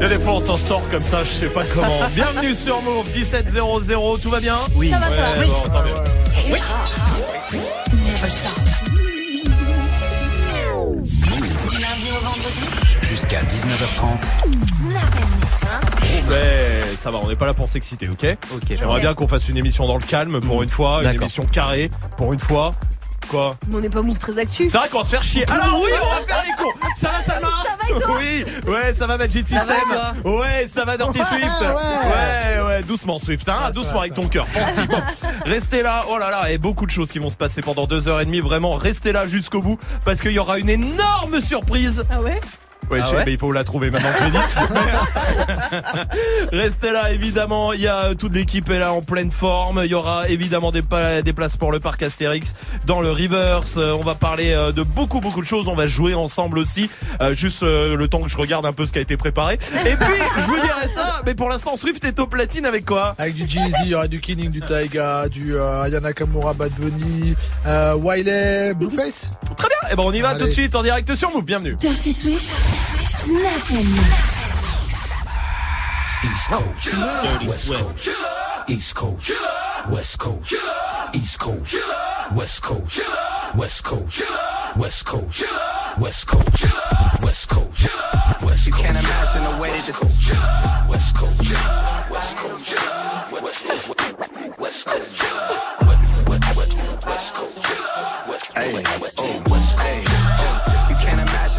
Il y a des fois on s'en sort comme ça, je sais pas comment. Bienvenue sur Move 1700, tout va bien Oui. Ça va. Ouais, Oui. bon, tant mieux. Oui. Du lundi au vendredi, Jusqu'à 19h30. Snap and Ouais, ça va, on n'est pas là pour s'exciter, ok Ok, J'aimerais bien qu'on fasse une émission dans le calme pour une fois, une émission carrée pour une fois. Quoi Mais on n'est pas move très actu. C'est vrai qu'on va se faire chier. Alors oui, on va faire les cours. Ça va Salma Oui, ouais, ça va Magic System. Ouais, ça va Dirty Swift. Ouais, ouais, doucement Swift, hein, doucement avec ton cœur. Pensez. Bon, restez là. Oh là là, et beaucoup de choses qui vont se passer pendant deux heures et demie. Vraiment, restez là jusqu'au bout parce qu'il y aura une énorme surprise. Ah ouais? Ouais, Ah ouais il faut la trouver maintenant que je dit. Restez là, évidemment. Il y a toute l'équipe est là en pleine forme. Il y aura évidemment des, pa- des places pour le parc Astérix dans le Rivers. Euh, On va parler euh, de beaucoup beaucoup de choses. On va jouer ensemble aussi. Euh, juste euh, le temps que je regarde un peu ce qui a été préparé. Et puis je vous dirai ça. Mais pour l'instant, Swift est au platine avec quoi? Avec du Jeezy, il y aura du Killing, du Taiga, du euh, Ayana Kamura, Bad Bunny, euh, Wiley, Blueface. Très bien. Et ben on y va Allez. tout de suite en direct sur Move. Bienvenue. Dirty Swift, East Coast. West Coast. East Coast. West Coast. East Coast. West Coast. West Coast. West Coast. West Coast. West Coast. West You can't imagine the way that this West Coast. West Coast. West Coast. West Coast. West West West West Coast. West Hey, West oh. Coast.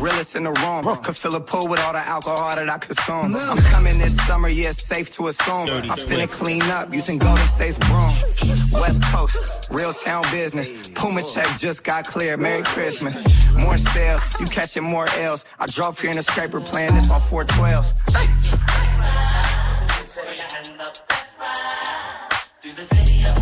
Realest in the room. Could fill a pool with all the alcohol that I consume. I'm coming this summer, yeah, it's safe to assume. I'm finna clean up using Golden State's broom. West Coast, real town business. Puma check just got clear. Merry Christmas. More sales, you catching more L's. I drove here in a scraper playing this on 412s. It's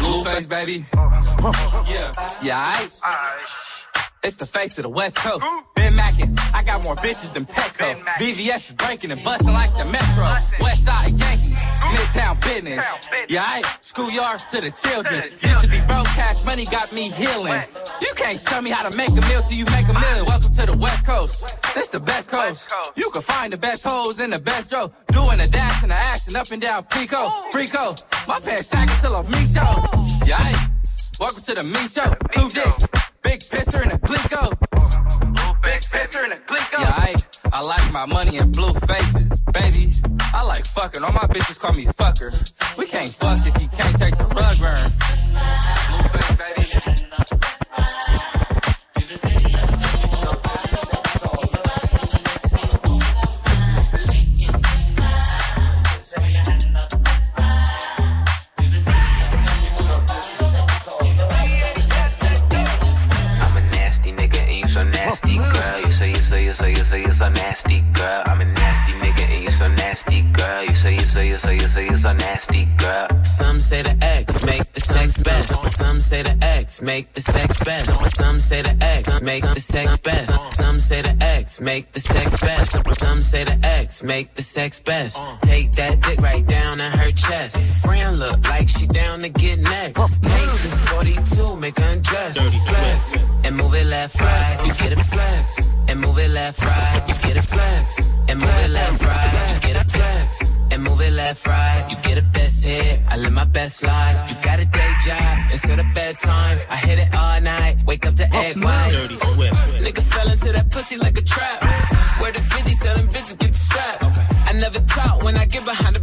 Blueface, baby. Yeah. Yeah, I. It's the face of the West Coast. Been macking, I got more bitches than Petco. VVS is breaking and busting like the Metro. West Side Yankees, Midtown business. Yeah, I schoolyard to the children. Used to be broke, cash money got me healing. You can't tell me how to make a meal till you make a million. Welcome to the West Coast. This the best coast. You can find the best hoes in the best Joe. Doing the dash and the action up and down Pico. Frico. My pants sagging till I'm me show. Yeah, I welcome to the me show. Two dicks. Big pisser and a Glico. Big pisser and a Glico. Yeah, I, I like my money in blue faces, baby. I like fucking. All my bitches call me fucker. We can't fuck if you can't take the rug burn. Blue face, baby. Nasty, girl. I'm a nasty nigga and you so nasty, girl. You say you say you say you say you so nasty, girl. Some say the X make sex best. Some say the X make the sex best. Some say the X make the sex best. Some say the X make the sex best. Some say the X make the sex best. Take that dick right down in her chest. Friend look like she down to get next. 42, make her undress. Flex and move it left right. You get a flex and move it left right. You get a flex and move it left right. You get a flex move it left right. You get a best hit. I live my best life. You got a day job instead of bedtime. I hit it all night. Wake up to egg white. Dirty Swift. Nigga fell into that pussy like a trap. Where the 50 tell them bitches get the strap. I never talk when I get behind the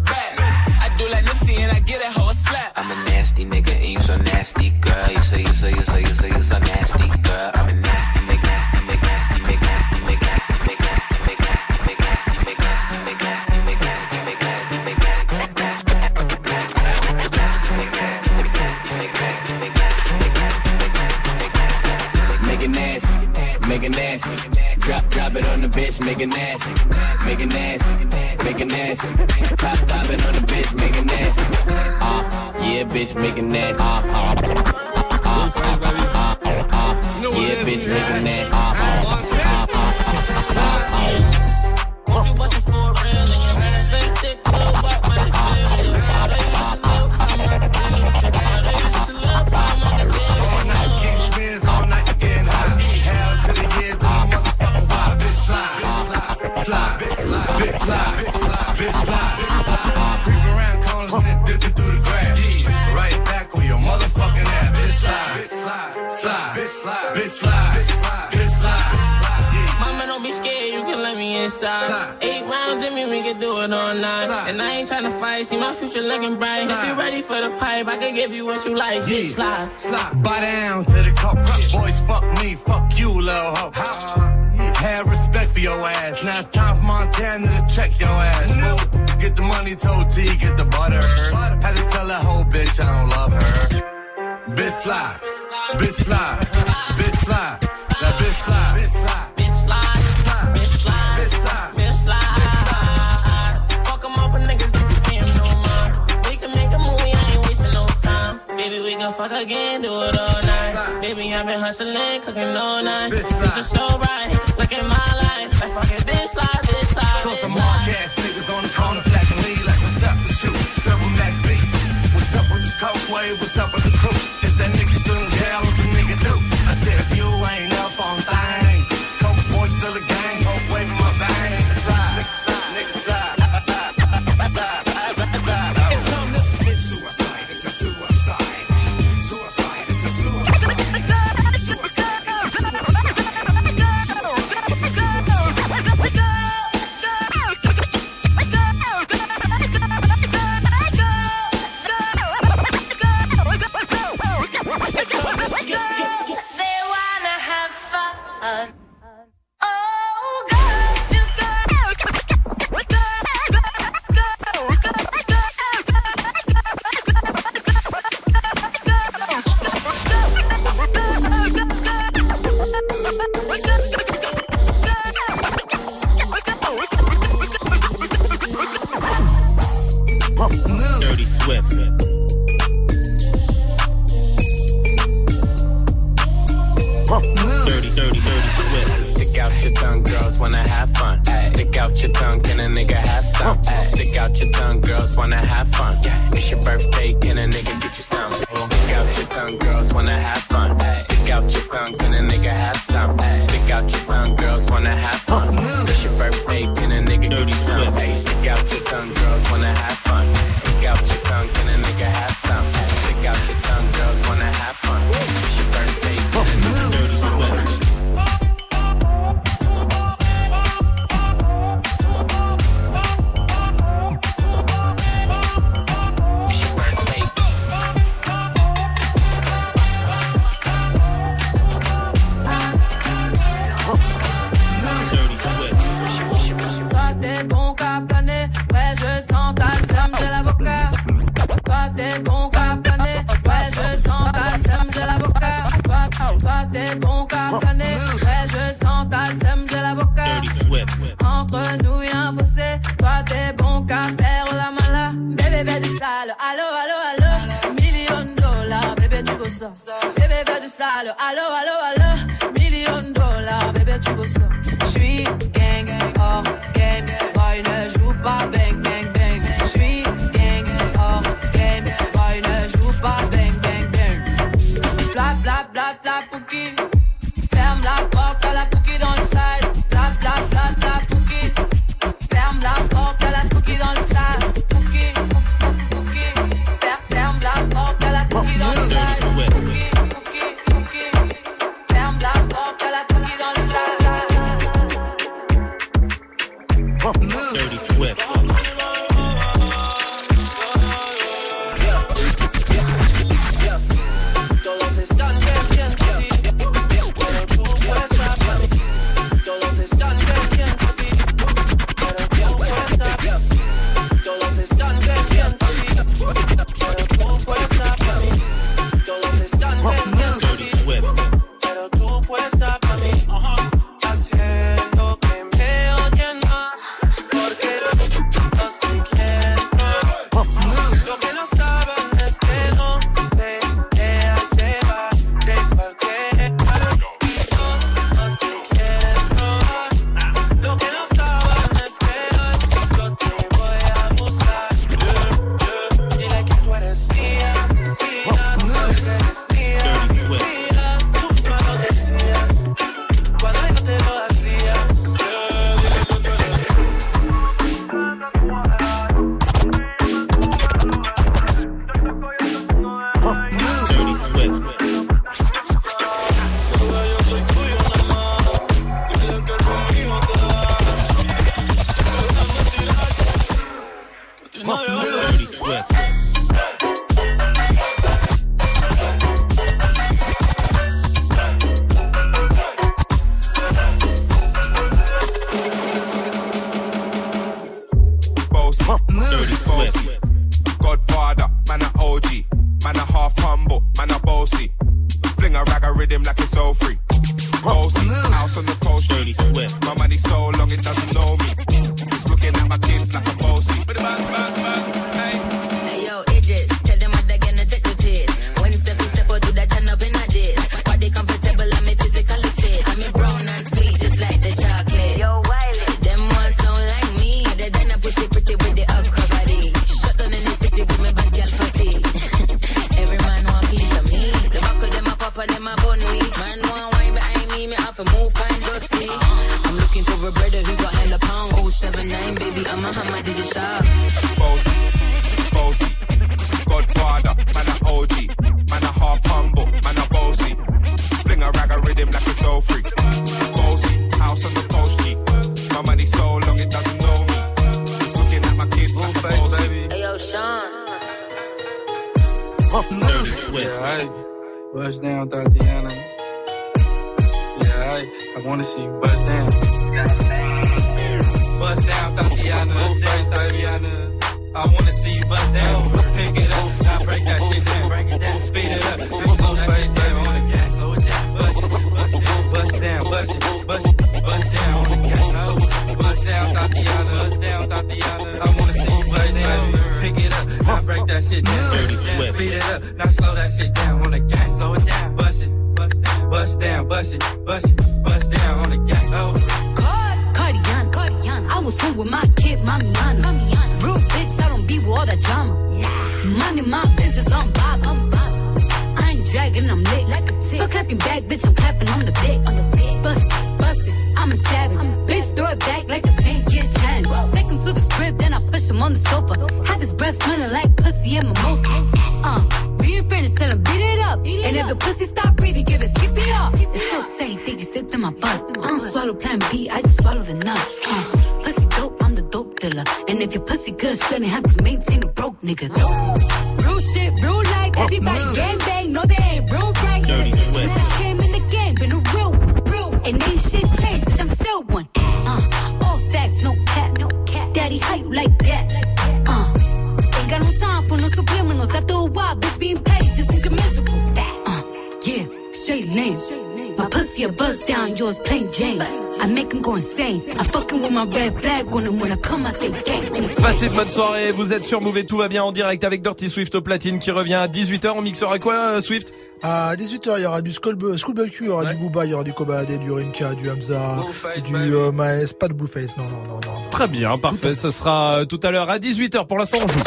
sur Move et tout va bien en direct avec Dirty Swift au platine qui revient à 18h. On mixera quoi, euh, Swift? À 18h, il y aura du Skull- Schoolboy Q, il y aura du Booba, il y aura du Kobade, du Rinka, du Hamza, Blueface, du euh, Maes, pas de Blueface, non, non, non, non. Très bien, parfait. Ce sera euh, tout à l'heure à 18h. Pour l'instant, on joue.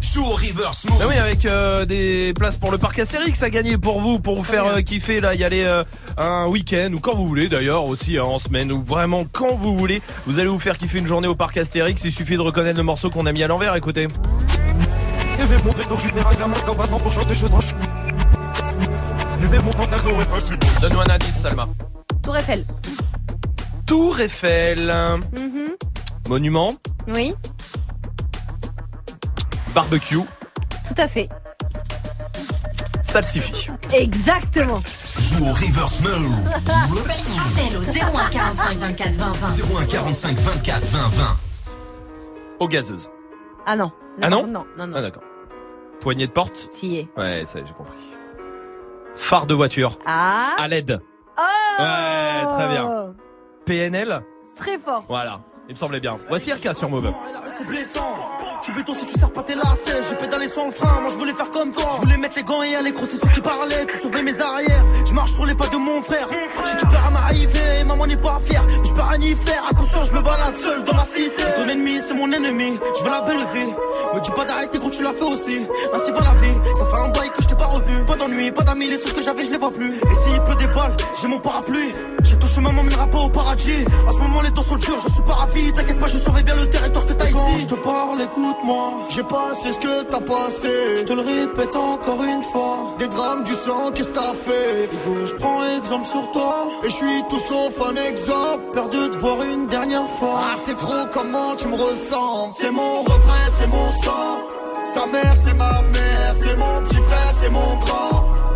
Joue au reverse move. Ben oui, avec euh, des places pour le parc Astérix à gagner pour vous, pour vous faire euh, kiffer là, y aller euh, un week-end ou quand vous voulez d'ailleurs aussi hein, en semaine ou vraiment quand vous voulez. Vous allez vous faire kiffer une journée au parc Astérix. Il suffit de reconnaître le morceau qu'on a mis à l'envers. Écoutez. Donne-nous un indice, Salma. Tour Eiffel. Tour Eiffel, Mhm. monument, Oui, barbecue, tout à fait. salsifie. Exactement. Joue au reverse move. Appel au 01 45 24 20 20. 01 45 24 20 20. Aux gazeuses. Ah non. Ah non Non, non, non. Ah d'accord. Poignée de porte. Es. Ouais, ça j'ai compris. Phare de voiture. Ah. À l'aide. Oh Ouais, très bien. PNL. Très fort. Voilà. Il me semblait bien. Voici RK sur Move. Tu béton si tu sers pas tes lacets. J'ai pédalé sans le frein, moi je voulais faire comme toi. Je voulais mettre les gants et aller gros, c'est ceux qui parlaient. Tu sauvais mes arrières. Je marche sur les pas de mon frère. J'ai tout peur à m'arriver, maman n'est pas fière. Je peux rien y faire, attention, je me balade seul dans ma cité. Ton ennemi, c'est mon ennemi. Je veux la belle vie. Me dis pas d'arrêter quand tu l'as fait aussi. Ainsi va la vie. Ça fait un bail que je t'ai pas revu. Pas d'ennui, pas d'amis, les seuls que j'avais, je les vois plus. Et s'il pleut des balles, j'ai mon parapluie. J'ai tout chemin m'emmènera pas au paradis. À ce moment, les temps sont durs, je suis pas ravi. T'inquiète pas, je surveille bien le territoire que t'as ici. Quand je te parle, écoute-moi. J'ai passé ce que t'as passé. Je te le répète encore une fois. Des drames, du sang, qu'est-ce que t'as fait? Je prends exemple sur toi. Et je suis tout sauf un exemple. Perdu de voir une dernière fois. Ah, c'est trop comment tu me ressens. C'est mon refrain, c'est mon sang. Sa mère, c'est ma mère. C'est mon petit frère, c'est mon grand.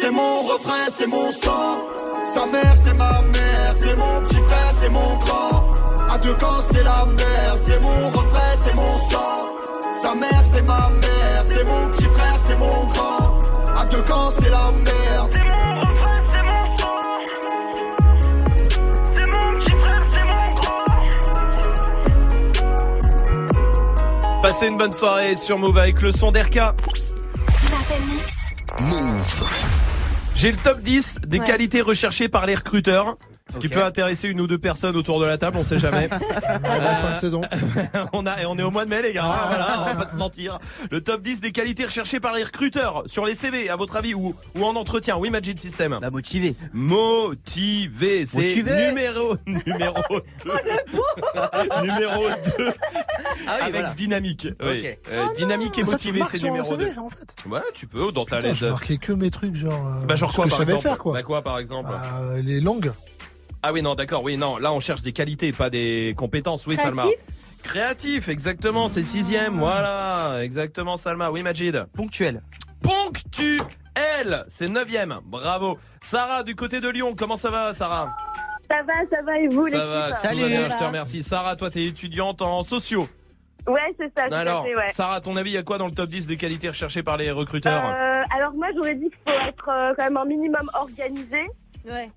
C'est mon refrain, c'est mon sang. Sa mère, c'est ma mère. C'est mon petit frère, c'est mon grand. À deux camps, c'est la merde. C'est mon refrain, c'est mon sang. Sa mère, c'est ma mère. C'est mon petit frère, c'est mon grand. À deux camps, c'est la merde. C'est mon refrain, c'est mon sang. C'est mon petit frère, c'est mon grand. Passez une bonne soirée sur Move avec le son d'RK. Move. J'ai le top 10 des Ouais. qualités recherchées par les recruteurs. Ce qui peut intéresser une ou deux personnes autour de la table, on sait jamais. Avant fin de saison. on a et on est au mois de mai les gars, hein, voilà, on va pas se mentir. Le top 10 des qualités recherchées par les recruteurs sur les CV à votre avis ou ou en entretien. Oui, Magic System. Bah motivé. Motivé, c'est Motivé. numéro numéro 2. numéro 2 Ah oui, avec voilà. dynamique. Oui. Euh, dynamique et motivé, c'est numéro 2. CV, en fait. Ouais, tu peux dans ta lettre. marquais que mes trucs, genre. euh, Bah genre quoi que par exemple faire, quoi. Bah quoi par exemple Euh, les langues. Ah oui non d'accord oui non là on cherche des qualités pas des compétences oui Salma. Créatif exactement c'est le sixième voilà exactement Salma oui Majid. Ponctuel. Ponctuel c'est neuvième bravo. Sarah du côté de Lyon comment ça va Sarah? Ça va, ça va, et vous, Ça les va tout Salut. va bien je te remercie. Sarah toi t'es étudiante en sociaux. Ouais, c'est ça, tout Alors à fait, ouais. Sarah ton avis il y a quoi dans le top 10 des qualités recherchées par les recruteurs? Euh, alors moi, j'aurais dit qu'il faut être euh, quand même un minimum organisé. Ouais.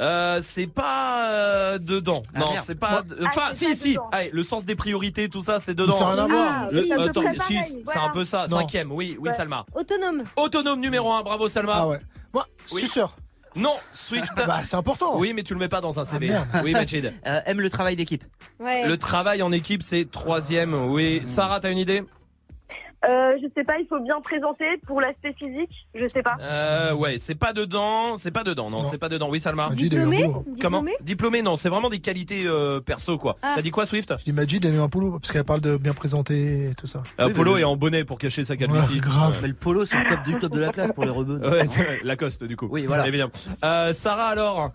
Euh, c'est pas euh, dedans. Ah, non, c'est pas. Enfin, Ah, c'est si, pas si. Allez, le sens des priorités, tout ça, c'est Ça dedans. n'a rien à voir. Ah, oui, si, pareil, c'est voilà. un peu ça. Non. Cinquième, oui, oui, Ouais. Salma. Autonome. Autonome numéro un, bravo Salma. Ah ouais. Moi, Oui. suceur. Non, Swift. Bah, c'est important. oui, mais tu le mets pas dans un CV. oui, Majid. Euh, aime le travail d'équipe. Ouais. Le travail en équipe, c'est troisième. Oui, Sarah, t'as une idée? Euh, je sais pas, il faut bien présenter pour l'aspect physique. Je sais pas. euh, Ouais, c'est pas dedans. C'est pas dedans. Non, Non. c'est pas dedans. Oui, Salma. Majid, il a eu un Diplômé. Comment Diplômé Diplômé, non. C'est vraiment des qualités euh, perso, quoi. Ah. T'as dit quoi, Swift? Je dis Majid, elle eu un boulot parce qu'elle parle de bien présenter et tout ça. Euh, Oui, Polo mais- est en bonnet pour cacher sa calvitie. Ouais, grave. Mais le polo, c'est le top du top de la classe pour les rebeux. Ouais, Lacoste du coup. Oui, voilà. Euh, Sarah alors,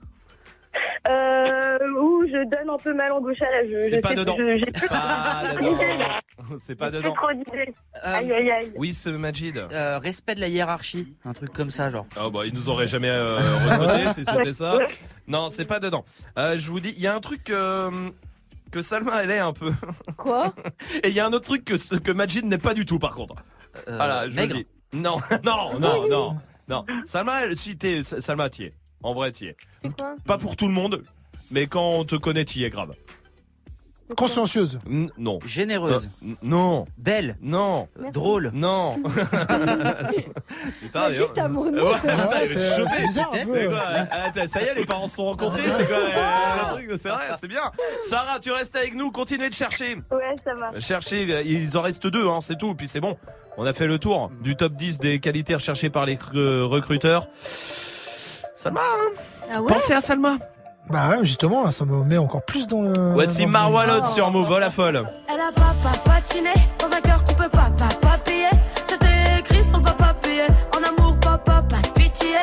Euh, où je donne un peu ma langue au chat là. Je, c'est je pas dedans. je- J'ai C'est pas dedans. C'est pas dedans. trop d'idées. Euh, Aïe, aïe, aïe. Oui, ce Majid. euh, respect de la hiérarchie. Un truc comme ça, genre. Ah bah ils nous auraient jamais euh, recruté si c'était ça. Non, c'est pas dedans. Euh, je vous dis, il y a un truc euh, que Salma elle est un peu. Quoi Et il y a un autre truc que ce- que Majid n'est pas du tout par contre. Euh, voilà, je maigre. le dis. Non, non, non, non, non. Salma, elle, si t'es, Salma, t'y es. En vrai, t'y es. C'est quoi Pas pour tout le monde, mais quand on te connaît, t'y es grave. Consciencieuse. N- non. Généreuse. Euh, non. Belle. Non. Merci. Drôle. Non. Putain, de Ouais, moi. putain, Ouais, il est c'est- chauffé. c'est bizarre un peu. Mais quoi, attends, ça y est, les parents se sont rencontrés, c'est quoi euh, le truc C'est vrai, c'est bien. Sarah, tu restes avec nous, continuez de chercher. Ouais, ça va. Cherchez, euh, il en reste deux, hein, c'est tout, puis c'est bon. On a fait le tour du top 10 des qualités recherchées par les euh, recruteurs. Salma, hein Ah ouais pensez à Salma. Bah ouais, justement, là, ça me met encore plus dans le. Voici Marwalot sur Move, oh la folle. Elle a papa patiné dans un cœur qu'on peut pas papa payer. C'était écrit sur le papa papier. En amour, papa, pas de pitié.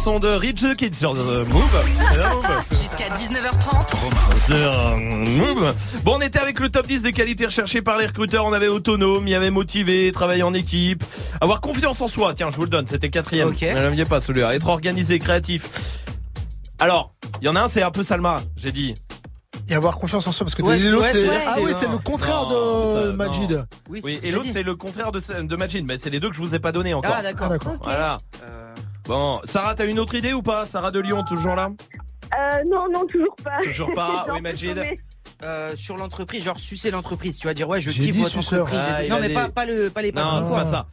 son de Rich Kids sur euh, Move. Jusqu'à 19h30. Move. Bon, on était avec le top 10 des qualités recherchées par les recruteurs. On avait autonome, il y avait motivé, travailler en équipe, avoir confiance en soi. Tiens, je vous le donne, c'était quatrième. Okay. Ne l'aviez pas celui-là. Être organisé, créatif. Alors, il y en a un, c'est un peu Salma, j'ai dit. Et avoir confiance en soi parce que ouais, l'autre c'est le contraire de ça, Majid. Oui, et l'autre c'est le contraire de, de Majid mais c'est les deux que je vous ai pas donné encore. Ah d'accord. Ah, voilà. Bon, Sarah, t'as une autre idée ou pas Sarah de Lyon, toujours là? Euh, non, non, toujours pas. Toujours pas, oui, Majid. Euh, sur l'entreprise, genre sucer l'entreprise. Tu vas dire, ouais, je kiffe votre entreprise. Ah, et non, mais pas, pas, le, pas les Non, c'est pas ça.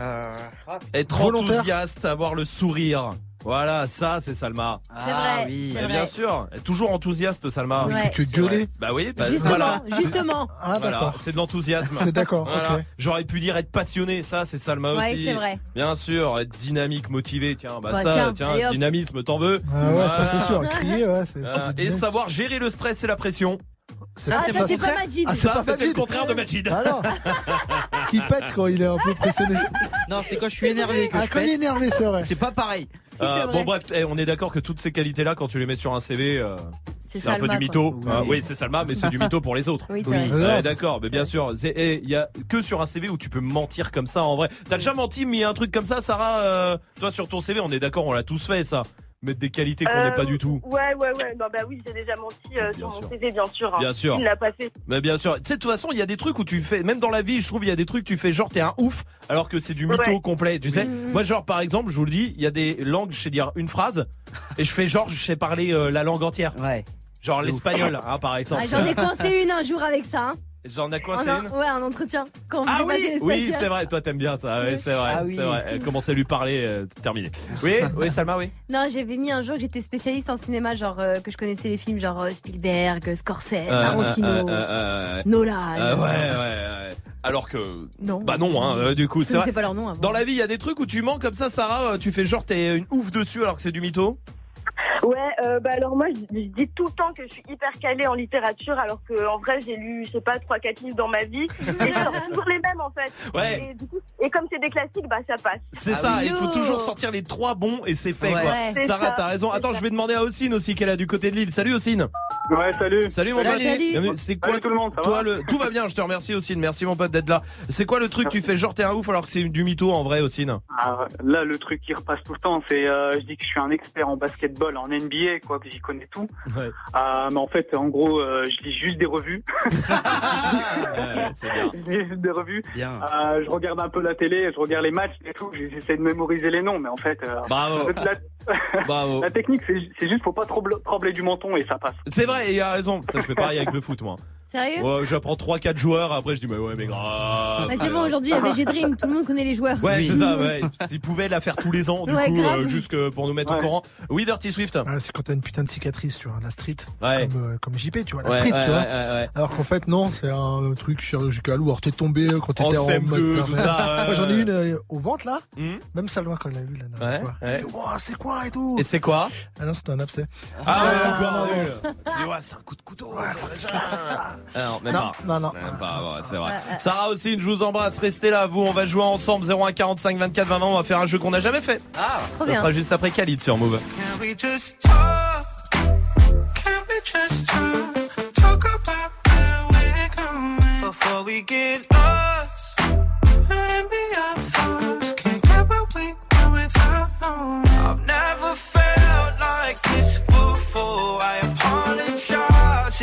Euh, ah. Être enthousiaste, avoir le sourire. Voilà, ça c'est Salma. C'est vrai, oui. c'est Mais bien vrai. sûr, elle est toujours enthousiaste Salma. Ouais. C'est gueuler. vrai. Bah oui, bah, Justement, voilà. justement. Ah, Voilà, c'est de l'enthousiasme. C'est d'accord, Voilà. J'aurais pu dire être passionné, ça c'est Salma Ouais, aussi. c'est vrai. Bien sûr, être dynamique, motivé, tiens, bah, Bah, ça, tiens, dynamisme, t'en veux Ah ouais, ça c'est sûr. Crier, ouais, c'est Et savoir gérer le stress et la pression. Ah, ça, c'est pas Majid. Ah, c'est Ça, pas c'était le Majid. contraire de Majid. Ah non. Qui pète quand il est un peu pressionné. Non, c'est quand je suis énervé que Ah, je quand il est pète. énervé, c'est vrai. C'est pas pareil. Euh, bon bref, eh, on est d'accord que toutes ces qualités-là, quand tu les mets sur un CV, euh, C'est un peu du mytho. Ah, oui, c'est Salma, mais c'est du mytho pour les autres. Oui, Oui. d'accord, mais bien sûr. eh, Il y a que sur un CV où tu peux mentir comme ça en vrai. T'as déjà menti, mis un truc comme ça, Sarah euh, Toi, sur ton CV, on est d'accord, on l'a tous fait ça. Mettre des qualités qu'on Euh, n'est pas du tout. Ouais, ouais, ouais. Non, bah oui, j'ai déjà menti euh, sur sûr. mon CV, bien sûr. hein. Bien sûr. Il l'a pas fait. Mais bien sûr. Tu sais, de toute façon, il y a des trucs où tu fais, même dans la vie, je trouve, il y a des trucs, tu fais genre, t'es un ouf, alors que c'est du mytho Ouais. complet, tu sais. Moi, genre, par exemple, je vous le dis, il y a des langues, je sais dire une phrase, et je fais genre, je sais parler euh, la langue entière. Ouais. Genre l'espagnol, hein, par exemple. Ah, J'en ai coincé une un jour avec ça. Hein. J'en ai quoi, c'est un- une Ouais, un entretien. Quand Ah oui, oui, c'est vrai. Toi, t'aimes bien ça. Ouais, c'est vrai, Ah oui. c'est vrai. Elle commençait à lui parler, euh, terminé. Oui, oui, Salma, oui. Non, j'avais mis un jour, j'étais spécialiste en cinéma, genre euh, que je connaissais les films genre euh, Spielberg, Scorsese, Euh, Tarantino, euh, euh, euh, Nolan. euh, ouais, ouais, ouais. Alors que, Non. bah non, hein, euh, du coup, Je c'est vrai. pas leur nom avant. Dans la vie, il y a des trucs où tu mens comme ça, Sarah. euh, Tu fais genre t'es une ouf dessus alors que c'est du mytho. Ouais, euh, bah alors moi, je, je dis tout le temps que je suis hyper calée en littérature, alors que en vrai, j'ai lu, je sais pas, 3-4 livres dans ma vie. Et je sors toujours les mêmes, en fait. Ouais. Et, du coup, et comme c'est des classiques, bah ça passe. C'est Ah ça. oui. Il faut toujours sortir les trois bons et c'est fait Ouais. quoi. Sarah, t'as raison. Attends, ça. je vais demander à Ocine aussi qu'elle a du côté de l'île. Salut Ocine. Ouais, salut. Salut mon Salut, pote. salut. C'est quoi Salut tout le monde, ça toi va le tout va bien. Je te remercie Ocine. Merci mon pote d'être là. C'est quoi le truc que tu fais? Genre t'es un ouf alors que c'est du mytho en vrai Ocine Ah, Là, le truc qui repasse tout le temps, c'est euh, je dis que je suis un expert en basketball, en NBA, quoi, que j'y connais tout. Ouais. Ah, mais en fait, en gros, euh, je lis juste des revues. Ouais, c'est bien. je lis juste des revues. Bien. Euh, je regarde un peu la télé, je regarde les matchs et tout. J'essaie de mémoriser les noms, mais en fait, euh, Bravo. la, Bravo. la technique, c'est c'est juste faut pas trembler, trembler du menton et ça passe. C'est vrai, et il a raison. Je fais pareil avec le foot, moi. Sérieux Ouais, j'apprends 3-4 joueurs, après je dis, mais ouais, mais grave. Bah, c'est bon, aujourd'hui, il y avait G-Dream, tout le monde connaît les joueurs. Ouais, Oui. c'est ça, ouais. S'ils pouvaient la faire tous les ans, du Ouais, coup, grave. euh, juste que pour nous mettre au Ouais. courant. Oui, Dirty Swift. Ah, c'est quand t'as une putain de cicatrice, tu vois, la street. Ouais. Comme, euh, comme JP, tu vois, la Ouais, street, ouais, tu vois. ouais, ouais, ouais. Alors qu'en fait, non, c'est un truc chirurgical. Ou alors t'es tombé euh, quand En t'étais en, CM2, mode tout ça, ouais, Moi, j'en ai une euh, au ventre, là. Hmm. Même Salma, quand elle l'a vu la dernière Ouais, fois. ouais. Elle fait, Ouah, c'est quoi et tout Et c'est quoi Ah non, c'était un abcès. Ah, ouais, Ah, encore. Dis, ouais, c'est un coup de couteau. ça. Non, même Non, pas. non, non. Même pas, ouais, c'est vrai. Ouais, ouais. Sarah aussi, je vous embrasse. Restez là, vous. On va jouer ensemble 01 45 24 20 On va faire un jeu qu'on n'a jamais fait. Ah. Trop Ça bien. sera juste après Khalid sur Move. Can we just talk? Can we just talk? Talk about where we're going before we get lost.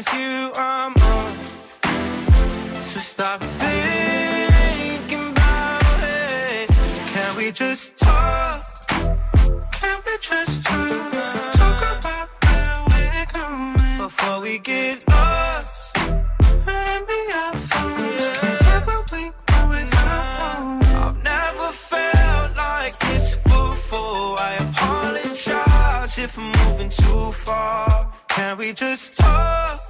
and it's you I'm on. So stop thinking about it. Can we just talk? Can we just talk? Talk about where we're going before we get lost. Maybe our thoughts can't get what we want without. I've never felt like this before. I apologize if I'm moving too far. Can we just talk?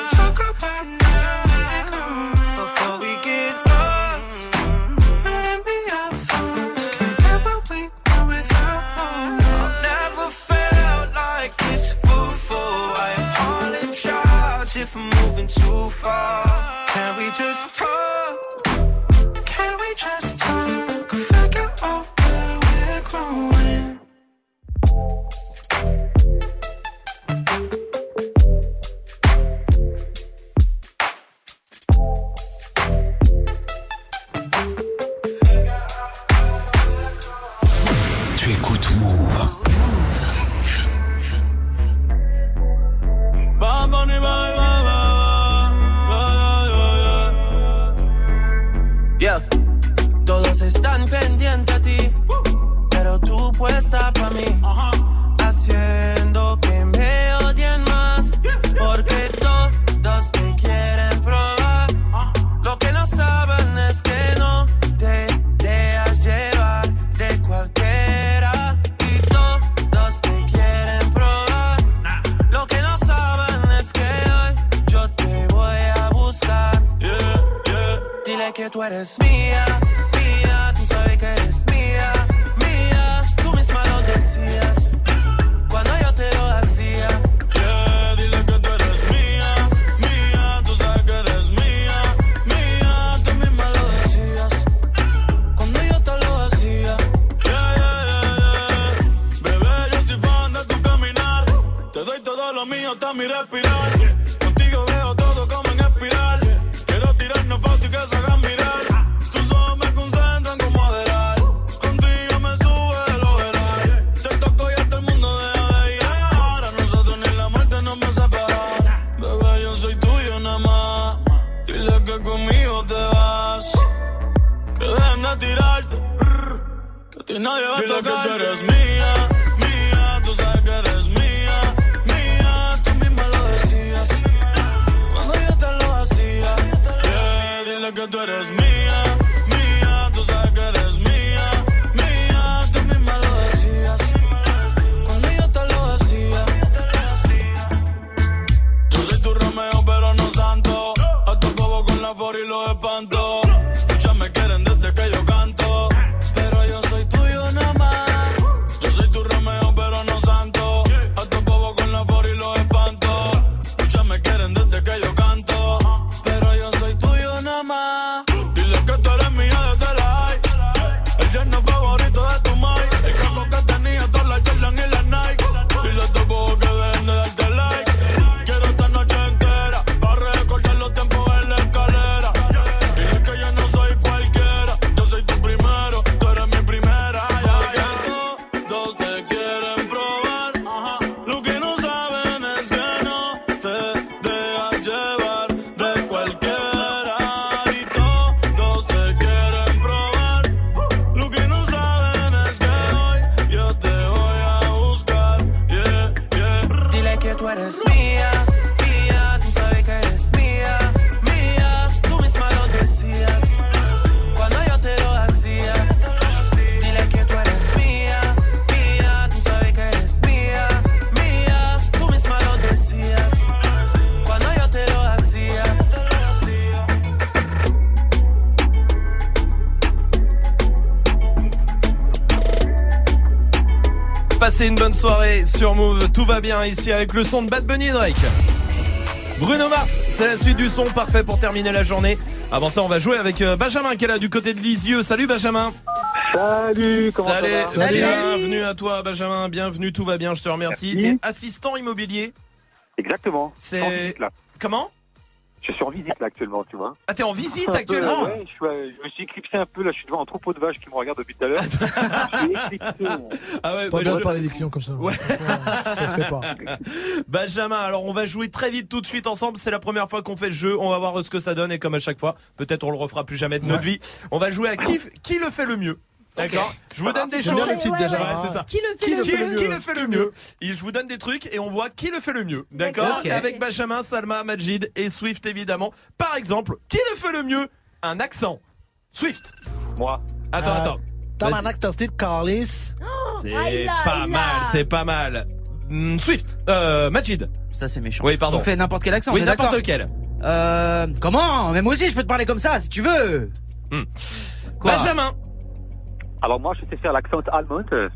Que tú eres mía, mía, tú sabes que eres mía, mía. Tú misma lo decías sur Move, tout va bien ici avec le son de Bad Bunny et Drake. Bruno Mars, c'est la suite du son parfait pour terminer la journée. Avant ça, on va jouer avec euh, Benjamin qui est là du côté de Lisieux. Salut Benjamin. Salut, comment Salut, ça va bienvenue à toi Benjamin, bienvenue, tout va bien, je te remercie. Merci. T'es assistant immobilier? Exactement. C'est-. Comment? Je suis en visite là actuellement, tu vois. Ah t'es en visite peu, actuellement ouais, je, suis, euh, je me suis éclipsé un peu là, je suis devant un troupeau de vaches qui me regardent depuis tout à l'heure. Ah ouais, Pas bah, bien je- parler des clients comme ça. Ouais. Ça se fait pas. Benjamin, alors on va jouer très vite tout de suite ensemble. C'est la première fois qu'on fait le jeu. On va voir ce que ça donne et comme à chaque fois, peut-être on le refera plus jamais de notre vie. On va jouer à qui, qui le fait le mieux. D'accord Je vous donne des choses. c'est. Qui le fait Qui, le mieux qui le fait le mieux Et je vous donne des trucs et on voit qui le fait le mieux. D'accord. Avec Benjamin, Salma, Majid et Swift évidemment. Par exemple, qui le fait le mieux Un accent. Swift. Moi. Attends, Euh, attends. Tamanak Tastit Carlis. C'est Ah, il a, pas mal, c'est pas mal. Hmm, Swift, euh, Majid. Ça, c'est méchant. Oui, pardon. On fait n'importe quel accent, Oui, n'importe lequel. Euh. Comment? Mais moi aussi, je peux te parler comme ça, si tu veux. Hmm. Quoi? Benjamin. Alors moi, je sais faire l'accent allemand. euh,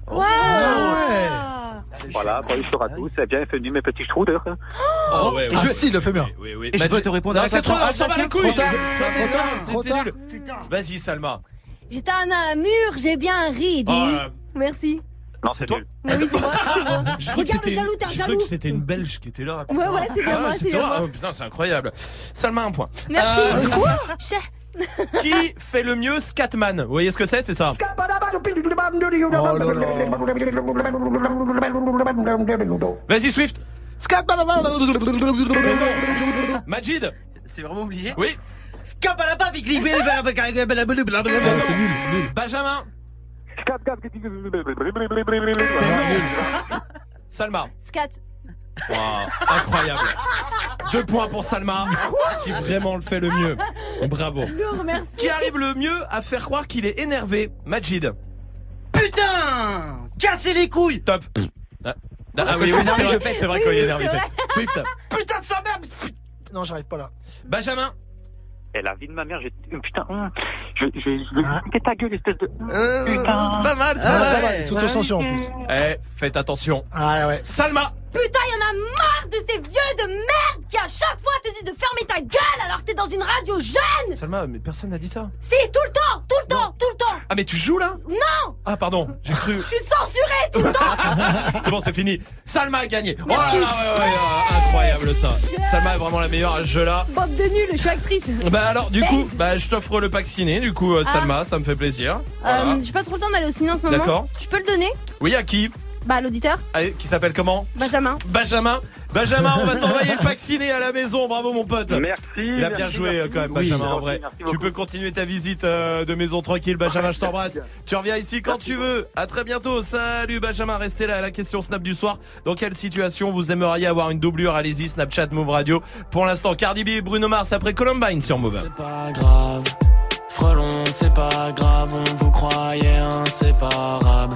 Voilà, bonjour à tous, et bienvenue mes petits Struders. Oh, ouais, Ah ouais. si, il le fait bien. Oui, oui. Et je Majid- peux te répondre Non, c'est trop, on s'en les couilles. Tard, tard. Vas-y, Salma. J'étais à Namur, j'ai bien ri, dis. Merci. Non, C'est toi. Oui, c'est moi, que Regarde, c'était- jaloux, t'es un jaloux. que c'était une Belge qui était là. Ouais, ouais, c'est bien Ah, moi, c'est bien moi. Oh, putain, c'est incroyable. Salma, un point. Merci. Euh, Quoi? Qui fait le mieux Scatman? Vous voyez ce que c'est C'est ça? Vas-y Swift. Majid. C'est vraiment obligé Oui. Scapalapa, big league, C'est nul, nul. Benjamin. Salma. Scat. Wow, incroyable. Deux points pour Salma, qui vraiment le fait le mieux. Bravo. Lourd, merci. Qui arrive le mieux à faire croire qu'il est énervé Majid. Putain Cassez les couilles Top. Ah, ah Ah, oui, c'est vrai, je pète. c'est vrai qu'il est énervé. Swift. Putain de sa mère Non, j'arrive pas là. Benjamin. Et la vie de ma mère, j'ai. Putain, hum, je, je, je vais niquer ta gueule, espèce de. Euh, Putain. c'est pas mal, c'est Ah, pas pas mal. c'est autocensure, en plus. Eh, faites attention. Ah ouais. Salma. Putain, y en a marre de ces vieux de merde qui à chaque fois te disent de fermer ta gueule alors que t'es dans une radio jeune Salma, mais personne n'a dit ça. Si, tout le temps, tout le temps, tout le temps Ah, mais tu joues là? Non Ah, pardon, j'ai cru. Je suis censurée tout le temps c'est bon, c'est fini. Salma a gagné. Oh là là, ouais, ouais, ouais, incroyable ça. Salma est vraiment la meilleure à ce jeu-là. Bande de nuls, je suis actrice Bah alors, du coup, bah, je t'offre le pack ciné, du coup, euh, Ah. Salma, ça me fait plaisir. Voilà. Euh, J'ai pas trop le temps d'aller au ciné en ce moment. D'accord. Je peux le donner? Oui, à qui? Bah, l'auditeur, Allez, Qui s'appelle comment Benjamin. Benjamin. Benjamin, on va t'envoyer le pack ciné à la maison. Bravo, mon pote. Merci. Il a bien merci, joué merci. euh, quand même, Oui. Benjamin, en vrai. merci Tu peux continuer ta visite euh, de maison tranquille, Benjamin, je t'embrasse. Tu reviens ici quand tu veux. À très bientôt. Salut, Benjamin. Restez là à la question Snap du soir. Dans quelle situation vous aimeriez avoir une doublure? Allez-y, Snapchat, Move Radio. Pour l'instant, Cardi B et Bruno Mars après Columbine sur Move. C'est pas grave, frelon, c'est pas grave, on vous croyait inséparables.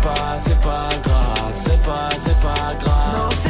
C'est pas, c'est pas grave, c'est pas, c'est pas grave.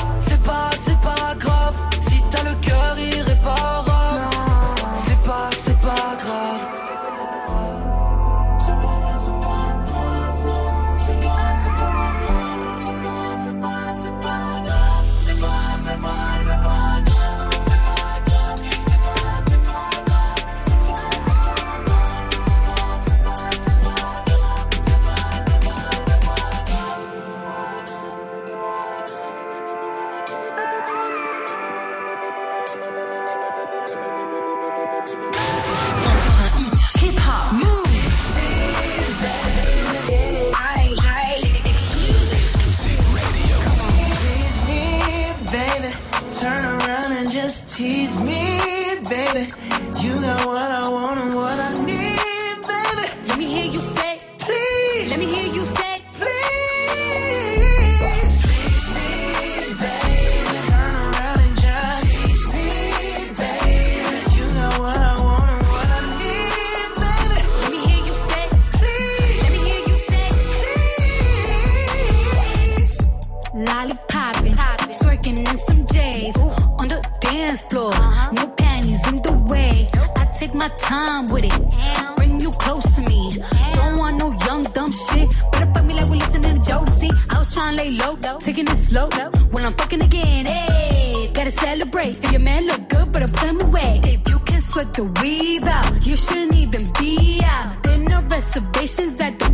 Tease me, baby. You got what I my time with it. Bring you close to me. Don't want no young, dumb shit. Better fuck me like we listen to the Jodeci. I was trying to lay low, taking it slow. When I'm fucking again, hey, gotta celebrate. If your man look good, better put him away. If you can sweat the weave out, you shouldn't even be out. There no reservations at the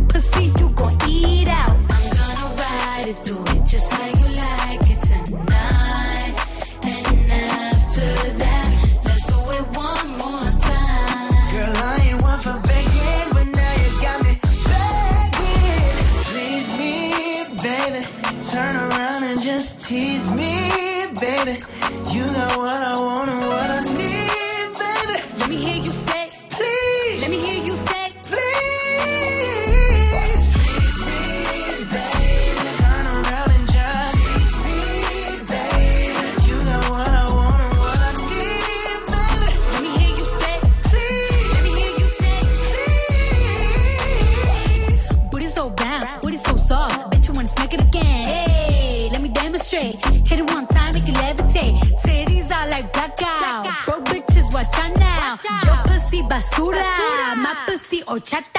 basura, basura. Mapusi o chata.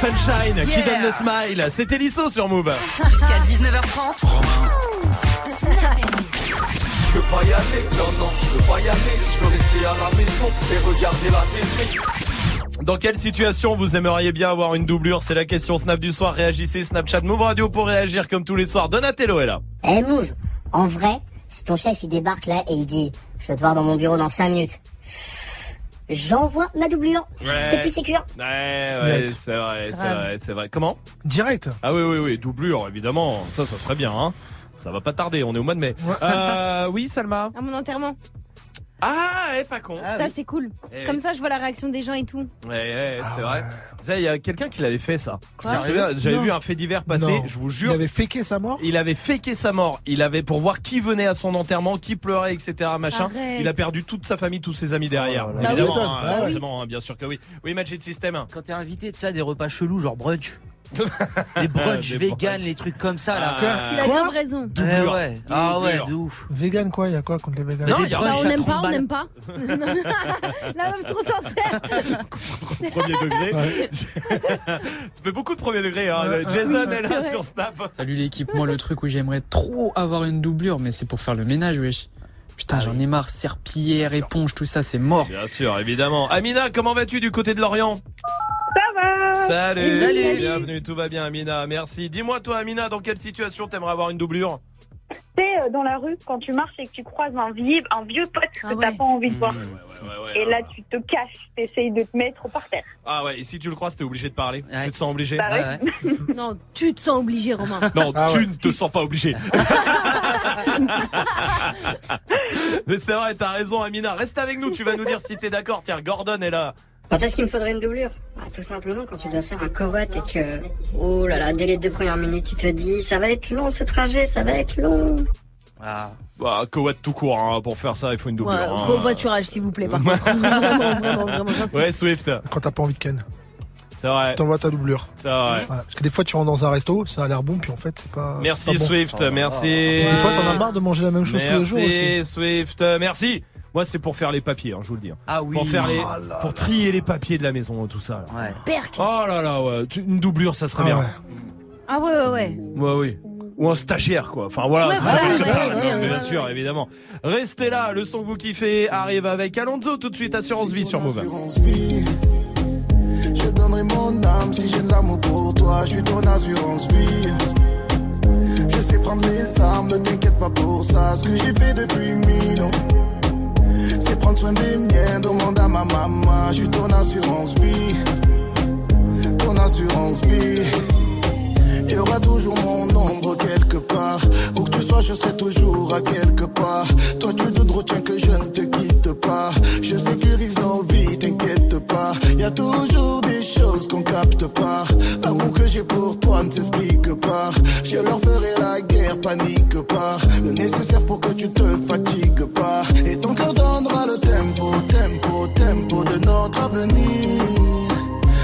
Sunshine, qui donne le smile. C'était Lisso sur Move. Jusqu'à 19h30. Je veux pas y aller, non, non, je veux pas y aller. Je veux rester à la maison et regarder la télé. Dans quelle situation vous aimeriez bien avoir une doublure? C'est la question Snap du soir. Réagissez, Snapchat Move Radio pour réagir comme tous les soirs. Donatello est là. Eh Move, en vrai, si ton chef il débarque là et il dit je veux te voir dans mon bureau dans 5 minutes, j'envoie ma doublure. C'est plus sécure. Ouais, ouais, c'est vrai, c'est vrai, c'est vrai. Comment? Direct. Ah oui, oui, oui, doublure, évidemment. Ça, ça serait bien, hein. Ça va pas tarder, on est au mois de mai. Euh, oui, Salma? À mon enterrement. Ah, eh, pas con. ça, c'est cool. Eh Comme oui. ça, je vois la réaction des gens et tout. Ouais, ouais, c'est vrai. Vous savez, il y a quelqu'un qui l'avait fait, ça. J'avais vu un fait divers passer, Non. je vous jure. Il avait faké sa mort Il avait faké sa mort. Il avait pour voir qui venait à son enterrement, qui pleurait, etc. Machin. Arrête. Il a perdu toute sa famille, tous ses amis derrière. Oh là là. Évidemment, Bah oui. hein, Bah oui. forcément, hein, bien sûr que oui. Oui, Magic System. Quand t'es invité de ça, des repas chelous, genre brunch. Les brunchs vegan, les trucs comme ça, là. Ah. Il a raison. Eh ouais. Ah ouais, de ouf. Vegan quoi, il y a quoi contre les vegans Non, il y a Bah, on n'aime 30 pas, on n'aime pas. La meuf trop sincère. Premier degré. tu fais beaucoup de premier degré. Hein. Jason est là sur Snap. Salut l'équipe, moi le truc où j'aimerais trop avoir une doublure, mais c'est pour faire le ménage, wesh. Putain, Ah j'en ai marre, serpillière, éponge, tout ça, c'est mort. Bien sûr, évidemment. Amina, comment vas-tu du côté de Lorient? Salut. Salut. Bienvenue, tout va bien Amina, merci. Dis-moi toi Amina, dans quelle situation t'aimerais avoir une doublure sais, euh, dans la rue, quand tu marches et que tu croises un vieux, un vieux pote que Ah t'as ouais. pas envie de voir. ouais, et là, tu te caches, t'essayes de te mettre par terre. Ah ouais, et si tu le croises, t'es obligé de parler. Ouais. Tu te sens obligé Bah ouais. Non, tu te sens obligé, Romain. Non, Ah tu ouais. ne te sens pas obligé. Mais c'est vrai, t'as raison Amina. Reste avec nous, tu vas nous dire si t'es d'accord. Tiens, Gordon est là. Quand est-ce qu'il me faudrait une doublure Bah, Tout simplement quand tu dois faire un covoit et que... Oh là là, dès les deux premières minutes, tu te dis ça va être long ce trajet, ça va être long. Ah. Bah, Coat tout court, hein. pour faire ça, il faut une doublure. Ouais, hein. covoiturage, s'il vous plaît, par contre. Vraiment, vraiment, vraiment. Ouais, Swift, Quand t'as pas envie de ken, c'est vrai. t'envoies ta doublure. C'est vrai. Ouais, parce que des fois tu rentres dans un resto, ça a l'air bon, puis en fait c'est pas. Merci c'est pas bon. Swift, merci. Puis des fois t'en as marre de manger la même chose tous les jours aussi. Merci Swift, merci. Moi, c'est pour faire les papiers, hein, je vous le dis. hein. Ah oui. Pour faire les, Oh là pour trier les papiers de la maison, tout ça. là. Ouais. Perk. Oh là là, ouais. Une doublure, ça serait Ah bien. ouais. Ah ouais, ouais, ouais. Ouais, oui. Ou un stagiaire, quoi. Enfin, voilà. Ouais, ça voilà, ça, bien ouais, sûr, évidemment. Restez là, le son que vous kiffez arrive avec Alonso tout de suite, Assurance Vie sur Move. Assurance vie. Je donnerai mon âme si j'ai de l'amour pour toi. Je suis ton assurance vie. Je sais prendre mes armes, ne t'inquiète pas pour ça. Ce que j'ai fait depuis mille ans, prendre soin des miens. Demande à ma maman. Je suis ton assurance vie. Ton assurance vie. Il y aura toujours mon ombre quelque part. Où que tu sois, je serai toujours à quelque part. Toi, tu te retiens que je ne te quitte pas. Je sécurise nos vies, t'inquiète pas. Y a toujours des choses qu'on capte pas. L'amour que j'ai pour toi ne s'explique pas. Je leur ferai la guerre, panique pas. Le nécessaire pour que tu te fatigues pas. Et ton cœur tempo, tempo, tempo de notre avenir.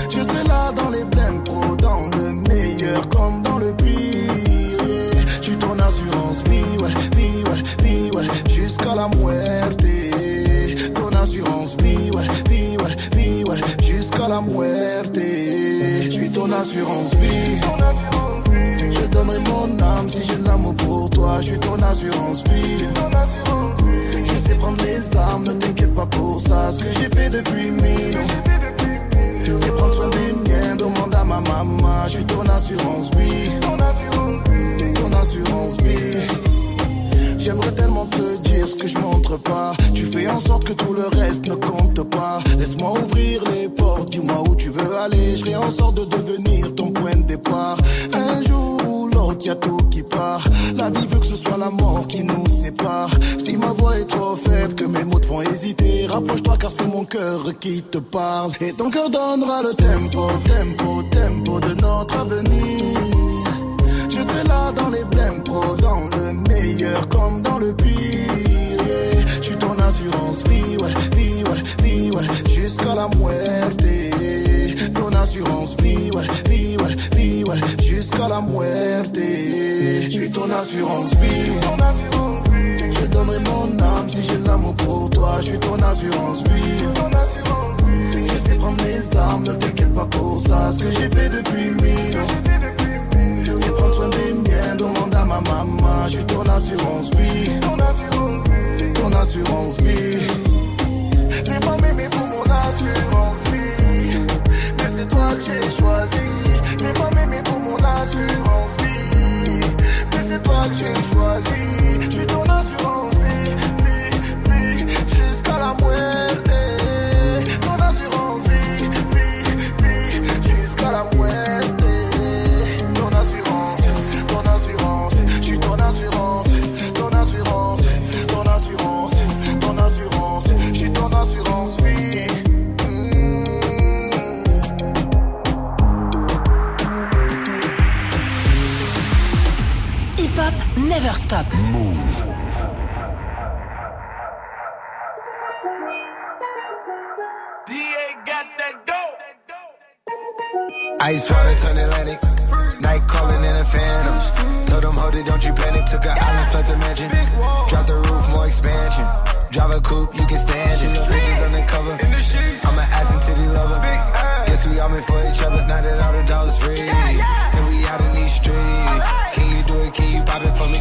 Je serai là dans les pros, dans le meilleur comme dans le pire. yeah. Je suis ton assurance vie, ouais, vie, ouais, vie, ouais, jusqu'à la muerte. Ton assurance vie, ouais, vie, ouais, vie, ouais, jusqu'à la muerte. Je suis ton assurance vie. Je donnerai mon âme si j'ai de l'amour pour toi. Je suis ton assurance vie. Sais prendre les armes, ne t'inquiète pas pour ça. Ce que j'ai fait depuis mille. C'est prendre soin des miens, demande à ma maman. Je suis ton assurance vie. Ton assurance vie. Ton assurance vie. J'aimerais tellement te dire ce que je montre pas. Tu fais en sorte que tout le reste ne compte pas. Laisse-moi ouvrir les portes, dis-moi où tu veux aller. Je ferai en sorte de devenir ton point de départ. Un jour y a tout qui part. La vie veut que ce soit la mort qui nous sépare. Si ma voix est trop faible, que mes mots te font hésiter, rapproche-toi car c'est mon cœur qui te parle. Et ton cœur donnera le tempo, tempo, tempo de notre avenir. Je serai là dans les blèmes pro, dans le meilleur comme dans le pire. yeah. Je suis ton assurance vie, ouais, vie, ouais, vie, ouais, jusqu'à la muerte. Ton assurance vie, ouais, vie, ouais, vie, ouais, jusqu'à la muerte. Je suis ton assurance vie. Je donnerai mon âme si j'ai l'amour pour toi. Je suis ton assurance vie. Je sais prendre mes armes, ne t'inquiète pas pour ça ce que j'ai fait depuis mille. C'est prendre soin des miens, demande à ma maman. Je suis ton assurance vie. Ton assurance vie. J'ai pas m'aimer pour mon assurance vie. C'est toi que j'ai choisi. J'ai pas m'aimer pour mon assurance vie. Mais c'est toi que j'ai choisi. Je suis ton assurance Never Stop. Move. Ice water turn Atlantic. Night calling in a phantom. Told them, hold it, don't you panic. Took an island, fled the mansion. Drop the roof, more expansion. Drive a coupe, you can stand it. Bitches undercover. I'm an ass and titty lover. Guess we all meant for each other. Now that all the dogs free. And we out in these streets. Can do it? Can you pop it for me?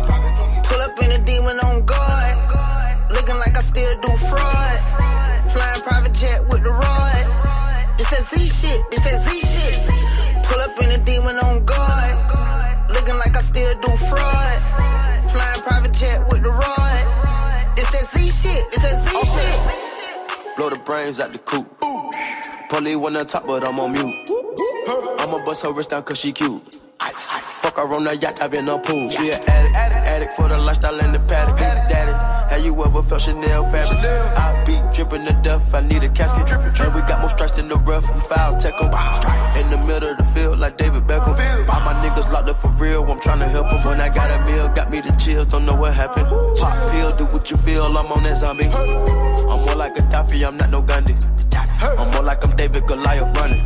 Pull up in a demon on guard. Looking like I still do fraud. Flying private jet with the rod. It's that Z shit. It's that Z shit. Pull up in a demon on guard. Looking like I still do fraud. Flying private jet with the rod. It's that Z shit. It's that Z shit. Blow the brains out the coop. Polly one on top, but I'm on mute. I'ma bust her wrist down cause she cute. Fuck her on the yacht, I've been a pool. She an addict, addict for the lifestyle and the paddock. Daddy, have you ever felt Chanel fabric? I be dripping the death, I need a casket. And we got more strikes in the rough, we foul tech 'em. In the middle of the field, like David Beckham. All my niggas locked up for real, I'm tryna help 'em. When I got a meal, got me the chills, don't know what happened. Pop pill, do what you feel, I'm on that zombie. I'm more like a Gaddafi, I'm not no Gandhi. I'm more like I'm David Goliath running.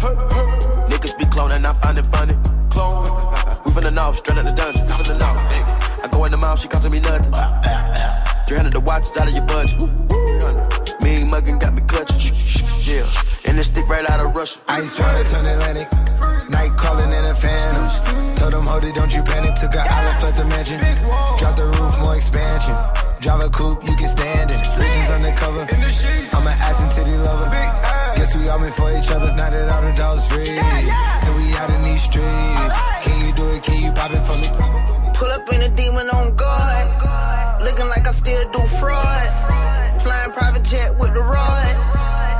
Niggas be cloning, I find it funny. Clone. We finna know, straight out the dungeon. Finna know. Hey, I go in the mouth, she costing me nothing. 300 the watch is out of your budget. Mean muggin' got me clutching. Yeah, and this stick right out of Russia. Ice water turn Atlantic. Night calling in a phantom. Told them, hold it, don't you panic. Took an island, fled the mansion. Drop the roof, more expansion. Drive a coupe, you can stand it. Bridges undercover. I'm an ass and titty lover. Guess we all meant for each other. Now that all the dogs free. And we out in these streets. Can you do it? Can you pop it for me? Pull up in a demon on guard. Looking like I still do fraud. Flying private jet with the rod.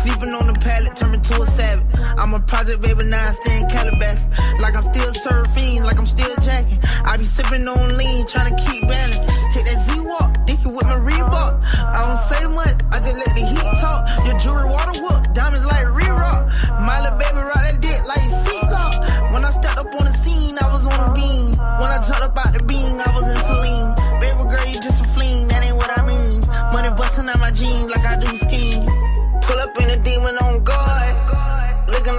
Sleeping on the pallet, turn me to a savage. I'm a project baby, now I stay in Calabas. Like I'm still surfing, like I'm still jacking. I be sipping on lean, trying to keep balance. Hit that Z-Walk, dicky with my Reebok. I don't say much, I just let the heat talk. Your jewelry water whoop, diamonds like re-rock. My little baby rock that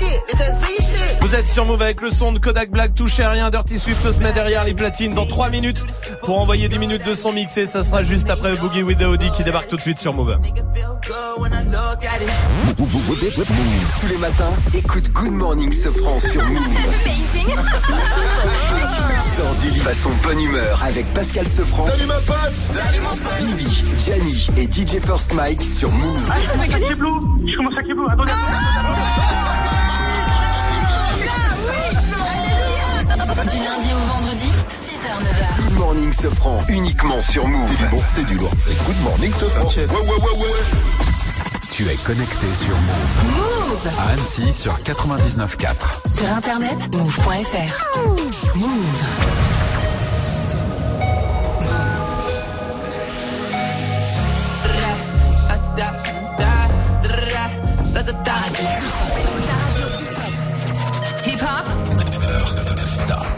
It's that Z shit. It's that Z shit. Vous êtes sur Move avec le son de Kodak Black, touchez à rien, Dirty Swift se met derrière les platines dans 3 minutes pour envoyer 10 minutes de son mixé, ça sera juste après Boogie with the Audi qui débarque tout de suite sur Move. Tous les matins, écoute Good Morning Sofran sur Move. Sors du lit façon bonne humeur avec Pascal Sofran. Salut ma pote Salut mon pote Vivi, Gianni et DJ First Mike sur Move. Ah, ça fait Je commence à attendez Du lundi au vendredi, 6h, 9h. Good Morning Sofran uniquement sur Move. C'est du bon, c'est du lourd. C'est Good Morning Sofran. Ouais, ouais, ouais, ouais. Tu es connecté sur Move. Move À Annecy sur 99.4. Sur internet, move.fr. Move. Hip hop. Stop.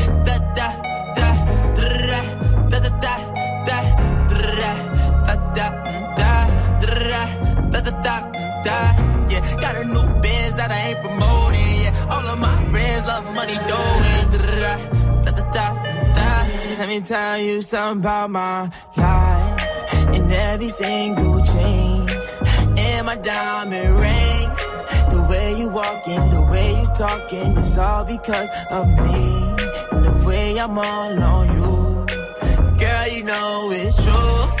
yeah. Got a new biz that I ain't promoting, yeah. All of my friends love money. Let me tell you something about my life. In every single chain, and my diamond rings. The way you walking, the way you talking, it's all because of me. And the way I'm all on you. Girl, you know it's true.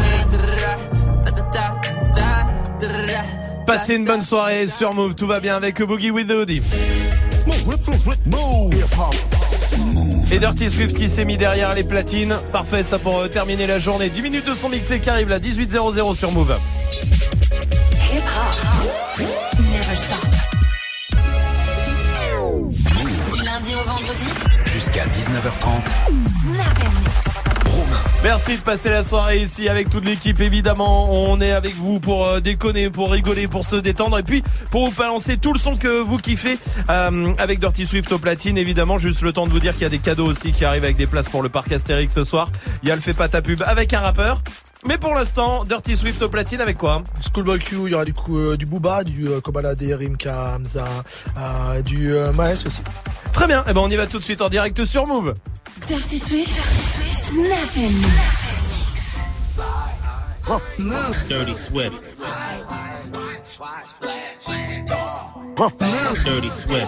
Passez une bonne soirée sur Move, tout va bien avec Boogie with the Hoodie. Et Dirty Swift qui s'est mis derrière les platines. Parfait, ça pour euh, terminer la journée. 10 minutes de son mixé qui arrive là, 18.00 sur Move. Hip hop. Never stop. Du lundi au vendredi. Jusqu'à 19h30. Snap. Merci de passer la soirée ici avec toute l'équipe évidemment. On est avec vous pour euh, déconner, pour rigoler, pour se détendre et puis pour vous balancer tout le son que vous kiffez euh, avec Dirty Swift au platine évidemment. Juste le temps de vous dire qu'il y a des cadeaux aussi qui arrivent avec des places pour le parc Astérix ce soir. Il y a le fait pas ta pub avec un rappeur. Mais pour l'instant, Dirty Swift au platine avec quoi? Schoolboy Q, il y aura du coup euh, du Booba, du euh, Kobalade, Rimka, Hamza, euh, du euh, Maes aussi. Très bien, et ben on y va tout de suite en direct sur Move. Dirty Swift. Snap. Move. Dirty Swift. Move. Dirty Swift.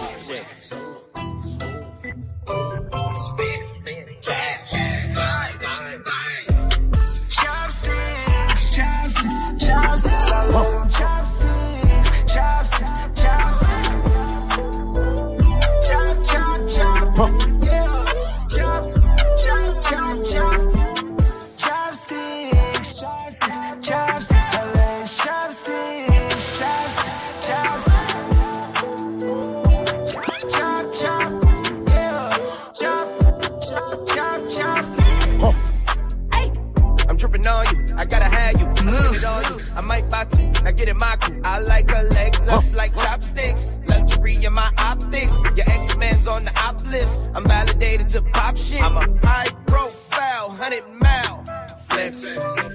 Get in my crew. I like her legs up like chopsticks. Luxury in my optics. Your ex-man's on the op list. I'm validated to pop shit. I'm a high profile, 100 mile. Flex.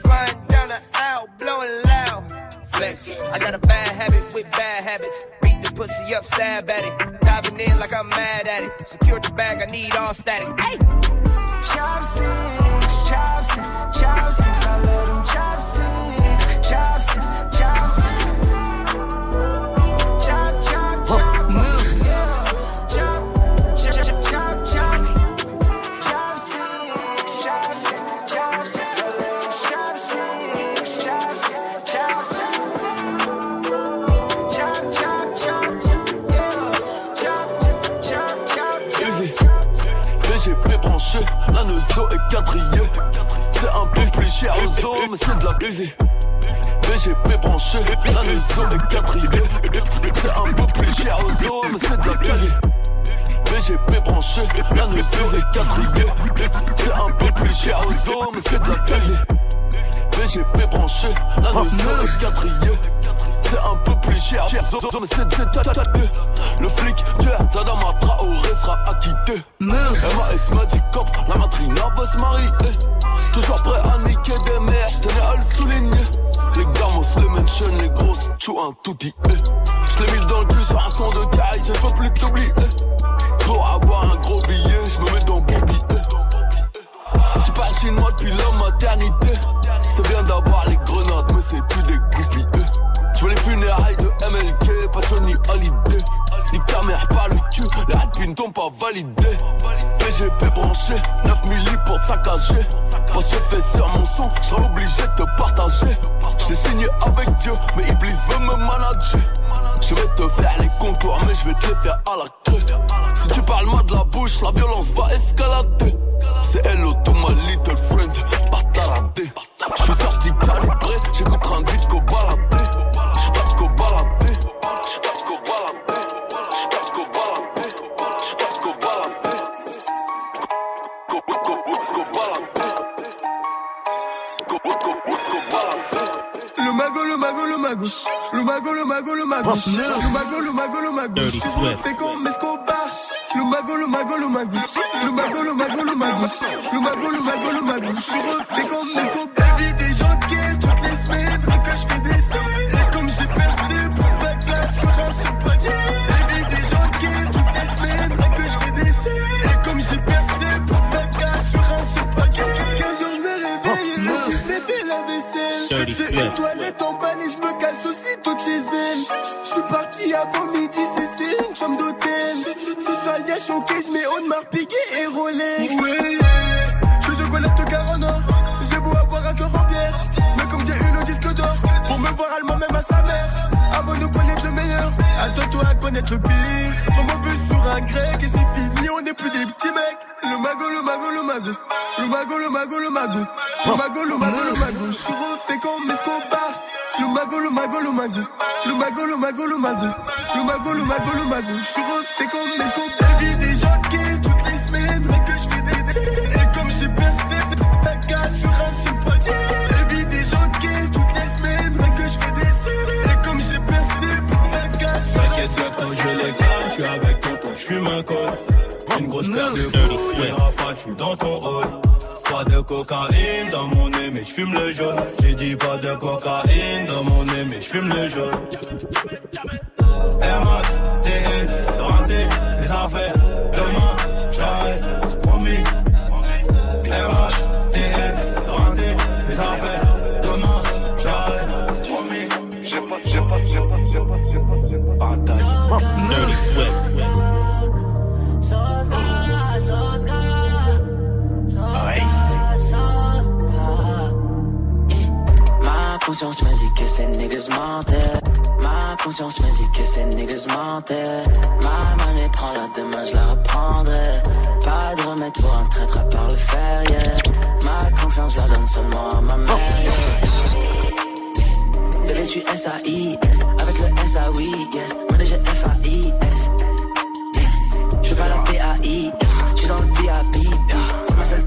Flying down the aisle, blowing loud. Flex. I got a bad habit with bad habits. Beat the pussy up, stab at it. Diving in like I'm mad at it. Secure the bag, I need all static. Hey! Cher aux mais c'est de la easy. VGP branché, le zoo est quadrillé. C'est un peu plus cher aux zoo, mais c'est de la easy. VGP branché, le zoo est quadrillé. C'est un peu plus cher aux zoo, mais c'est de la easy. VGP branché, le zoo est quadrillé. C'est un peu plus cher, mais c'est Le flic, tueur, Tadama Traoré sera acquitté. MAS m'a dit cop, la matrina va se marier. Toujours prêt à niquer des mères, j'tenais à le souligner. Les gamos, les mention, les grosses, chou un tout dit. Je l'ai mis dans le cul sur un son de caille, je peux plus t'oublier. Pour avoir un gros billet, je me mets dans billet. Tu parles chinois depuis la maternité. C'est bien d'avoir les grenades, mais c'est tout des goupilles. Je les funérailles de MLK, pas Johnny Hallyday. Nique ta mère par le cul, les rapines t'ont pas validé. PGP branché, 9 milli pour saccager. Parce que fait sur mon son, je serai obligé de te partager. J'ai signé avec Dieu, mais Iblis veut me manager. Je vais te faire les contours, mais je vais te les faire à la queue. Si tu parles mal de la bouche, la violence va escalader. C'est hello to my little friend, pas. Je suis sorti calibré, j'écoute un vite qu'au baladé. Le mago, le mago, le mago. Le mago, le mago, le mago. Le mago, le mago, le mago. Je suis comme Escobar. Le mago, le mago, le mago. Le mago, le mago, le mago. Le mago, le mago, le mago. Je suis refait comme Escobar. La vie des gens de J'ai une toilette en balle et je me casse aussitôt de chez elle. Je suis parti avant midi, c'est une chambre d'hôtel. C'est ça, y'a choqué, je mets Audemars Piguet et Rolex. Je joue chocolat de Garonne. J'ai beau avoir un cœur en pierre. Mais comme j'ai eu le disque d'or, pour me voir allemand même à sa mère. Avant de connaître le meilleur, attends-toi à connaître le pire. On veut sur un grec et c'est fini, on n'est plus des petits mecs. Le mago, le mago, le mago. Le mago, le mago, le mago. Le mago, le mago, le mago. Je suis refait comme Escobar. Le mago, le mago, le mago. Le mago, le mago, le mago. Le mago, le mago, le mago. Je suis refait comme Escobar. Vie des caisse toutes les semaines. Rien que je fais des Et comme j'ai percé, c'est ta casse sur un seul panier. La vie des gens de caisse toutes les semaines. Rien que je fais des Et comme j'ai percé, pour ta casse sur un T'inquiète seul pas quand je les je suis avec tonton, je fume un col. Une grosse paire de une rafale, je suis dans ton hall. Pas de cocaïne dans mon nez, mais je fume le jaune. J'ai dit pas de cocaïne dans mon nez, mais je fume le jaune. Ces niggas mentaient. Ma conscience me dit que ces niggas mentaient. Ma monnaie prend la demain, je la reprendrai. Pas de remède pour un traître à part le fer, yeah. Ma confiance, la donne seulement à ma mère, yeah. Je suis S-A-I-S. Avec le S-A-Oui, yes. Manager F-A-I-S. Je suis pas la P-A-I-S.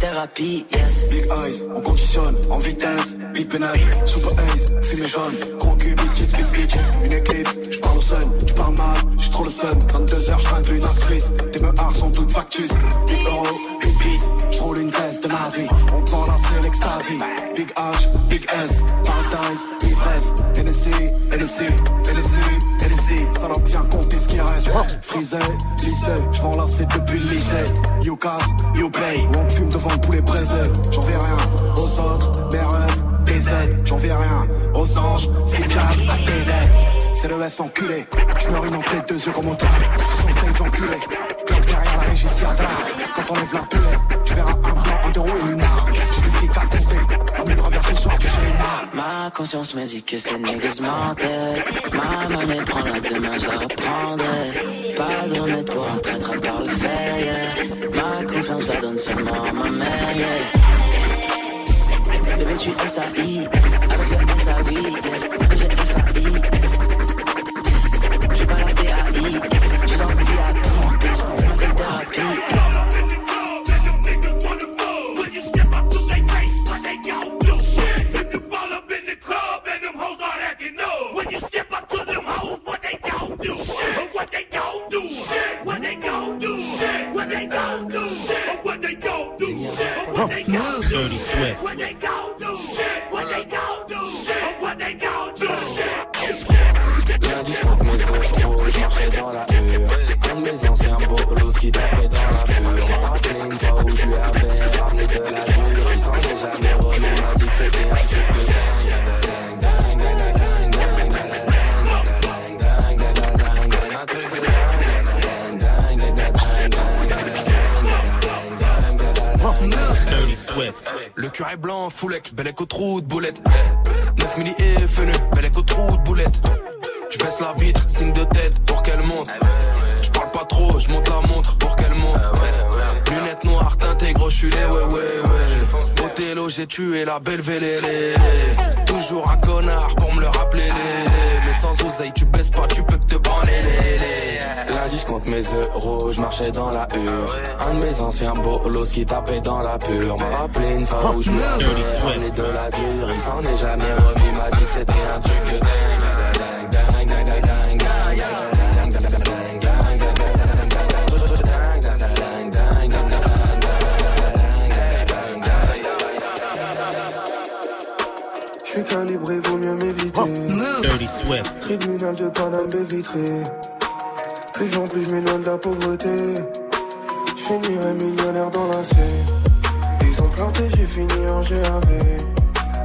Thérapie, yes. Big eyes, on conditionne en vitesse. Big pénal, super ace, fumée jaune. Gros cul, shit, big bitch. Une éclipse, j'parle au sun, j'parle mal, j'ai trop le sun. 22h, j'ringle une actrice. Tes meurs sont toutes factus. Big euro, big peace, j'roule une caisse de nazi. On te vend la c'est l'extasie. Big H, big S, paradise, ivresse. NSC, NSC, NSC, NSC. Salope, viens compter ce qui reste. Frisé, lycée, la c'est depuis le lycée. You casse, you play. Ou on fume devant le poulet braisé. J'en vais rien aux autres, mes rêves, des aides. J'en vais rien aux anges, c'est diable, des aides. C'est le S enculé. J'meurs une entrée, deux yeux comme mon temps. Conseil d'enculé. Glock derrière la régie, à Quand on lève la pelée, tu verras un blanc, un deux roues et une arme. Ma conscience me dit que c'est niggas mentait. Ma monnaie prend la demain, je la reprendrai. Pas de remède pour un traître le fer, yeah. Ma confiance la donne seulement à ma mère, yeah. Bébé, tu S A I S avec le S A I S avec le F A I S. Pas la D A I S, j'suis dans le VIP, c'est ma seule thérapie. what they gon' do? Shit. What they gon' do? Shit. What they gon' do? Shit. What they gon' do? Shit. What they gon' do? Dirty Swift. What they gon' do? Shit. What they gon' do? Shit. What they gon' do? Lundi, je coupe mes œufs rouges, j'enchaîne dans la rue Comme les anciens bolos qui tapaient dans Le curé blanc, foulec, bel écho trou de boulette. 9 milli et FNE, bel écho trou de boulette. Je baisse la vitre, signe de tête pour qu'elle monte. Je parle pas trop, je monte la montre pour qu'elle monte. Lunettes noires, teintées, gros, les ouais, ouais, ouais. Othello, j'ai tué la belle vélélé. Toujours un connard pour me le rappeler t'es sans oseille, tu baisses pas, tu peux que te bander Lundi je compte mes euros, je marchais dans la hure. Un de mes anciens bolos qui tapait dans la pure M'a rappelé une fois où je me oh, suis de la dure Il s'en est jamais remis, m'a dit que c'était un truc de dingue, dingue, calibré, vaut mieux m'éviter. Oh. Tribunal de Paname baie vitrée. Plus en plus je m'éloigne de la pauvreté. Je finirai millionnaire dans la C. Ils ont planté, j'ai fini en GAV.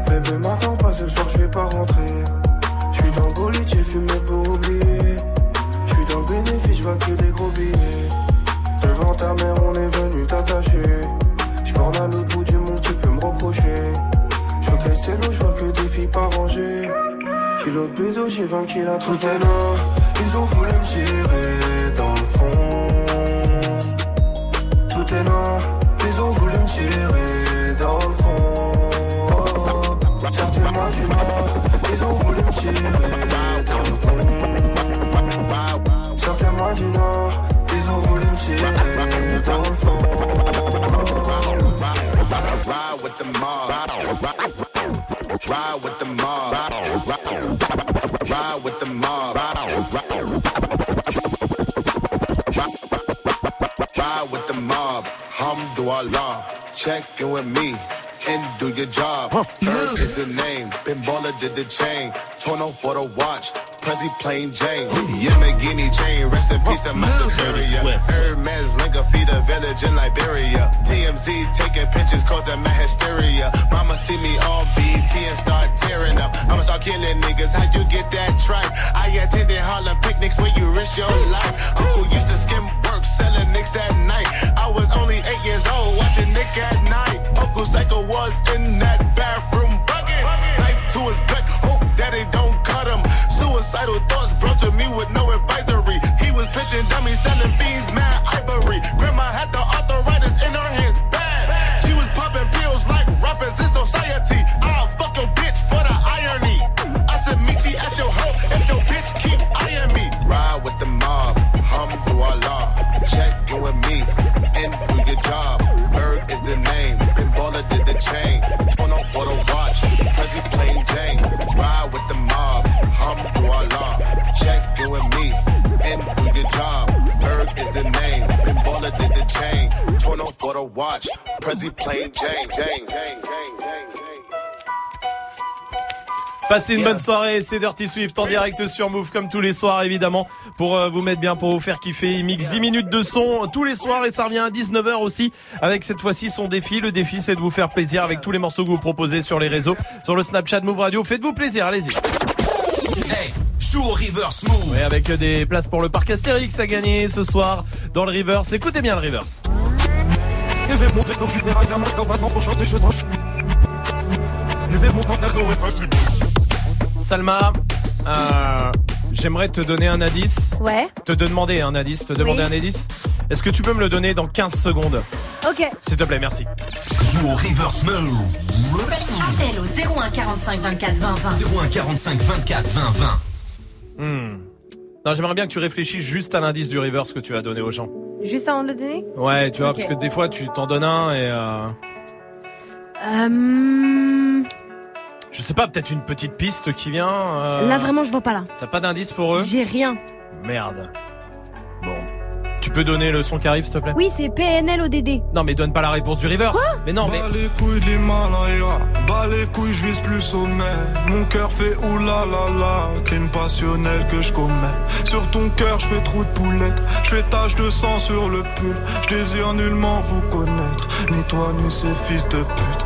Bébé m'attends pas ce soir, je vais pas rentrer. Je suis dans le bolide, j'ai fumé pour oublier. entre tes Passez une bonne soirée, c'est Dirty Swift en direct sur Move comme tous les soirs évidemment pour euh, vous mettre bien, pour vous faire kiffer. Il mixe 10 minutes de son tous les soirs et ça revient à 19h aussi avec cette fois-ci son défi. Le défi c'est de vous faire plaisir avec tous les morceaux que vous proposez sur les réseaux, sur le Snapchat Move Radio. Faites-vous plaisir, allez-y. Hey, joue au reverse move. Et avec des places pour le parc Astérix à gagner ce soir dans le Reverse. Écoutez bien le Reverse. Salma, euh, j'aimerais te donner un indice. Ouais. Te demander un indice, te demander Oui. un indice. Est-ce que tu peux me le donner dans 15 secondes Ok. S'il te plaît, merci. Joue au reverse mode. Appel au 01 45 24 20 20. 01 45 24 20 20. Hmm. Non, j'aimerais bien que tu réfléchisses juste à l'indice du reverse que tu vas donner aux gens. Juste avant de le donner Ouais, tu vois, parce que des fois tu t'en donnes un et euh, Euh, je sais pas, peut-être une petite piste qui vient. euh, Là, vraiment, je vois pas là. T'as pas d'indice pour eux? J'ai rien. Merde. Bon. Tu peux donner le son qui arrive, s'il te plaît? Oui, c'est PNL ODD. Non, mais donne pas la réponse du reverse. mais non, mais. Bas les couilles de l'Himalaya, bas les couilles, je vise plus sommet. Mon cœur fait oulala, crime passionnel que je commets. Sur ton cœur, je fais trou de poulette, je fais tache de sang sur le pull. Je désire nullement vous connaître, ni toi ni ces fils de pute.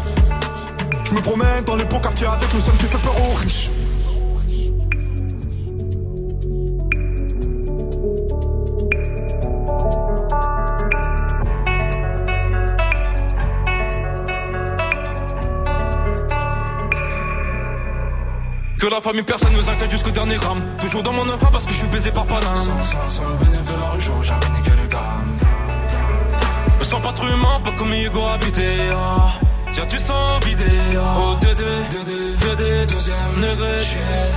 Je me promène dans les beaux quartiers avec le seum qui fait peur aux riches. Que la famille, personne ne nous inquiète jusqu'au dernier gramme. Toujours dans mon enfant parce que je suis baisé par Paname. Sans, sans, sans le bénéfice de la rue, j'aurais jamais niqué le gramme. Me sens pas trop humain, pas comme Hugo habité. Ah. Y'a du sang vidé. Oh, Dédé, Dédé, Dédé, deuxième degré.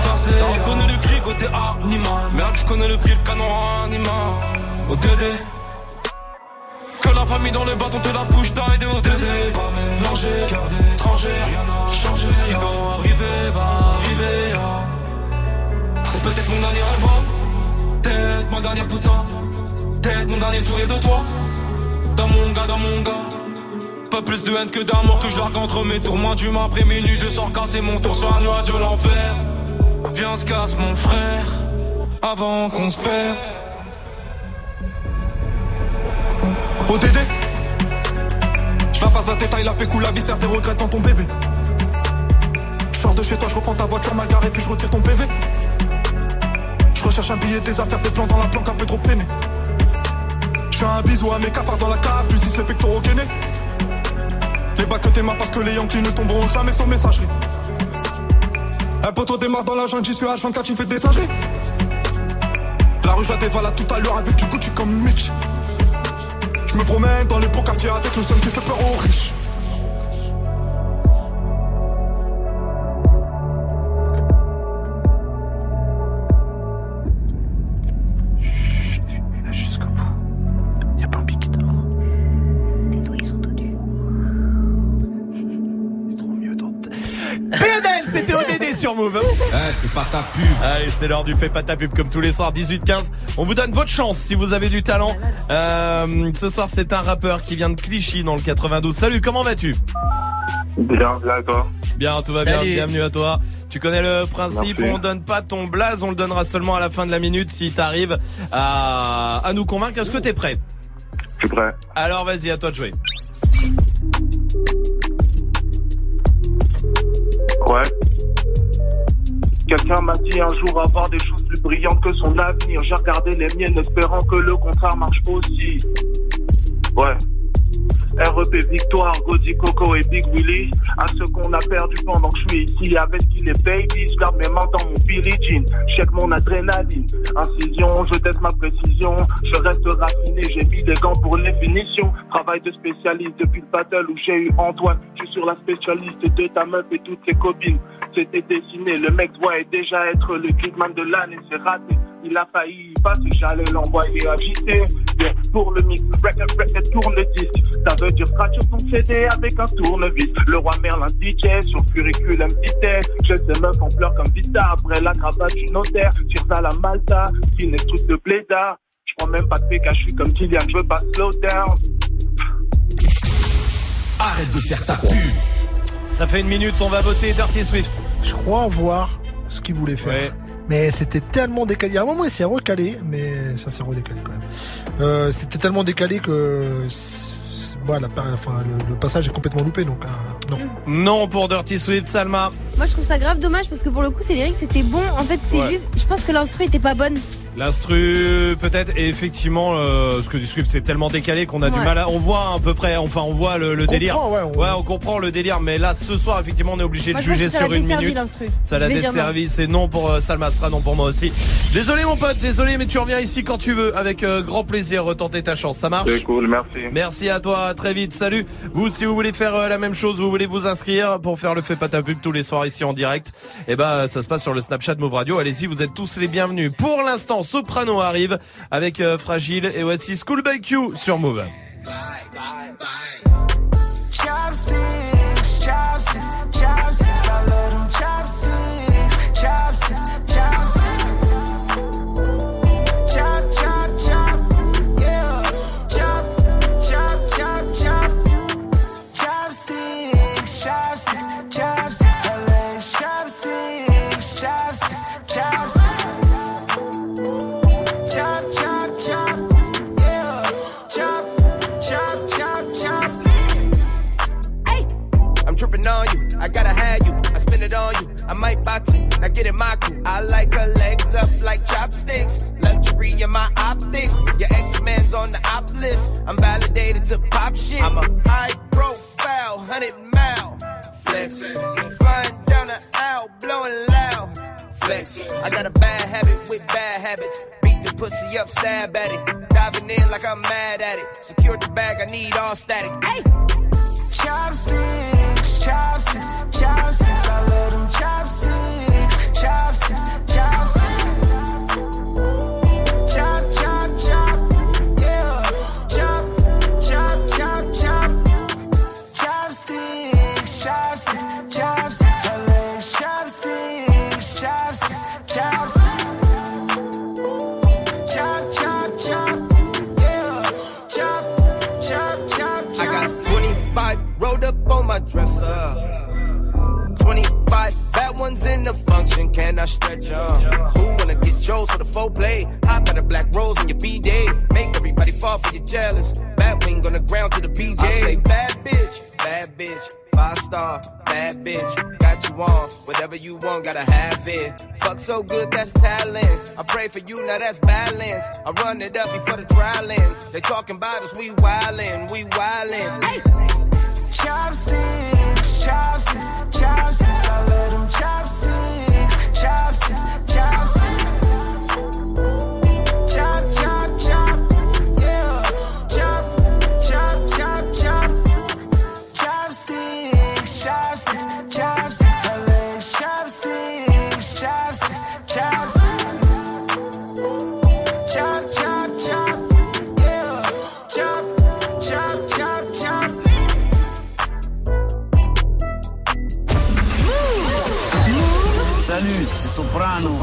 Forcé. T'as reconnu le cri côté animal. Merde, je connais le prix, le canon animal. Oh, Dédé. Que la famille dans le bâton te la bouche d'aide au Dédé. Pas mélangé, cœur d'étranger, rien n'a changé. Ce qui doit arriver va arriver. ah. C'est peut-être mon dernier rêve, hein. peut-être mon dernier bout de temps, peut-être mon dernier sourire de toi. Dans mon gars, dans mon gars. Pas plus de haine que d'amour que je largue entre mes tours. Moins d'humain après minuit, je sors casser mon tour sur un nuage de l'enfer. Viens, se casse mon frère, avant qu'on se perde. ODD Je la passe la détail, la pécou, la viscère, tes regrets devant ton bébé. Je de chez toi, je reprends ta voiture mal garée, puis je retire ton PV. Je recherche un billet, des affaires, des plans dans la planque, un peu trop peiné. Je fais un bisou à mes cafards dans la cave, tu dis les pectoraux gainés. Les bacs que tes mains parce que les Yankees ne tomberont jamais sans messagerie. Un poteau démarre dans la jungle, j'y suis H24, tu fais des singeries. La rue, je la dévale à toute allure avec du Gucci comme Mitch. Je me promène dans les beaux quartiers avec le seum qui fait peur aux riches. Sur Move. Eh, c'est pas ta pub. Allez, c'est l'heure du fait pas ta pub comme tous les soirs 18-15. On vous donne votre chance si vous avez du talent. Euh, ce soir, c'est un rappeur qui vient de Clichy dans le 92. Salut, comment vas-tu? Bien, bien, et toi? Bien, tout va bien. Bienvenue à toi. Tu connais le principe, Merci. on donne pas ton blaze, on le donnera seulement à la fin de la minute si t'arrives à, à nous convaincre. Est-ce que t'es prêt? Je suis prêt. Alors vas-y, à toi de jouer. Ouais. Quelqu'un m'a dit un jour avoir des choses plus brillantes que son avenir. J'ai regardé les miennes espérant que le contraire marche aussi. Ouais. REP Victoire, Godi Coco et Big Willy. À ceux qu'on a perdu pendant que je suis ici avec qui les baby. Je garde mes mains dans mon Billie Jean. Check mon adrénaline. Incision, je teste ma précision. Je reste raffiné, j'ai mis des gants pour les finitions. Travail de spécialiste depuis le battle où j'ai eu Antoine. Je suis sur la spécialiste de ta meuf et toutes ses copines. C'était dessiné, le mec doit déjà être le kidman de l'année, c'est raté. Il a failli y passer, j'allais l'envoyer agiter. Pour le mix, record, record, tourne le disque. Veut dire scratch ton CD avec un tournevis. Le roi Merlin DJ sur curriculum vitae. Je sais meuf en pleurs comme Vita après la cravate du notaire. Tire à la Malta, finesse truc de blédard. Je prends même pas de PK, je suis comme Kylian, je veux pas slow down. Arrête de faire ta pub. Ça fait une minute, on va voter Dirty Swift. Je crois voir ce qu'il voulait faire. Mais c'était tellement décalé. Il y a un moment, il s'est recalé, mais ça s'est redécalé quand même. Euh, c'était tellement décalé que c'est- c'est- enfin, le, le passage est complètement loupé, donc euh, non. Non pour Dirty Swift, Salma. Moi, je trouve ça grave dommage parce que pour le coup, ces lyrics c'était bon. En fait, c'est Ouais. juste. Je pense que l'instru était pas bonne. L'instru peut-être et effectivement euh, ce que du Swift c'est tellement décalé qu'on a du Ouais. mal à on voit à peu près enfin on voit le, le On délire comprend, ouais, on- comprend le délire mais là ce soir effectivement on est obligé Moi, de juger sur l'a une desservi, minute l'instru. ça l'a desservi c'est non pour euh, Salma sera non pour moi aussi désolé mon pote désolé mais tu reviens ici quand tu veux avec euh, grand plaisir retenter ta chance ça marche? C'est cool, merci. Merci à toi, à très vite, salut. Vous, si vous voulez faire euh, la même chose, vous voulez vous inscrire pour faire le fait pas ta pub tous les soirs ici en direct, eh ben ça se passe sur le Snapchat Move Radio. Allez-y, vous êtes tous les bienvenus. Pour l'instant, Soprano arrive avec euh, Fragile et voici School by Q sur Move. Get in my crew. I like her legs up like chopsticks. Luxury in my optics. Your ex-man's on the op list. I'm validated to pop shit. I'm a high profile, 100 mile flex. Flying down the aisle, blowing loud flex. I got a bad habit with bad habits. Beat the pussy up, stab at it. Diving in like I'm mad at it. Secure the bag, I need all static. Hey! Chopsticks, chopsticks, chopsticks. I love them chopsticks, since, job since. Chop, chop, chop, yeah. Chop, chop, chop, chop. Chopsticks, chopsticks, chopsticks. Her chopsticks, chopsticks, chopsticks, 25 Rolled up on my dresser. 20 in the function, can I stretch 'em? Who wanna get Joe's for the full play? Hop out a black rose on your B-day. Make everybody fall for your jealous. Bad wing on the ground to the BJ. I say bad bitch, bad bitch. Five star, bad bitch. Got you on, whatever you want, gotta have it. Fuck so good, that's talent. I pray for you, now that's balance. I run it up before the trial ends. They talking about us, we wildin', we wildin'. Hey! Chopsticks, chopsticks, chopsticks. I love them chopsticks, chopsticks, chopsticks. Chop, chop, chop, yeah. Chop, chop, chop, chop. Chopsticks, chopsticks, chopsticks. I love chopsticks, C'est Soprano.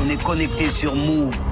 On est connecté sur Move.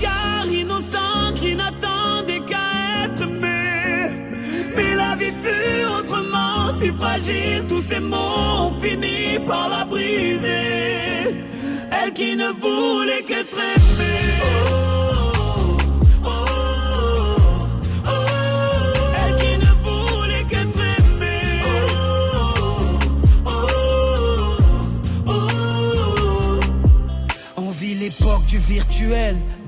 regard innocent qui n'attendait qu'à être aimé. Mais la vie fut autrement si fragile, tous ces mots ont fini par la briser. Elle qui ne voulait qu'être aimée. Oh. l'époque du virtuel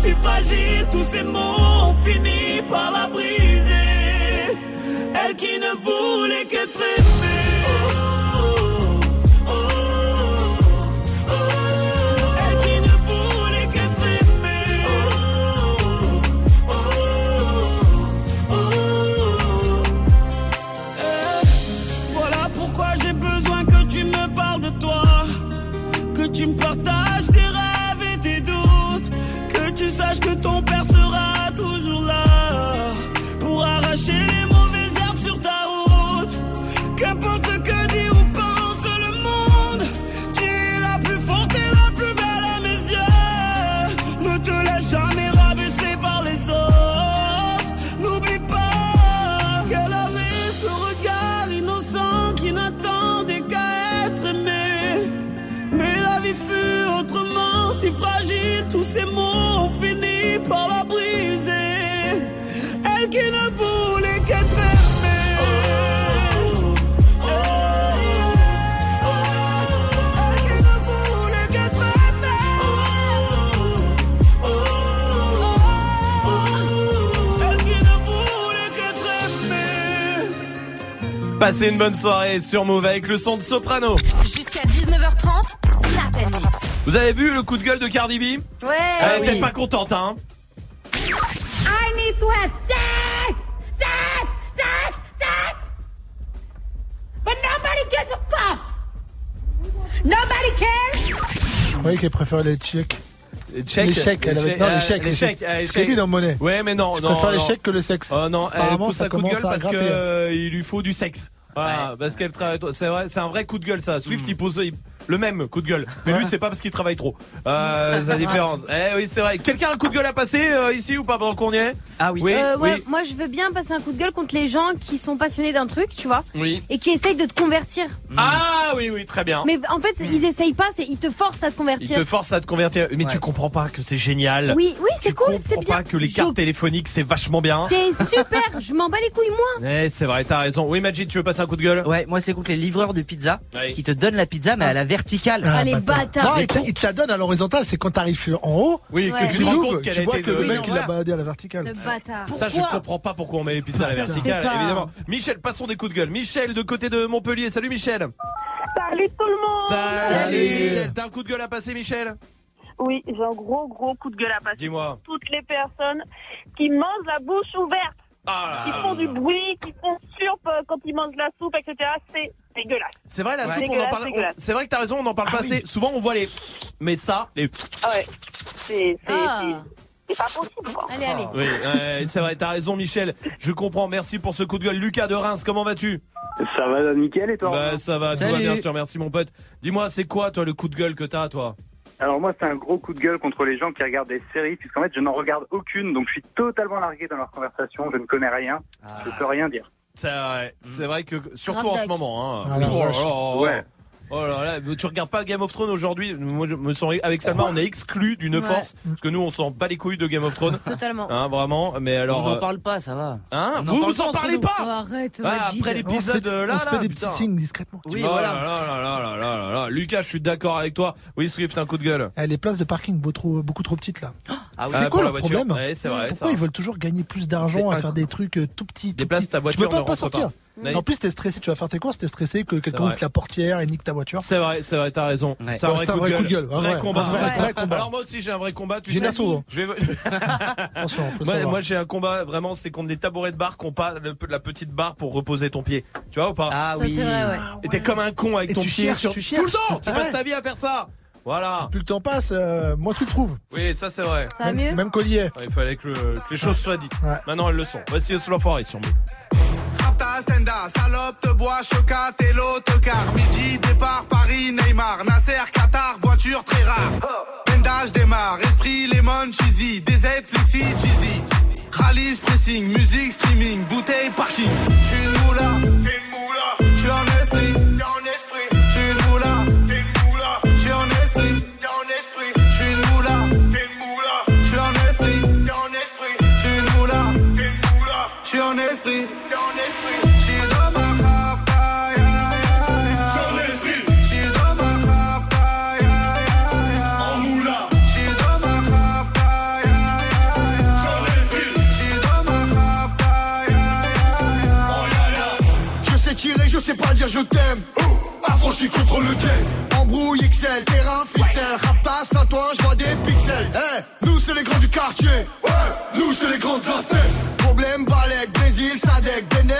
si fragile, tous ces mots ont fini par la briser. Elle qui ne voulait qu'être aimée. Passez une bonne soirée sur Move avec le son de Soprano. Jusqu'à 19h30, Snap Mix. Vous avez vu le coup de gueule de Cardi B? Ouais. Elle était pas contente, hein I need to have sex! Sex! Sex! Sex! But nobody gives a fuck! Nobody cares! Je croyais qu'elle préférait les chèques. Chèques Les chèques, elle avait- non, les euh, chèques, les chèques. euh, Ce qu'elle dit dans Monnaie. Ouais, mais non, Je non. préfère chèques que le sexe. Oh non, elle Apparemment, pousse ça un coup de commence gueule à parce que grimper. euh, il lui faut du sexe. Voilà, parce qu'elle travaille. C'est vrai, c'est un vrai coup de gueule ça. Swift Hmm. il pose il- le même coup de gueule. Mais lui c'est pas parce qu'il travaille trop. Euh, c'est la différence. Eh oui, c'est vrai. Quelqu'un a un coup de gueule à passer euh, ici ou pas pendant qu'on y est Ah oui. Oui, Euh, ouais, oui. Moi, je veux bien passer un coup de gueule contre les gens qui sont passionnés d'un truc, tu vois, Oui. et qui essayent de te convertir. Ah oui, oui, très bien. Mais en fait, ils essayent pas, c'est ils te forcent à te convertir. te force à te convertir. Mais tu comprends pas que c'est génial. Oui, oui, c'est cool, Tu c'est comprends bien. pas que les Je- cartes téléphoniques c'est vachement bien. C'est super, je m'en bats les couilles, moi. Eh, c'est vrai, t'as raison. Oui, Majid, tu veux passer un coup de gueule? Ouais, moi c'est contre les livreurs de pizza Ouais. qui te donnent la pizza mais à la verticale. Ah, les bâtards. Non, Les il te, il te la donne à l'horizontale, c'est quand t'arrives en haut. Oui, Ouais. que tu Tu te rends compte qu'elle tu a vois été que le de- mec il a baladé à la verticale. Le bâtard. Ça, je comprends pas pourquoi on met les pizzas à la verticale, pas. évidemment. Michel, passons des coups de gueule. Michel, de côté de Montpellier. Salut, Michel. Salut tout le monde. Michel. T'as un coup de gueule à passer, Michel Oui, j'ai un gros gros coup de gueule à passer. Dis-moi. Toutes les personnes qui mangent la bouche ouverte, Ah, qui font du bruit, qui font surp euh, quand ils mangent la soupe, etc. C'est dégueulasse. C'est vrai, la Ouais. soupe, on en parle. C'est vrai que t'as raison, on en parle Ah pas assez. Souvent, on voit les. Mais ça, les. Ah ouais. C'est c'est- Ah. pas possible quoi. Allez, allez. Oui, c'est vrai, t'as raison, Michel. Je comprends. Merci pour ce coup de gueule. Lucas de Reims, comment vas-tu? Ça va nickel et toi? Bah, ça va, tout va Salut. bien, je te remercie, mon pote. Dis-moi, c'est quoi, toi, le coup de gueule que t'as, toi? Alors moi c'est un gros coup de gueule contre les gens qui regardent des séries puisqu'en fait je n'en regarde aucune donc je suis totalement largué dans leur conversation, je ne connais rien, je peux rien dire. C'est vrai que surtout en ce moment. Hein. Oh là là, tu regardes pas Game of Thrones aujourd'hui. Avec Salma, on est exclu d'une force parce que nous, on s'en bat les couilles de Game of Thrones. Totalement. Hein, vraiment. Mais alors, on n'en euh, parle pas, ça va. Hein Vous vous en parlez pas. Oh, arrête. Ah, après l'épisode euh, là, on se fait des putain. petits signes discrètement. Oui, oh voilà. Là, là, là, là, Lucas, je suis d'accord avec toi. Oui, Swift, un coup de gueule. Eh, les places de parking beaucoup trop, petites là. Ah. C'est ah, quoi le problème Pourquoi ils veulent toujours gagner plus d'argent à faire des trucs euh, tout petits Des places ta voiture. Tu peux pas sortir. En plus, t'es stressé, tu vas faire tes courses, t'es stressé que quelqu'un ouvre la portière et nique ta voiture. C'est vrai, c'est vrai, t'as raison. C'est un vrai, c'est un coup vrai de coup de gueule. Un vrai, combat. un vrai, vrai combat. Alors moi aussi j'ai un vrai combat. Tu J'ai sais. une assaut, hein. Je vais... Attention, faut moi, moi, j'ai un combat vraiment, c'est contre des tabourets de bar qu'on pas le- la petite barre pour reposer ton pied. Tu vois ou pas? Ah Ça, oui. c'est vrai, ouais. Et t'es comme un con avec ton pied sur tu tout le temps. Tu passes ta vie à faire ça. Voilà. Plus le temps passe, euh, moi tu le trouves. Oui, ça c'est vrai. Ça va Même- mieux Même collier. Il fallait que, le- que les choses soient dites. Maintenant elles le sont. Voici le slow forest sur Move. Rapta, Stenda, salope, te bois, chocat et l'autocar. Midi, départ, Paris, Neymar, Nasser, Qatar, voiture très rare. Pendage démarre, esprit, lemon, cheesy, DZ, flexi, cheesy. Rallye, pressing, musique, streaming, bouteille, parking. J'suis une moula, en esprit. J'suis dans ma. J'suis dans ma. En moula. J'suis dans ma. J'suis dans ma. Oh. Je sais tirer, je sais pas dire je t'aime. Affranchi contre le game. Embrouille XL, terrain, ficelle. Raptas à toi, je vois des pixels. Eh, nous c'est les grands du quartier. Ouais, nous c'est les grands de la tête.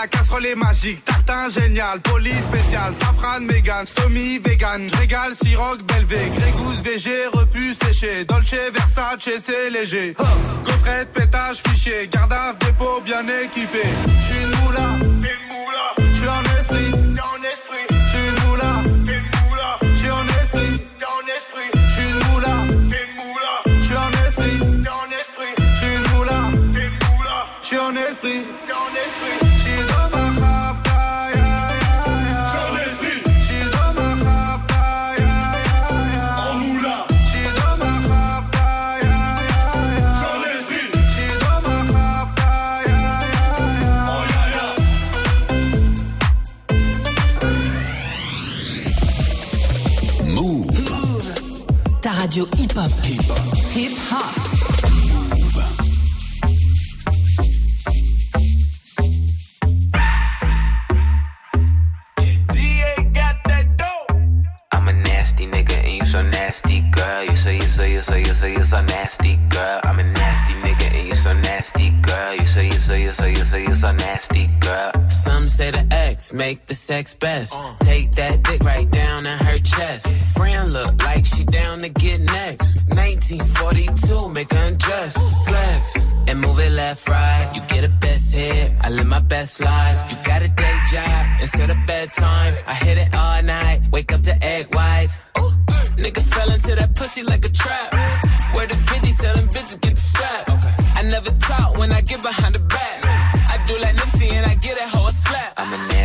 la casserole est magique. Tartin génial, police spécial, safran, mégan, stomy, vegan. J'régale, siroc, belvé, grégousse, VG, repu, séché. Dolce, Versace, c'est léger. Gaufrette, pétage, fichier, garde dépôt bien équipé. J'suis une moula. J'suis en esprit. J'suis une moula. Radio hip-hop. Hip-hop. DA got that dope. I'm a nasty nigga and you so nasty, girl. You so you so you so you so you so nasty, girl. I'm a nasty, girl. You say, you say, you say, you so you so nasty, girl. Some say the X make the sex best. Take that dick right down in her chest. Friend look like she down to get next. 1942, make her undress. Flex and move it left, right. You get a best hit. I live my best life. You got a day job instead of bedtime. I hit it all night. Wake up to egg whites. Ooh, nigga fell into that pussy like a trap. Where the 50 tell them bitches get the strap. I never talk when I get behind the back. I do like Nipsey and I get a slap. I'm a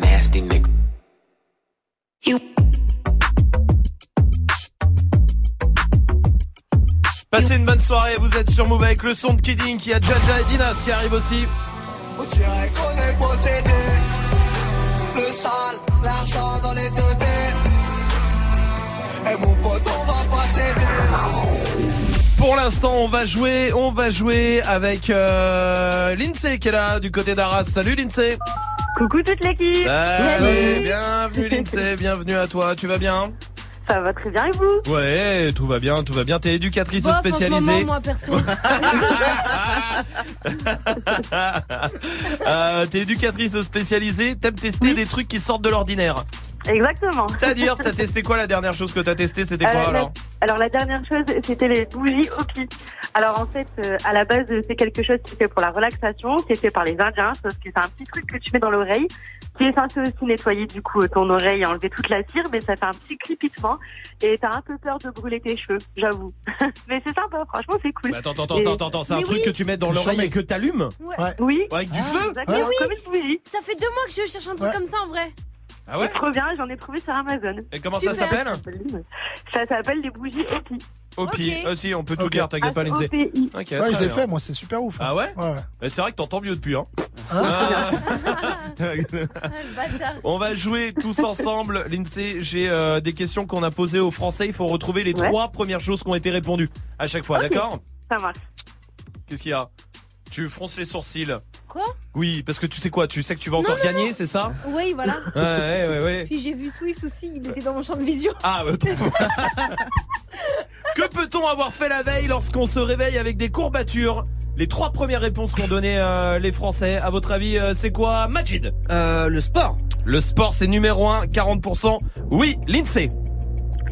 nasty nigga. Passez une bonne soirée, vous êtes sur Move avec le son de Kidding, qui a Jaja et Dinas qui arrive aussi. On dirait qu'on est possédé. Le sale, l'argent dans les deux. Et mon pote, on va pas céder. Pour l'instant, on va jouer, on va jouer avec euh, Lindsay qui est là du côté d'Arras. Salut Lindsay. Coucou toute l'équipe. Salut, bienvenue Lindsay, bienvenue à toi. Tu vas bien? Ça va très bien et vous? Ouais, tout va bien, tout va bien. T'es éducatrice Bof, en ce spécialisée. moment, moi perso. Euh, T'es éducatrice spécialisée. T'aimes tester des trucs qui sortent de l'ordinaire. Exactement. C'est-à-dire, t'as testé quoi la dernière chose que t'as testé C'était quoi Euh, la- alors? alors la dernière chose, c'était les bougies Hopi. Alors en fait, euh, à la base, c'est quelque chose qui est fait pour la relaxation, qui est fait par les Indiens, sauf que c'est un petit truc que tu mets dans l'oreille, qui est censé aussi nettoyer du coup ton oreille et enlever toute la cire, mais ça fait un petit crépitement et t'as un peu peur de brûler tes cheveux, j'avoue. mais c'est sympa, franchement, c'est cool. Mais Attends, attends, Et- attends, attends, attends, c'est un truc que tu mets dans l'oreille et que t'allumes? Ouais. Oui. Avec du Ah, feu? Exactement, Mais oui. comme une bougie. Ça fait deux mois que je cherche un truc Ouais. comme ça en vrai. Ah ouais Trop bien, j'en ai trouvé sur Amazon. Et comment ça Super. s'appelle Ça s'appelle les bougies Hopi. Opi. Ok. aussi, on peut tout Ok. dire, t'inquiète pas Lindsay. Ok, Ouais, je l'ai bien. fait, moi, c'est super ouf. hein. Ah ouais Ouais. Mais C'est vrai que t'entends mieux depuis, hein. Ah, Ah. le bâtard. On va jouer tous ensemble. Lindsay, j'ai euh, des questions qu'on a posées aux Français. Il faut retrouver les Ouais. trois premières choses qui ont été répondues à chaque fois, d'accord Ça marche. Qu'est-ce qu'il y a? Tu fronces les sourcils. Quoi Oui, parce que tu sais quoi Tu sais que tu vas encore non, gagner, c'est ça Oui, voilà. Ouais, ouais, ouais, ouais. Puis j'ai vu Swift aussi, il était dans mon champ de vision. Ah, bah, attends. Que peut-on avoir fait la veille lorsqu'on se réveille avec des courbatures Les trois premières réponses qu'ont donné euh, les Français, à votre avis, euh, c'est quoi Majid Euh, le sport. Le sport, c'est numéro 1, 40%. Oui, Lindsay.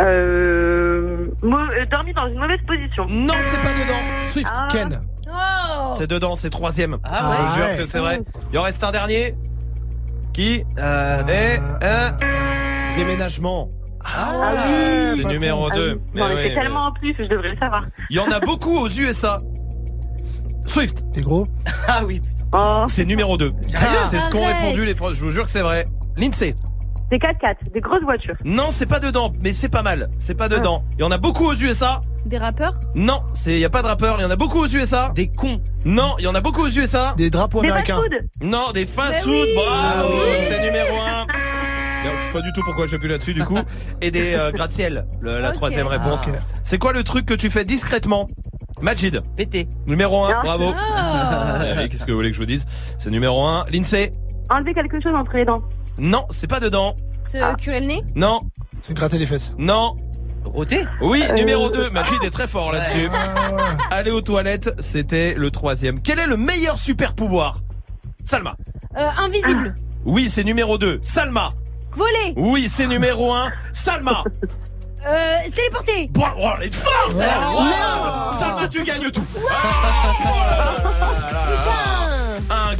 Euh, mau- euh, dormi dans une mauvaise position. Non, c'est pas dedans. Swift. Ah. Ken. Oh C'est dedans, c'est troisième. Ah ouais. Je vous jure ouais. que c'est vrai. Il en reste un dernier. Qui Euh, est un déménagement. Ah C'est oui. numéro Ah 2. oui. J'en ai fait tellement en plus, je devrais le savoir. Il y en a beaucoup aux USA. Swift, T'es gros Ah oui. Oh, c'est numéro 2. C'est ce qu'ont répondu les Français. Je vous jure que c'est vrai. Lindsay. Des 4x4, des grosses voitures. Non, c'est pas dedans, mais c'est pas mal. C'est pas dedans. Il y en a beaucoup aux USA. Des rappeurs? Non, c'est il y a pas de rappeur, il y en a beaucoup aux USA. Des cons. Non, il y en a beaucoup aux USA. Des drapeaux Des américains. Non, des fast Mais food. oui. Bravo, Ah oui. c'est numéro 1. je sais pas du tout pourquoi j'appuie là-dessus du coup. Et des euh, gratte-ciel, la troisième réponse. Ah. C'est quoi le truc que tu fais discrètement? Majid, Pété. numéro 1, Non. bravo. Oh Allez, Qu'est-ce que vous voulez que je vous dise? C'est numéro 1. Lindsay Enlever quelque chose entre les dents. Non, c'est pas dedans. Se curer le nez Non, C'est gratter les fesses. non. Roté. Oui, Euh. numéro 2. Majid est très fort là-dessus. Ah, ouais. Aller aux toilettes, c'était le troisième. Quel est le meilleur super pouvoir Salma. Euh, Invisible Oui, c'est numéro 2. Salma. Voler Oui, c'est numéro 1. Salma. Euh, se téléporter Bon, oh, elle est forte. Wow. Salma, tu gagnes tout. Ah, oh là là là là. Putain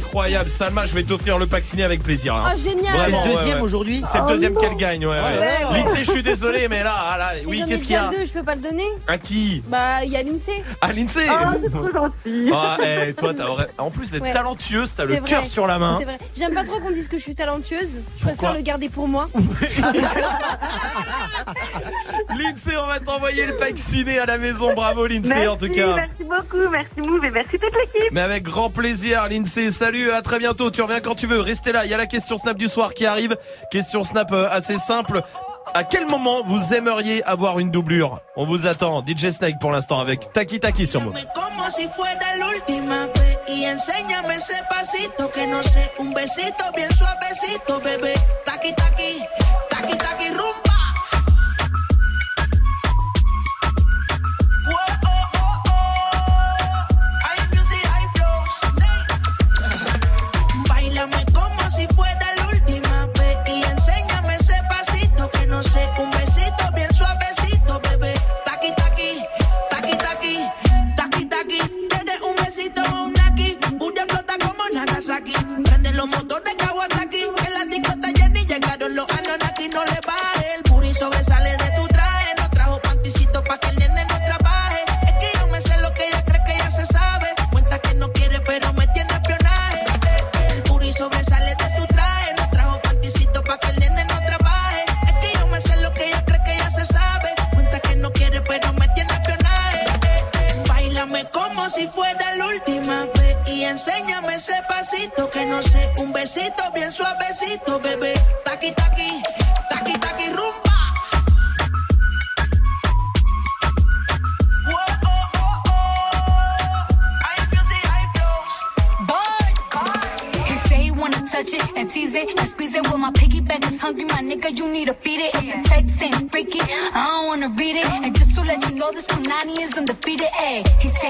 Incroyable, Salma, je vais t'offrir le pack signé avec plaisir. hein. Oh génial C'est le deuxième ouais. aujourd'hui. C'est le Oh deuxième qu'elle gagne, ouais, ouais. Ouais. Lindsay, je suis désolé, mais là, ah, oui, qu'est-ce qu'il y a deux, je peux pas le donner À qui Bah, il y a l'INSEE. À Lindsay Oh, c'est trop gentil. Ah, eh, toi, en plus d'être Ouais. talentueuse, t'as le cœur sur la main. C'est vrai. J'aime pas trop qu'on dise que je suis talentueuse. Je Pourquoi préfère le garder pour moi. Lindsay, on va t'envoyer le pack ciné à la maison. Bravo, Lindsay, Merci, en tout cas. merci beaucoup, merci Move et merci toute l'équipe. Mais avec grand plaisir, Lindsay. Salut, à très bientôt. Tu reviens quand tu veux. Restez là. Il y a la question Snap du soir qui arrive. Question Snap euh, assez simple. À quel moment vous aimeriez avoir une doublure? On vous attend. DJ Snake pour l'instant avec Taki Taki sur moi. Kawasaki. Prende los motores Kawasaki. En la discota Jenny llegaron los Anonaki. No le va el puri sobresale no sé, un besito bien suavecito, bebé. Taqui, taqui, taqui, taqui, rumbo. Oh, oh, oh. touch it and tease it and squeeze it. With my piggyback is hungry, my nigga, you need to feed it. If the text ain't freaky, I don't wanna read it. And just to let you know, this Punani is undefeated. Ayy, he said.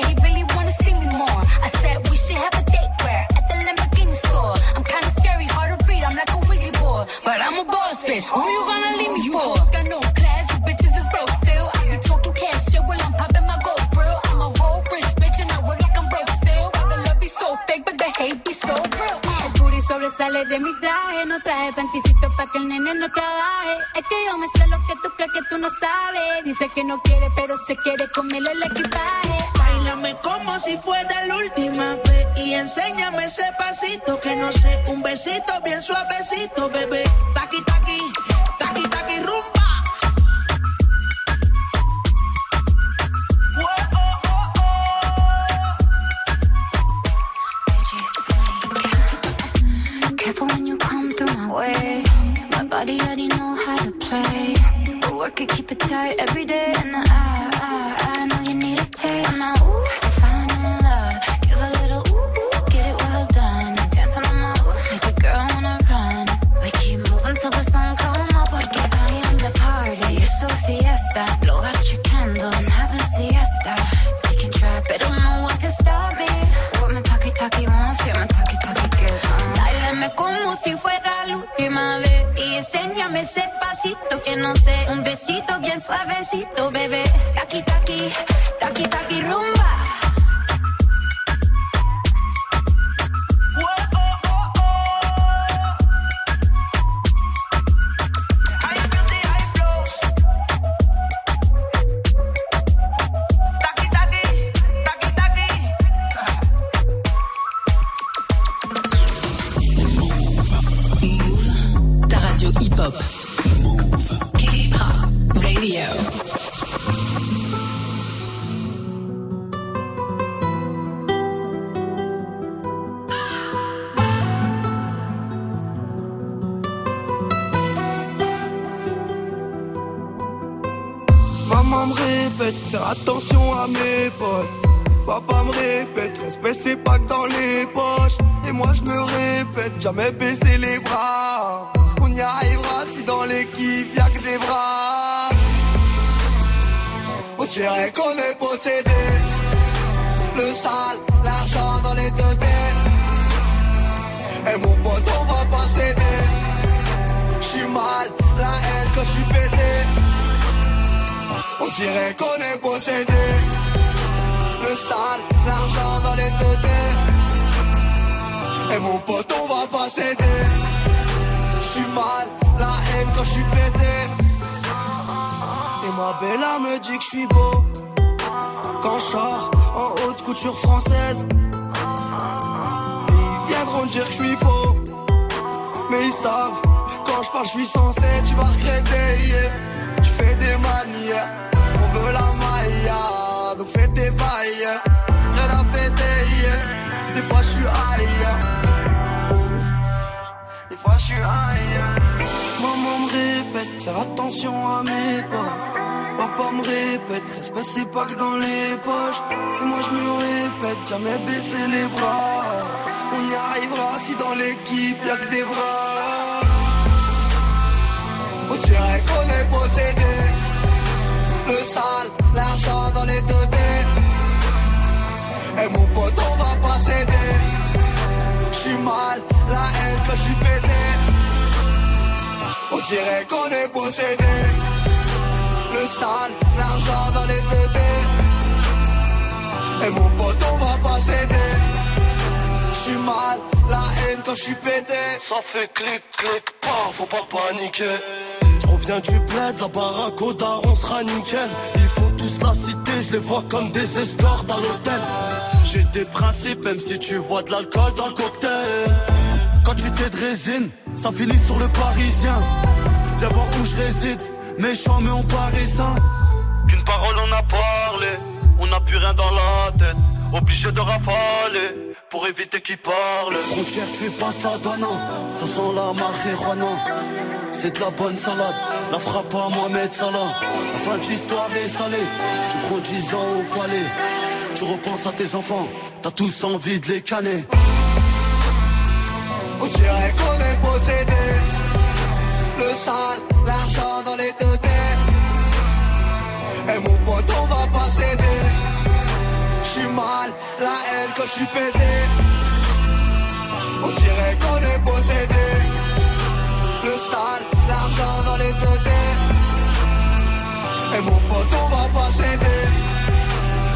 Dice que no quiere, pero se quiere comerle el equipaje. Bailame como si fuera la última vez y enséñame ese pasito que no sé, un besito bien suavecito, bebé. Taqui taqui. Le sale, l'argent dans les deux Et mon pote, on va pas céder. J'suis mal, la haine quand j'suis pété. Ça fait clic, clic, pas, faut pas paniquer. Je reviens du bled, la baraque au daron sera nickel. Ils font tous la cité, je les vois comme des escortes à l'hôtel. J'ai des principes, même si tu vois de l'alcool dans le cocktail. Quand tu t'es de résine, ça finit sur le parisien. Viens voir où je réside, méchant mais on paraît sain. Qu'une parole on a parlé, on n'a plus rien dans la tête. Obligé de rafaler pour éviter qu'il parle. Frontière, tu passes la donne, ça sent la marijuana. C'est de la bonne salade, la frappe à Mohamed Salah. La fin de l'histoire est salée, tu prends 10 ans au palais. Tu repenses à tes enfants, t'as tous envie de les canner. On dirait qu'on est possédé. Le sale, l'argent dans les deux Et mon pote, on va pas céder. J'suis mal, la haine quand j'suis pété. On dirait qu'on est possédé. Le sale, l'argent dans les deux Et mon pote, on va pas céder.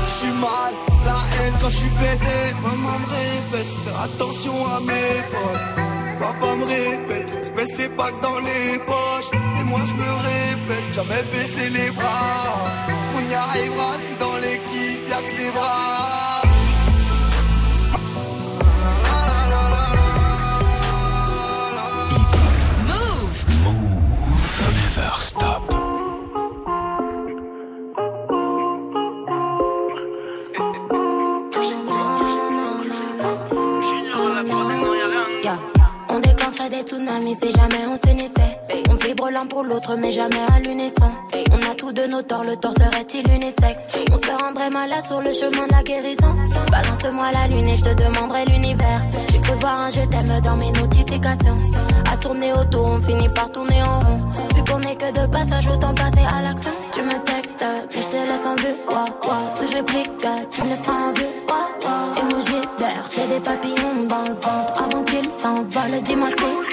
J'suis mal, la haine quand j'suis pété. Maman me répète, attention à mes potes. Papa me répète, respect c'est pas que dans les poches. Et moi je me répète, jamais baisser les bras. On y arrivera si dans l'équipe y'a que des bras. Move. Move. Never stop. Tsunamis si jamais on s'unissait. On vibre l'un pour l'autre, mais jamais à l'unisson. On a tous de nos torts, le tort serait-il unisexe On se rendrait malade sur le chemin de la guérison. Balance-moi la lune et je te demanderai l'univers. J'ai cru voir un je t'aime dans mes notifications. À tourner autour, on finit par tourner en rond. Vu qu'on est que de passage, autant passer à l'action. Tu me textes, mais je te laisse en vue. Ouah, ouah. Si je réplique, tu me laisses en vue. Ouah, ouah. Emoji d'air, j'ai des papillons dans le ventre avant qu'ils s'envolent. Dis-moi si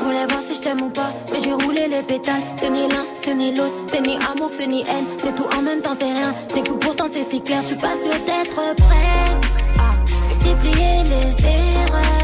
Je voulais voir si je t'aime ou pas, mais j'ai roulé les pétales. C'est ni l'un, c'est ni l'autre, c'est ni amour, c'est ni haine. C'est tout en même temps, c'est rien. C'est fou, pourtant c'est si clair. Je suis pas sûre d'être prête à multiplier les erreurs.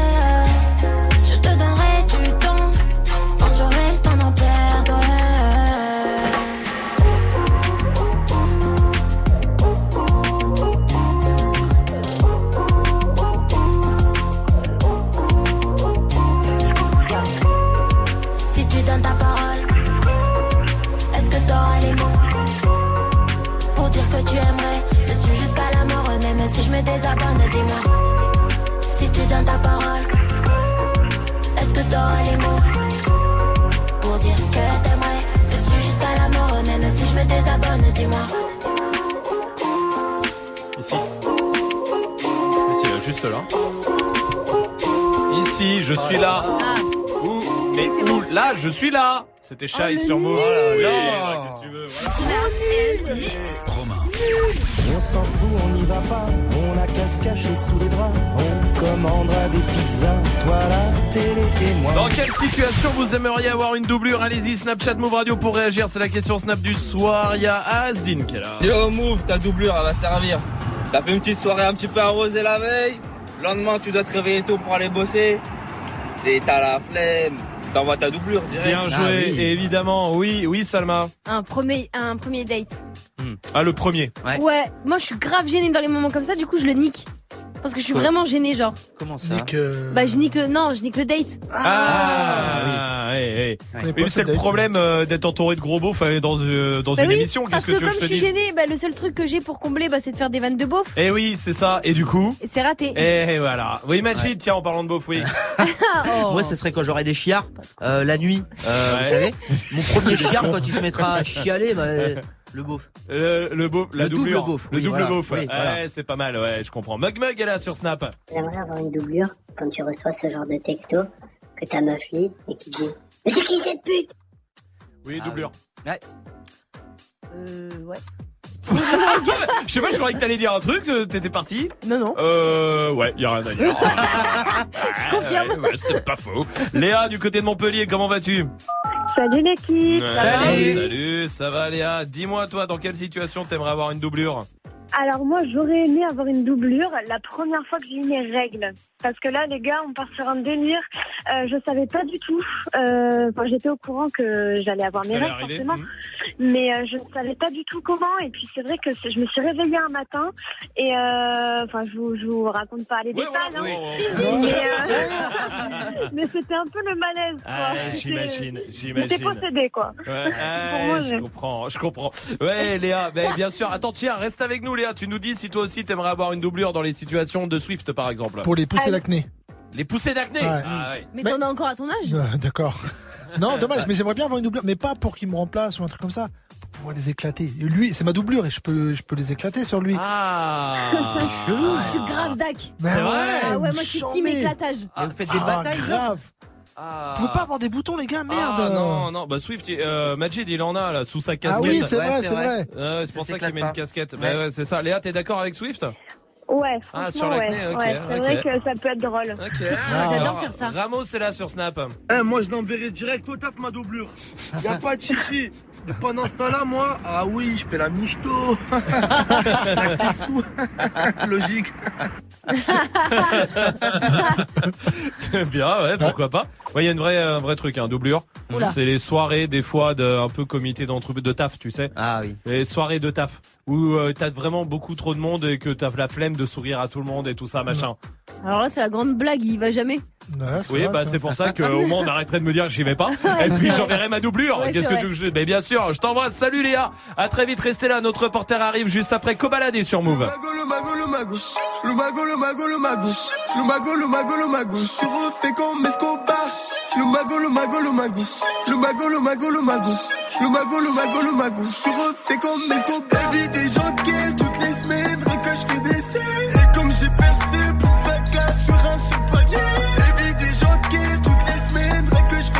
Juste là. Ici, je suis là. Ouh. Mais où Là, je suis là. C'était Shy sur Move. Veux, voilà. On s'en fout, on n'y va pas. On a qu'à se cacher sous les draps. On commandera des pizzas, toi la télé et moi. Dans quelle situation vous aimeriez avoir une doublure? Allez-y, Snapchat Move Radio pour réagir. C'est la question Snap du soir. Il y a Asdin qui est là. Yo Move, ta doublure elle va servir. T'as fait une petite soirée un petit peu arrosée la veille. Le lendemain tu dois te réveiller tôt pour aller bosser. Et t'as la flemme. T'envoies ta doublure direct. Bien joué, et évidemment. Oui, oui, Salma. Un premier, un premier date. Ah, le premier. Ouais. moi je suis grave gênée dans les moments comme ça, du coup je le nique. Parce que je suis Quoi vraiment gênée, genre. Comment ça Bah je nique le. Non, je nique le date. Ah, oui. Mais ce c'est le date. problème euh, d'être entouré de gros beaufs euh, dans, euh, dans Bah une oui, émission. parce que, comme je suis gênée, bah, le seul truc que j'ai pour combler, bah, c'est de faire des vannes de beauf. Eh oui, c'est ça. Et du coup Et c'est raté. Et voilà. Oui, Majid, tiens, en parlant de beauf, oui. Oh. Moi, ce serait quand j'aurai des chiards euh, la nuit. Euh, Ouais. Vous savez, mon premier chiard quand il se mettra à chialer, bah, le beauf. Le, le beauf, la Le double doublure. beauf, Le oui, double voilà. beauf. Oui, ouais, voilà. c'est pas mal, ouais, je comprends. Mug Mug est là sur Snap. J'aimerais avoir une doublure quand tu reçois ce genre de texto que ta meuf lit et qui dit Mais c'est qui cette pute? Oui, doublure. Ouais. Euh, ouais. Je sais pas, je croyais que t'allais dire un truc, euh, t'étais parti. Non, non. Euh, ouais, y a rien à dire. Je confirme. Ouais, ouais, c'est pas faux. Léa, du côté de Montpellier, comment vas-tu? Salut l'équipe. Ouais, va Salut, ça va Léa? Dis-moi toi, dans quelle situation t'aimerais avoir une doublure? Alors moi j'aurais aimé avoir une doublure la première fois que j'ai eu mes règles. Parce que là les gars on part sur un délire. Euh, je savais pas du tout. Euh, Enfin j'étais au courant que j'allais avoir mes Ça règles arriver, forcément. Mais euh, je ne savais pas du tout comment. Et puis c'est vrai que je me suis réveillée un matin. Et euh, enfin je vous, je vous raconte pas les détails. hein. Si, si. Mais, mais c'était un peu le malaise. Ah, C'était- j'imagine, J'étais j'imagine. possédée quoi. Ouais, ouais, moi, je comprends, je comprends. Ouais, Léa, ben, bien sûr. Attends, tiens, reste avec nous, Léa. Tu nous dis si toi aussi t'aimerais avoir une doublure dans les situations de Swift, par exemple. Pour les poussées d'acné. Les poussées d'acné. Ouais. Ah, ouais. Mais t'en as encore à ton âge Euh, D'accord. Non, dommage, mais j'aimerais bien avoir une doublure, mais pas pour qu'il me remplace ou un truc comme ça, pour pouvoir les éclater. Et lui, c'est ma doublure et je peux, je peux les éclater sur lui. Ah, Je suis grave dac. Mais C'est ouais, vrai Ah ouais, moi je suis team éclatage. Ah, vous faites des Ah, batailles grave. Ah. Vous pouvez pas avoir des boutons, les gars, merde. Ah, non, non, bah Swift, euh, Majid, il en a là sous sa Ah casquette. oui, c'est Ouais, vrai, c'est c'est vrai. c'est pour ça Ça qu'il met une casquette. Ouais. Bah ouais, c'est ça. Léa, t'es d'accord avec Swift? Ouais, Ah, sur l'acné, ouais. ok, ouais, c'est vrai que ça peut être drôle. Ok. J'adore faire ça. Ramos est là sur Snap. Eh, moi, je l'enverrai direct au taf, ma doublure. Y a pas de chichi. Et pendant ce temps-là, moi, ah oui, je fais la michto. La. Logique. C'est bien, ouais, pourquoi pas. Ouais, il y a une vraie, un vrai truc, un doublure. Oula. C'est les soirées, des fois, de, un peu comité d'entre de taf, tu sais. Ah oui. Les soirées de taf. Où euh, t'as vraiment beaucoup trop de monde et que t'as la flemme de sourire à tout le monde et tout ça, machin. Alors là, c'est la grande blague, il y va jamais. Ouais, Oui, vrai, bah c'est pour ça qu'au moins on arrêterait de me dire que j'y vais pas. Et puis j'enverrai ma doublure. Ouais, Qu'est-ce que tu veux? Que je Mais bien sûr, je t'embrasse. Salut Léa. À très vite, restez là. Notre reporter arrive juste après Cobaladé sur Move. Le mago, le mago, le mago, le mago, le mago, le mago, le mago, le mago, je suis refait comme Escobar. Le mago, le mago, le mago, le mago, le mago, le mago, le mago, le mago, le mago, je suis refait comme Escobar. Vie des gens de caisse toutes les semaines, rien que je. Et comme j'ai percé pour pas qu'à sur un seul panier. Et vie des gens de caisse toutes les semaines, rien que je.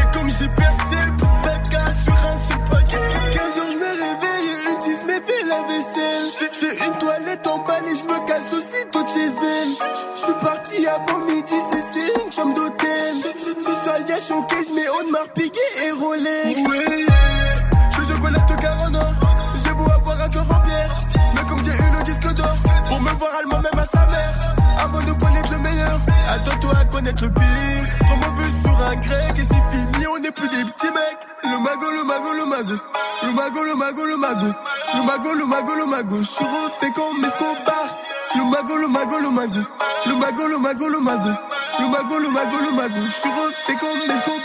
Et comme j'ai percé pour pas sur un seul panier. 15 heures, je me réveille et une 10 me fait la vaisselle. J'ai une toilette en balle et je me casse aussitôt de chez elle. Je suis parti avant midi, c'est une chambre d'hôtel. Si ça y a choqué, je mets Audemars Piguet et Rolex. Pour me voir allemand même à sa mère. Avant de connaître le meilleur, attends-toi à connaître le pire. On veut sur un grec et c'est fini, on n'est plus des petits mecs. Le mago, le mago, le mago. Le mago, le mago, le mago. Le mago, le mago, le mago. Je suis refait comme Escobar. Le mago, le mago, le mago. Le mago, le mago, le mago. Le mago, le mago, le mago. Je suis refait comme Escobar.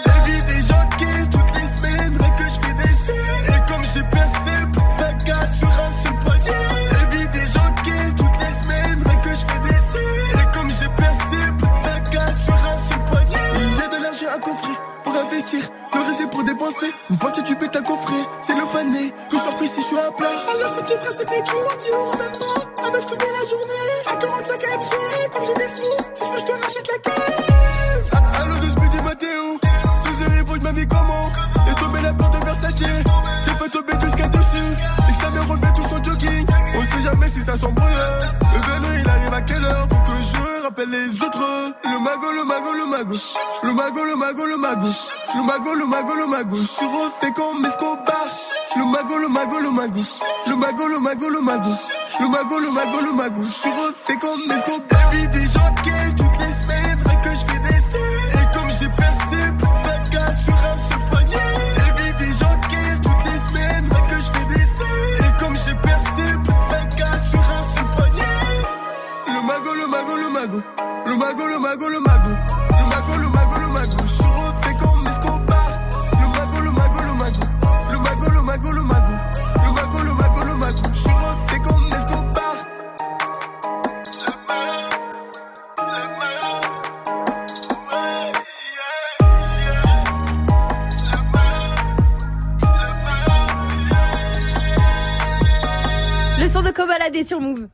le reste pour dépenser. Une boîte du bête à coffret, c'est le fané. Tout sort si je suis à plat. Ah, Alors, c'est bien frère, c'est des jours qui auront même pas. Avec toute la journée, à 45 MG, comme j'ai des sous. Si je veux, je te rachète la caisse. Allo de Speedy Matteo, ces héros, je m'a mis comment Et tomber la porte de Versace, j'ai fait tomber jusqu'à dessus. Et que ça me relevé tout son jogging. On sait jamais si ça s'embrouille. Le vélo, il arrive à quelle heure? rappelle les autres. Le mago, le mago, le mago. Le mago, le mago, le mago. Le mago, le mago, le mago. Je suis refait comme Escobar. Le mago, le mago, le mago. Le mago, le mago, le mago. Le mago, le mago, le mago. Je suis refait comme Escobar. Mago, le mago. Le mago, le mago, le mago. Le mago, le mago, le mago. Je suis refait comme Escobar. Le mago, le mago, le mago. Le mago, le mago, le mago. Le mago, le le son de Kobalade sur Move.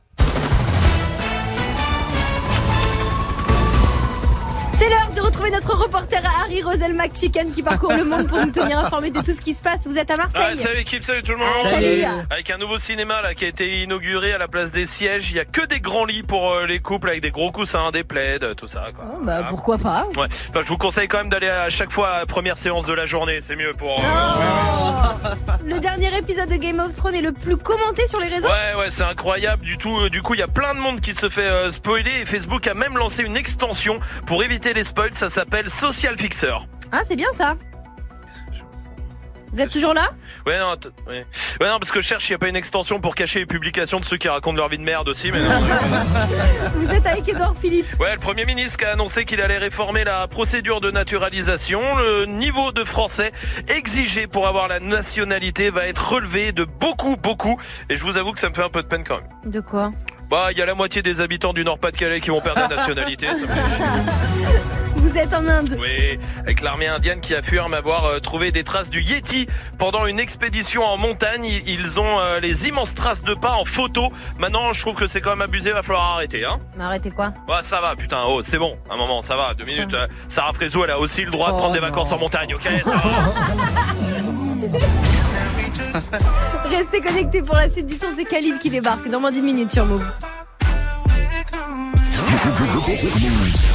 Retrouver notre reporter Harry Rosel McChicken qui parcourt le monde pour nous tenir informés de tout ce qui se passe. Vous êtes à Marseille. Ah, salut l'équipe, salut tout le monde. Salut. Avec un nouveau cinéma là qui a été inauguré à la place des sièges, il y a que des grands lits pour euh, les couples avec des gros coussins, des plaids, tout ça quoi. Oh, bah, pourquoi pas Ouais. Enfin, je vous conseille quand même d'aller à chaque fois à la première séance de la journée, c'est mieux pour. euh, Le dernier épisode de Game of Thrones est le plus commenté sur les réseaux Ouais, ouais, c'est incroyable. Du tout, euh, du coup, il y a plein de monde qui se fait euh, spoiler et Facebook a même lancé une extension pour éviter les spoils. Ça s'appelle Social Fixer. Ah, c'est bien ça. Vous êtes toujours là? Ouais, non, t- ouais. ouais, non, parce que je cherche, il n'y a pas une extension pour cacher les publications de ceux qui racontent leur vie de merde aussi, mais non. Vous êtes avec Edouard Philippe. Ouais, le Premier ministre qui a annoncé qu'il allait réformer la procédure de naturalisation. Le niveau de français exigé pour avoir la nationalité va être relevé de beaucoup, beaucoup. Et je vous avoue que ça me fait un peu de peine quand même. De quoi? Bah, il y a la moitié des habitants du Nord-Pas-de-Calais qui vont perdre la nationalité. ça me fait- Vous êtes en Inde. Oui, avec l'armée indienne qui affirme avoir euh, trouvé des traces du Yeti pendant une expédition en montagne. Ils- ont euh, les immenses traces de pas en photo. Maintenant, je trouve que c'est quand même abusé, va falloir arrêter, hein. Mais arrêtez quoi? Ouais, ça va, putain, oh, c'est bon, un moment, ça va, deux minutes. euh, Sarah Frézou, elle a aussi le droit de Oh prendre des non. vacances en montagne, ok ça va. Restez connectés pour la suite du son, c'est Khalid qui débarque dans moins d'une minute sur Move.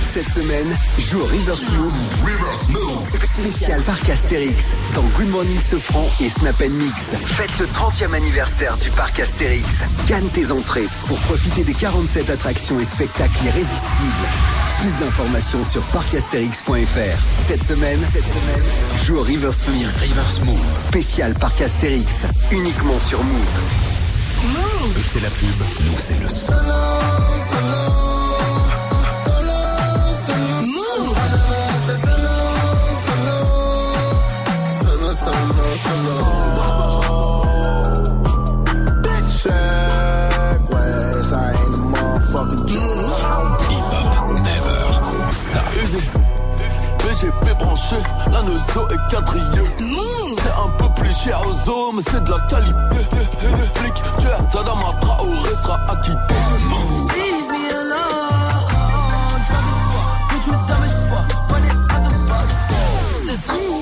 Cette semaine, joue au River Smooth. Spécial parc Astérix dans Good Morning Sofran et Snap Mix. Faites le 30e anniversaire du parc Astérix. Gagne tes entrées pour profiter des 47 attractions et spectacles irrésistibles. Plus d'informations sur parcastérix.fr. Cette semaine, cette semaine, joue au River Smooth. River Smooth. Spécial parc Astérix. Uniquement sur Move. Eux, c'est la pub, nous, c'est le son. BGP branché, la nozo est quadrillée. C'est un peu plus cher aux mais c'est de la qualité. Flic, tu es Tadama Traoré sera acquitté. Leave me alone.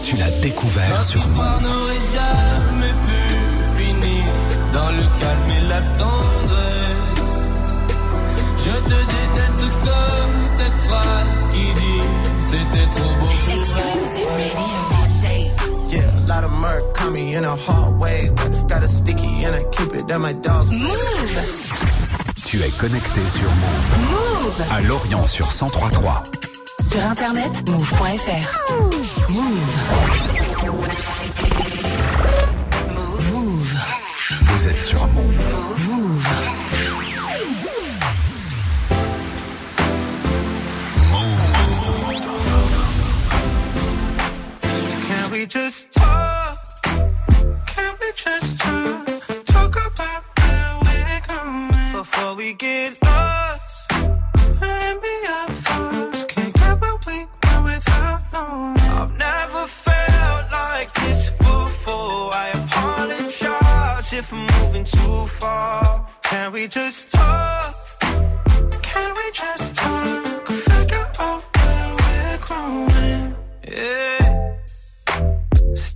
Tu l'as découvert sur Move. n'aurait jamais pu finir dans le calme et la tendresse. Je te déteste comme cette phrase caught me in a hard way. Got a sticky and I keep it at my dog's Move, Tu es connecté sur Move. Move. À Lorient sur 1033. Sur internet, move.fr. Move. Move. Vous êtes sur Move. Move. Can we just talk? Can we just talk? About where we're going before we get lost. And be our thoughts. Can't get what we want without knowing. I've never felt like this before. I apologize if I'm moving too far. Can we just talk?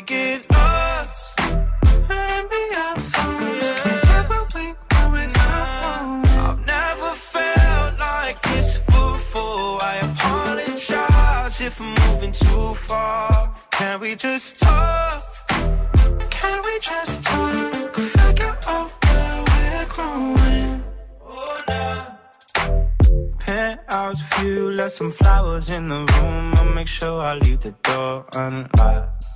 Get lost. And be our thoughts. Can't get what. I've never felt like this before. I apologize if I'm moving too far. Can we just talk? Can we just talk? Figure out where we're growing. Oh, nah. Penthouse view, left some flowers in the room. I'll make sure I leave the door unlocked.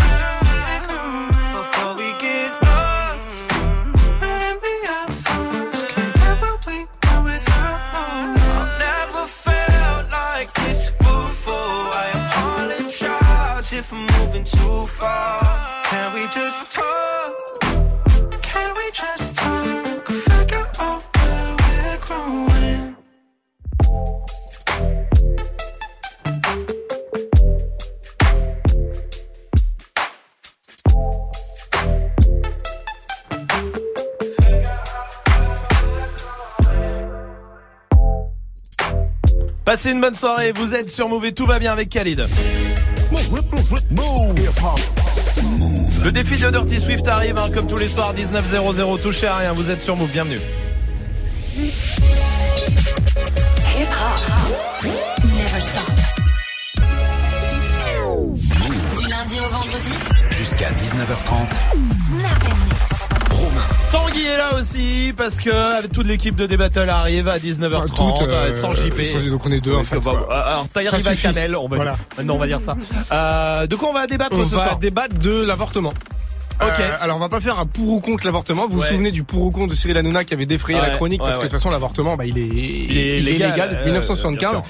Passez une bonne soirée, vous êtes sur Move et tout va bien avec Khalid. Le défi de Dirty Swift arrive hein, comme tous les soirs 19.00, touchez à rien, vous êtes sur Move, bienvenue. Du lundi au vendredi. Jusqu'à 19h30. Tanguy est là aussi parce que avec toute l'équipe de Débattle arrive à 19h30 Toutes, euh, euh, sans JP. donc on est deux, en fait, bah, quoi. alors t'as Ça arrivé à suffit. Canel, on va Voilà. dire. Maintenant on va dire ça. Euh, de quoi on va débattre On ce va soir? débattre de l'avortement. Ok. Euh, alors on va pas faire un pour ou contre l'avortement. Vous Ouais. vous souvenez du pour ou contre de Cyril Hanouna qui avait défrayé Ouais, la chronique ouais, parce que de toute façon l'avortement bah, il est il est légal, depuis euh, 1975. bien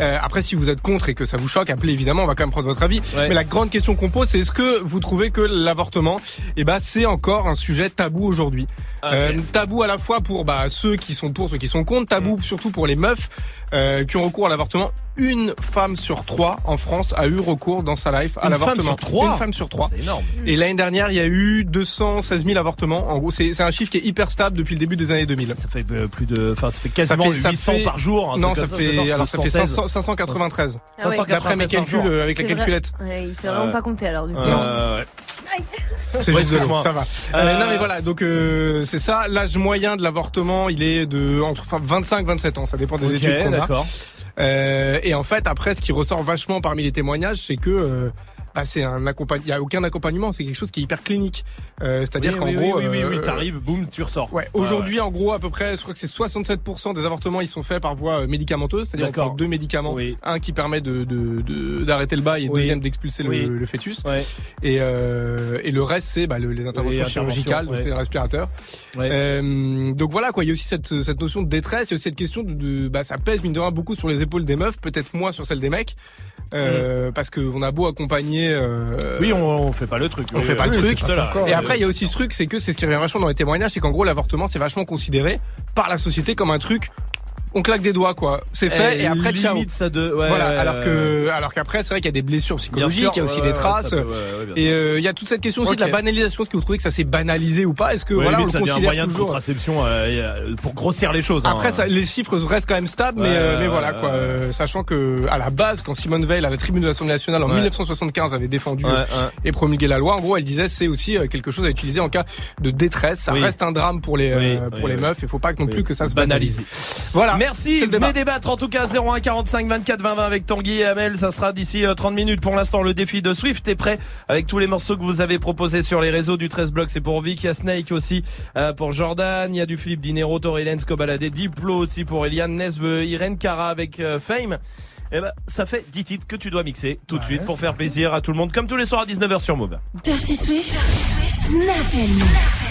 Euh, après si vous êtes contre et que ça vous choque, appelez évidemment, on va quand même prendre votre avis. Mais la grande question qu'on pose c'est est-ce que vous trouvez que l'avortement eh ben c'est encore un sujet tabou aujourd'hui? Ok. Euh, Tabou à la fois pour bah, ceux qui sont pour, ceux qui sont contre, tabou Mm. surtout pour les meufs euh, qui ont recours à l'avortement. Une femme sur trois en France a eu recours dans sa life à Une femme l'avortement. sur trois Une femme sur trois. C'est énorme. Et l'année dernière, il y a eu 216 000 avortements. En gros, c'est c'est un chiffre qui est hyper stable depuis le début des années 2000. Ça fait euh, plus de, enfin ça fait quasiment ça 800 fait- par jour. un Non, ça fait, non, alors ça fait 216. 500 593. Ah ouais. D'après mes 593 par calculs euh, avec la vrai. calculette. Ouais, il s'est vraiment pas compté alors du coup. Euh, ouais. C'est juste de ça va. Euh, Euh, non mais voilà, donc euh, c'est ça. L'âge moyen de l'avortement, il est de entre 25-27 ans. Ça dépend des études qu'on a. Euh, et en fait, après, ce qui ressort vachement parmi les témoignages, c'est que bah, c'est un accompagnement. Il y a aucun accompagnement. C'est quelque chose qui est hyper clinique. Euh, C'est-à-dire Oui, qu'en oui, gros, oui, oui, oui, euh, t'arrives, boum, tu ressors. Ouais, aujourd'hui, en gros, à peu près, je crois que c'est 67% des avortements, ils sont faits par voie euh, médicamenteuse, c'est-à-dire on D'accord. prend deux médicaments, un qui permet de d'arrêter le bail et deuxième d'expulser le, le fœtus. Et, euh, et le reste, c'est bah, le- les interventions chirurgicales, donc c'est le respirateur. Euh, donc voilà, quoi. Il y a aussi cette, cette notion de détresse, il y a aussi cette question de, de- bah, ça pèse mine de rien beaucoup sur les épaules des meufs, peut-être moins sur celles des mecs, euh, parce qu'on a beau accompagner. Euh. Oui, on, on fait pas le truc. on Oui, fait pas oui, le truc. là. Et après, il y a aussi ce truc, c'est que c'est ce qui revient vachement dans les témoignages, c'est qu'en gros, l'avortement, c'est vachement considéré par la société comme un truc. On claque des doigts, quoi. C'est fait, et après, ciao. limite ça de, ouais, voilà. ouais, alors ouais, que, alors qu'après, c'est vrai qu'il y a des blessures psychologiques, il y a aussi des traces. peut- et euh, il y a toute cette question aussi de la banalisation. Est-ce que vous trouvez que ça s'est banalisé ou pas? Est-ce que voilà, on limite, le ça devient un moyen de toujours contraception euh, euh, pour grossir les choses. hein. après, ça, les chiffres restent quand même stables, mais, euh, mais voilà quoi. Euh, sachant que à la base, quand Simone Veil à la tribune de l'Assemblée nationale en Ouais. 1975 avait défendu euh, et promulgué la loi, en gros, elle disait c'est aussi euh, quelque chose à utiliser en cas de détresse. Ça Oui. reste un drame pour les euh, pour les meufs. Il faut pas non plus que ça se banalise. Voilà. Merci venez débattre en tout cas 01 45 24 20 20 avec Tanguy et Amel, ça sera d'ici euh, 30 minutes. Pour l'instant, le défi de Swift est prêt avec tous les morceaux que vous avez proposés sur les réseaux du 13 blocs, c'est pour Vic, il y a Snake aussi euh, pour Jordan, il y a du Philippe Dinero, Torrelens, Cobalade, Diplo aussi pour Eliane, Nesve, Irène Cara avec euh, Fame. Eh ben, ça fait 10 titres que tu dois mixer tout de suite pour faire plaisir à tout le monde, comme tous les soirs à 19h sur Move. Dirty Swift, Snap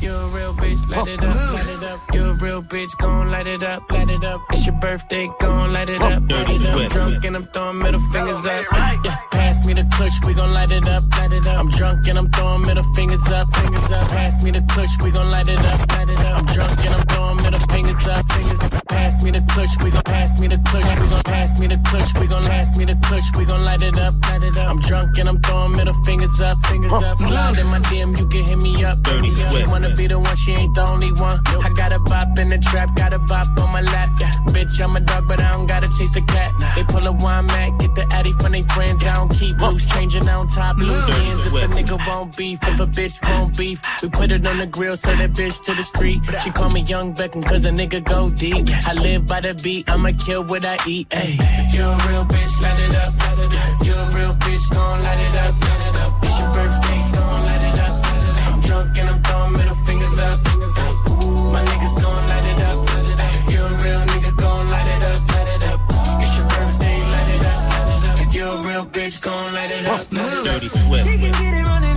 You're a real bitch, light it up, light it up. You're a real bitch, gon' light it up, light it up. It's your birthday, gon' light it up, light it up. Drunk and I'm throwing middle fingers up. Yeah, pass me the push, we gon' light it up, light it up. I'm drunk and I'm throwing middle fingers up, fingers up. Pass me the push, we gon' light it up, light it up. I'm drunk and I'm throwing middle fingers up, fingers up. Pass me the push, we gon' pass me the push, we gon' pass me the push, we gon' pass me the push, we gon' light it up, light it up. I'm drunk and I'm throwing middle fingers up, fingers up. Slide in my DM, you can hit me up. Dirty She Wanna be the one, she ain't the only one. I got a bop in the trap, got a bop on my lap. Yeah, bitch, I'm a dog, but I don't gotta chase the cat. They pull a wine mat, get the addy from they friends. I don't keep loose, changing on top loose ends. If a nigga won't beef, if a bitch won't beef, we put it on the grill, sell that bitch to the street. She call me Young Beckham, cause a nigga go deep. I live by the beat, I'ma kill what I eat. Ayy, if you're a real bitch, light it up, light it up. If you're a real bitch, gon' light it up, light it up. It's your birthday, light. I'm drunk and I'm throwing middle fingers up, fingers up. Ooh, my niggas gon' light it up, light. If you're a real nigga, gon' light it up, light it up. It's your birthday, light it up, light it up. If you're a real bitch, gon' light it up, light it up. Dirty Swift. She can get it running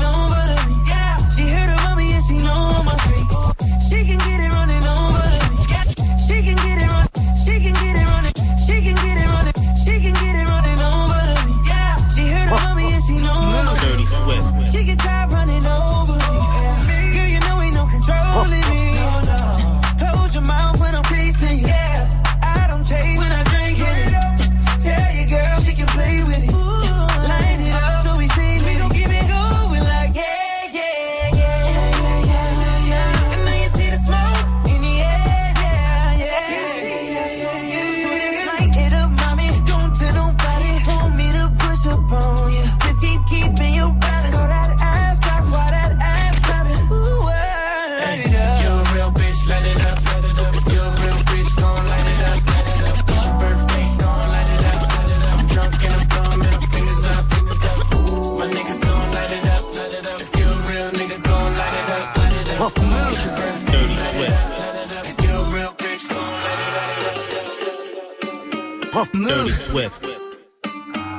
Pump Dirty Swift.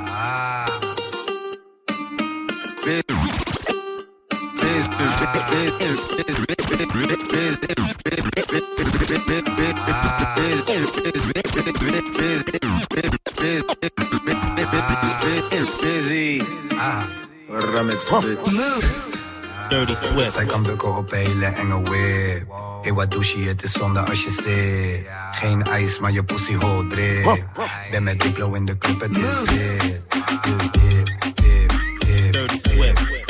Ah. Busy. Ah. Remix. Move. Dirty Swift. Zij kan bukken op hele enge whip. Hey, wat douche, het is zonde als je zit. Geen ijs, maar je pussy hol drip. Ben met Diplo in de club, het is dit. Dus dip, dip, dip, Dirty dip, Swift.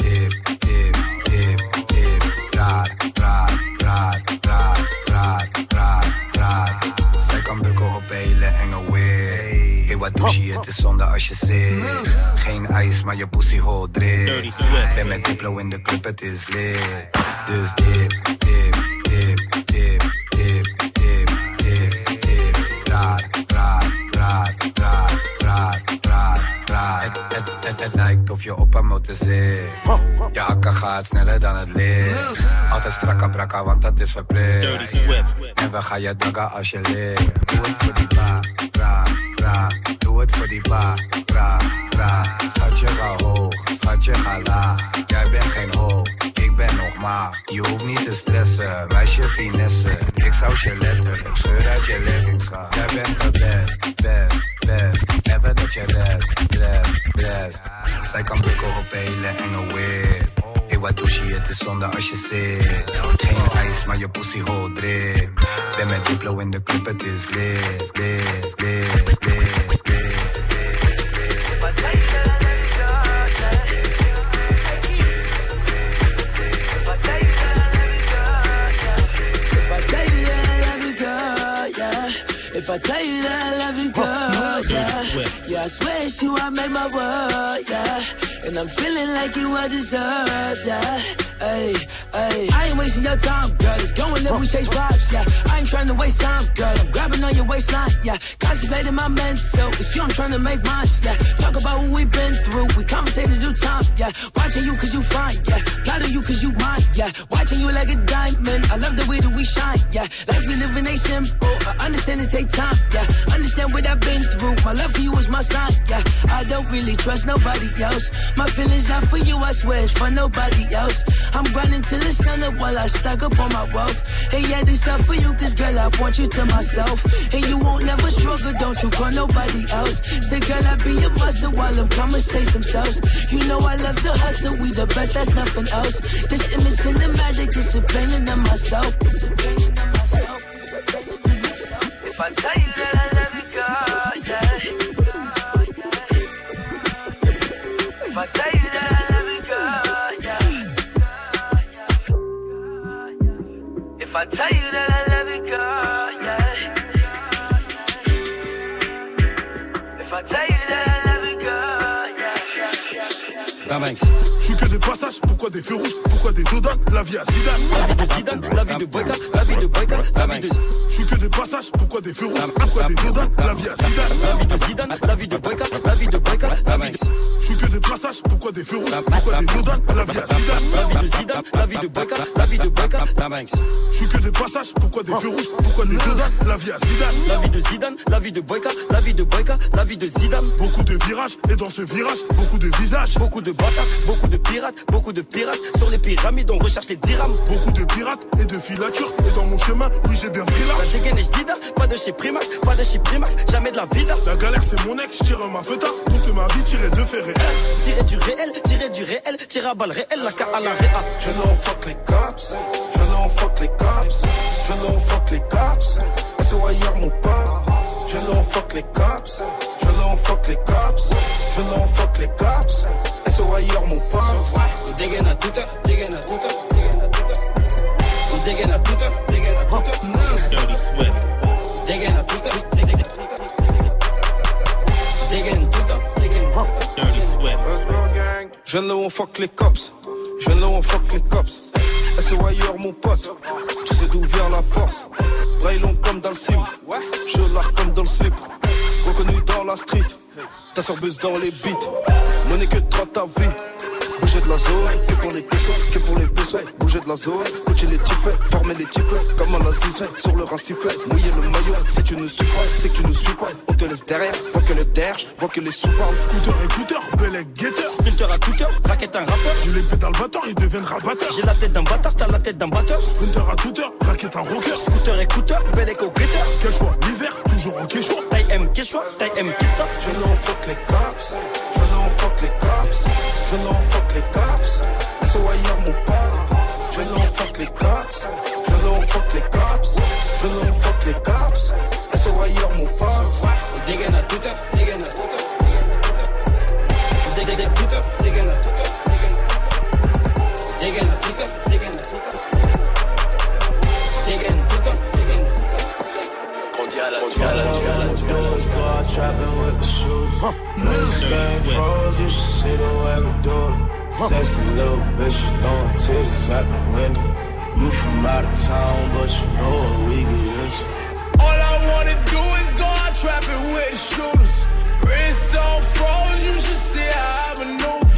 Douche, het is zonde als je zit. Geen ijs, maar je pussy hol drip. Ben met Diplo in de club, het is lit. Dus dip, dip, dip, dip, dip, dip, dip, dip. Raar, raar, raar, raar, raar, raar, raar. Het, het, het, het lijkt of je op een motor zit. Je akker gaat sneller dan het licht. Altijd strakke brakka, want dat is verplicht. Dirty Swift. En we gaan je daggen als je ligt. Doe het voor die ra, Doe het voor die ba, ra, ra. Schatje ga hoog, schatje ga laag. Jij bent geen hoog, ik ben nog maag. Je hoeft niet te stressen, wijs je finesse. Ik zou je letterlijk scheur uit je leggings gaan. Jij bent de best, best, best. Even dat je rest, rest, rest. Zij kan bukken op hele enge whip. Hey, wat doe je? Het is zonde als je zit. Geen ijs, maar je pussy hol drip. Ben met Diplo in de club, het is lit, lit, lit, lit, lit. If I tell you that I love you, girl, yeah. Yeah. I swear it's you, I made my world, yeah. And I'm feeling like you I deserve, yeah. Hey, hey. I ain't wasting your time, girl. Let's go live, we chase vibes, yeah. I ain't trying to waste time, girl. I'm grabbing on your waistline, yeah. Constipating my mental. It's you I'm trying to make mine, yeah. Talk about what we've been through. We conversated do time, yeah. Watching you cause you fine, yeah. Of you cause you mine, yeah. Watching you like a diamond. I love the way that we shine, yeah. Life we living ain't simple. I understand it take time, yeah. Understand what I've been through. My love for you is my sign, yeah. I don't really trust nobody else. My feelings are for you, I swear it's for nobody else. I'm grinding till the sun up while I stack up on my wealth. And yeah, this all for you, cause girl, I want you to myself. And you won't never struggle, don't you call nobody else. Say, girl, I be your muscle while them commas chase themselves. You know I love to hustle, we the best, that's nothing else. This image cinematic, it's a painting of myself. It's a painting of myself. It's a painting of myself. If I tell you I tell you that I love you, girl, yeah. If I tell you that I love you, girl, yeah. Je suis que des passages, pourquoi des feux rouges, pourquoi des dodans, la vie à Zidane. La vie de Zidane, la vie de Boyka, la vie de Boyka, la vie de. Je suis que des passages, pourquoi des feux rouges, pourquoi des dodans, la vie à Zidane. La vie de Zidane, la vie de Boyka, la vie de Boyka, la vie de. Je suis que des passages, pourquoi des feux rouges, pourquoi des dodans, la vie à Zidane. La vie de Zidane, la vie de Boyka, la vie de Boyka, la Je suis que des passages, pourquoi des feux rouges, pourquoi des dodans, la vie à Zidane. La vie de Zidane, la vie de Boyka, la vie de Boyka, la vie de Zidane. Beaucoup de virages, et dans ce virage, beaucoup de visages. Beaucoup de bâtards, beaucoup de pirates, beaucoup de pirates. Sur les pyramides, on recherche les dirhams. Beaucoup de pirates et de filatures. Et dans mon chemin, oui, j'ai bien pris là. La dégaine est jdida, pas de chez Primac, pas de chez Primac, jamais de la vida. La galère, c'est mon ex, tire ma feta. Toute ma vie, tirer de fer réel. Tirer du réel, tirer du réel, tirer à balle réel, la K à la réa. Je l'en fuck les cops, je l'en fuck les cops, je l'en fuck les cops. SOIR mon pote, je l'en fuck les cops, je l'en fuck les cops, je l'en fuck les cops. SOIR mon pote. On dégaine à toute heure, dégaine à toute heure, dégaine à toute heure. On dégaine à toute heure, dégaine à toute heure. Dirty Swift. Dégaine à toute heure, dégaine à toute heure. Dégaine toute heure, dégaine toute heure. Dirty Swift. Je viens là où on fuck les cops. Je viens là où on fuck les cops. SOIR mon pote. Tu sais d'où vient la force. Braille comme dans le sim. Je l'art comme dans le slip. Reconnu dans la street. Ta sorbeuse dans les beats. Monnaie que trop ta vie. Bouger de la zone, que pour les pesos, que pour les pesos. Bouger de la zone, coacher les types, former les types. Comme à la zizou, sur le sifflet, mouiller le maillot. Si tu ne suis pas, c'est que tu ne suis pas. On te laisse derrière, vois que le derge, vois que les sous parlent. Scooter écouteur, bel guetteur. Sprinter à toute heure, raquette un rappeur. Je les pédale batteur, ils deviennent rabatteurs. J'ai la tête d'un bâtard, t'as la tête d'un batteur. Sprinter à toute heure, raquette un rocker. Scooter écouteur, bel éco guetteur. Quel choix, l'hiver, toujours en quechua. Taille M quechua, taille M kickstop. Je l'en fuck les cops, je l'en fuck les cops, je l'en On dégaine à toute heure, dégaine à toute heure, dégaine à toute heure. On dégaine à toute heure, dégaine à toute heure, dégaine à toute heure. Dégaine à toute heure, dégaine à toute heure. Dégaine toute heure, dégaine toute heure. On dit à la, on dit à la, tu à la, tu à la. Trapping with the shoes. Niggas staying froze, you should see the way we do it. Sexy little bitch, you throwing titties out the window. You from out of town, but you know what we get into. All I wanna do is go out trapping with the shooters. Wrist on froze, you should see how I maneuver.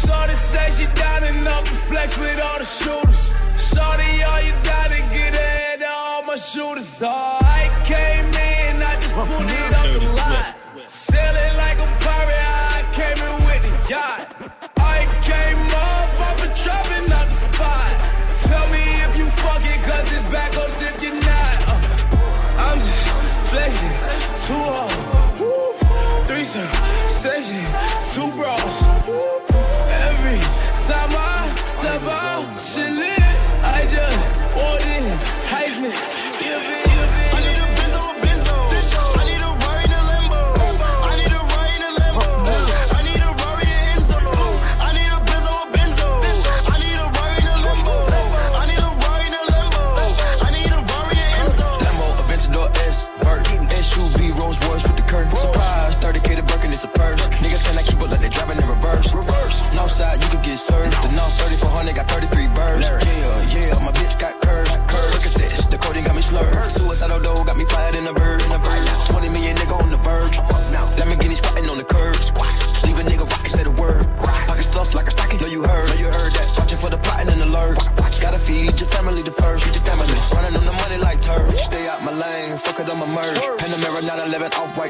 Shorty say she down and up and flex with all the shooters. Shorty, all you gotta get ahead of all my shooters. Oh,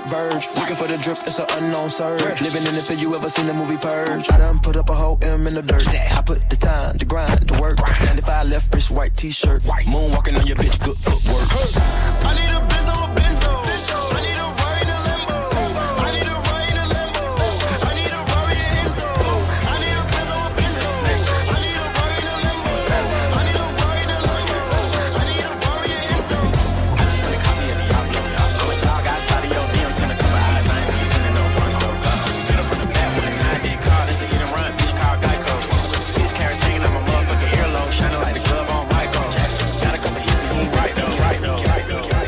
verge. Looking for the drip, it's an unknown surge. Living in it for you ever seen the movie Purge. I done put up a whole M in the dirt. I put the time, the grind, the work. 95 left wrist, white t-shirt. Moonwalking on your bitch, good footwork. I need a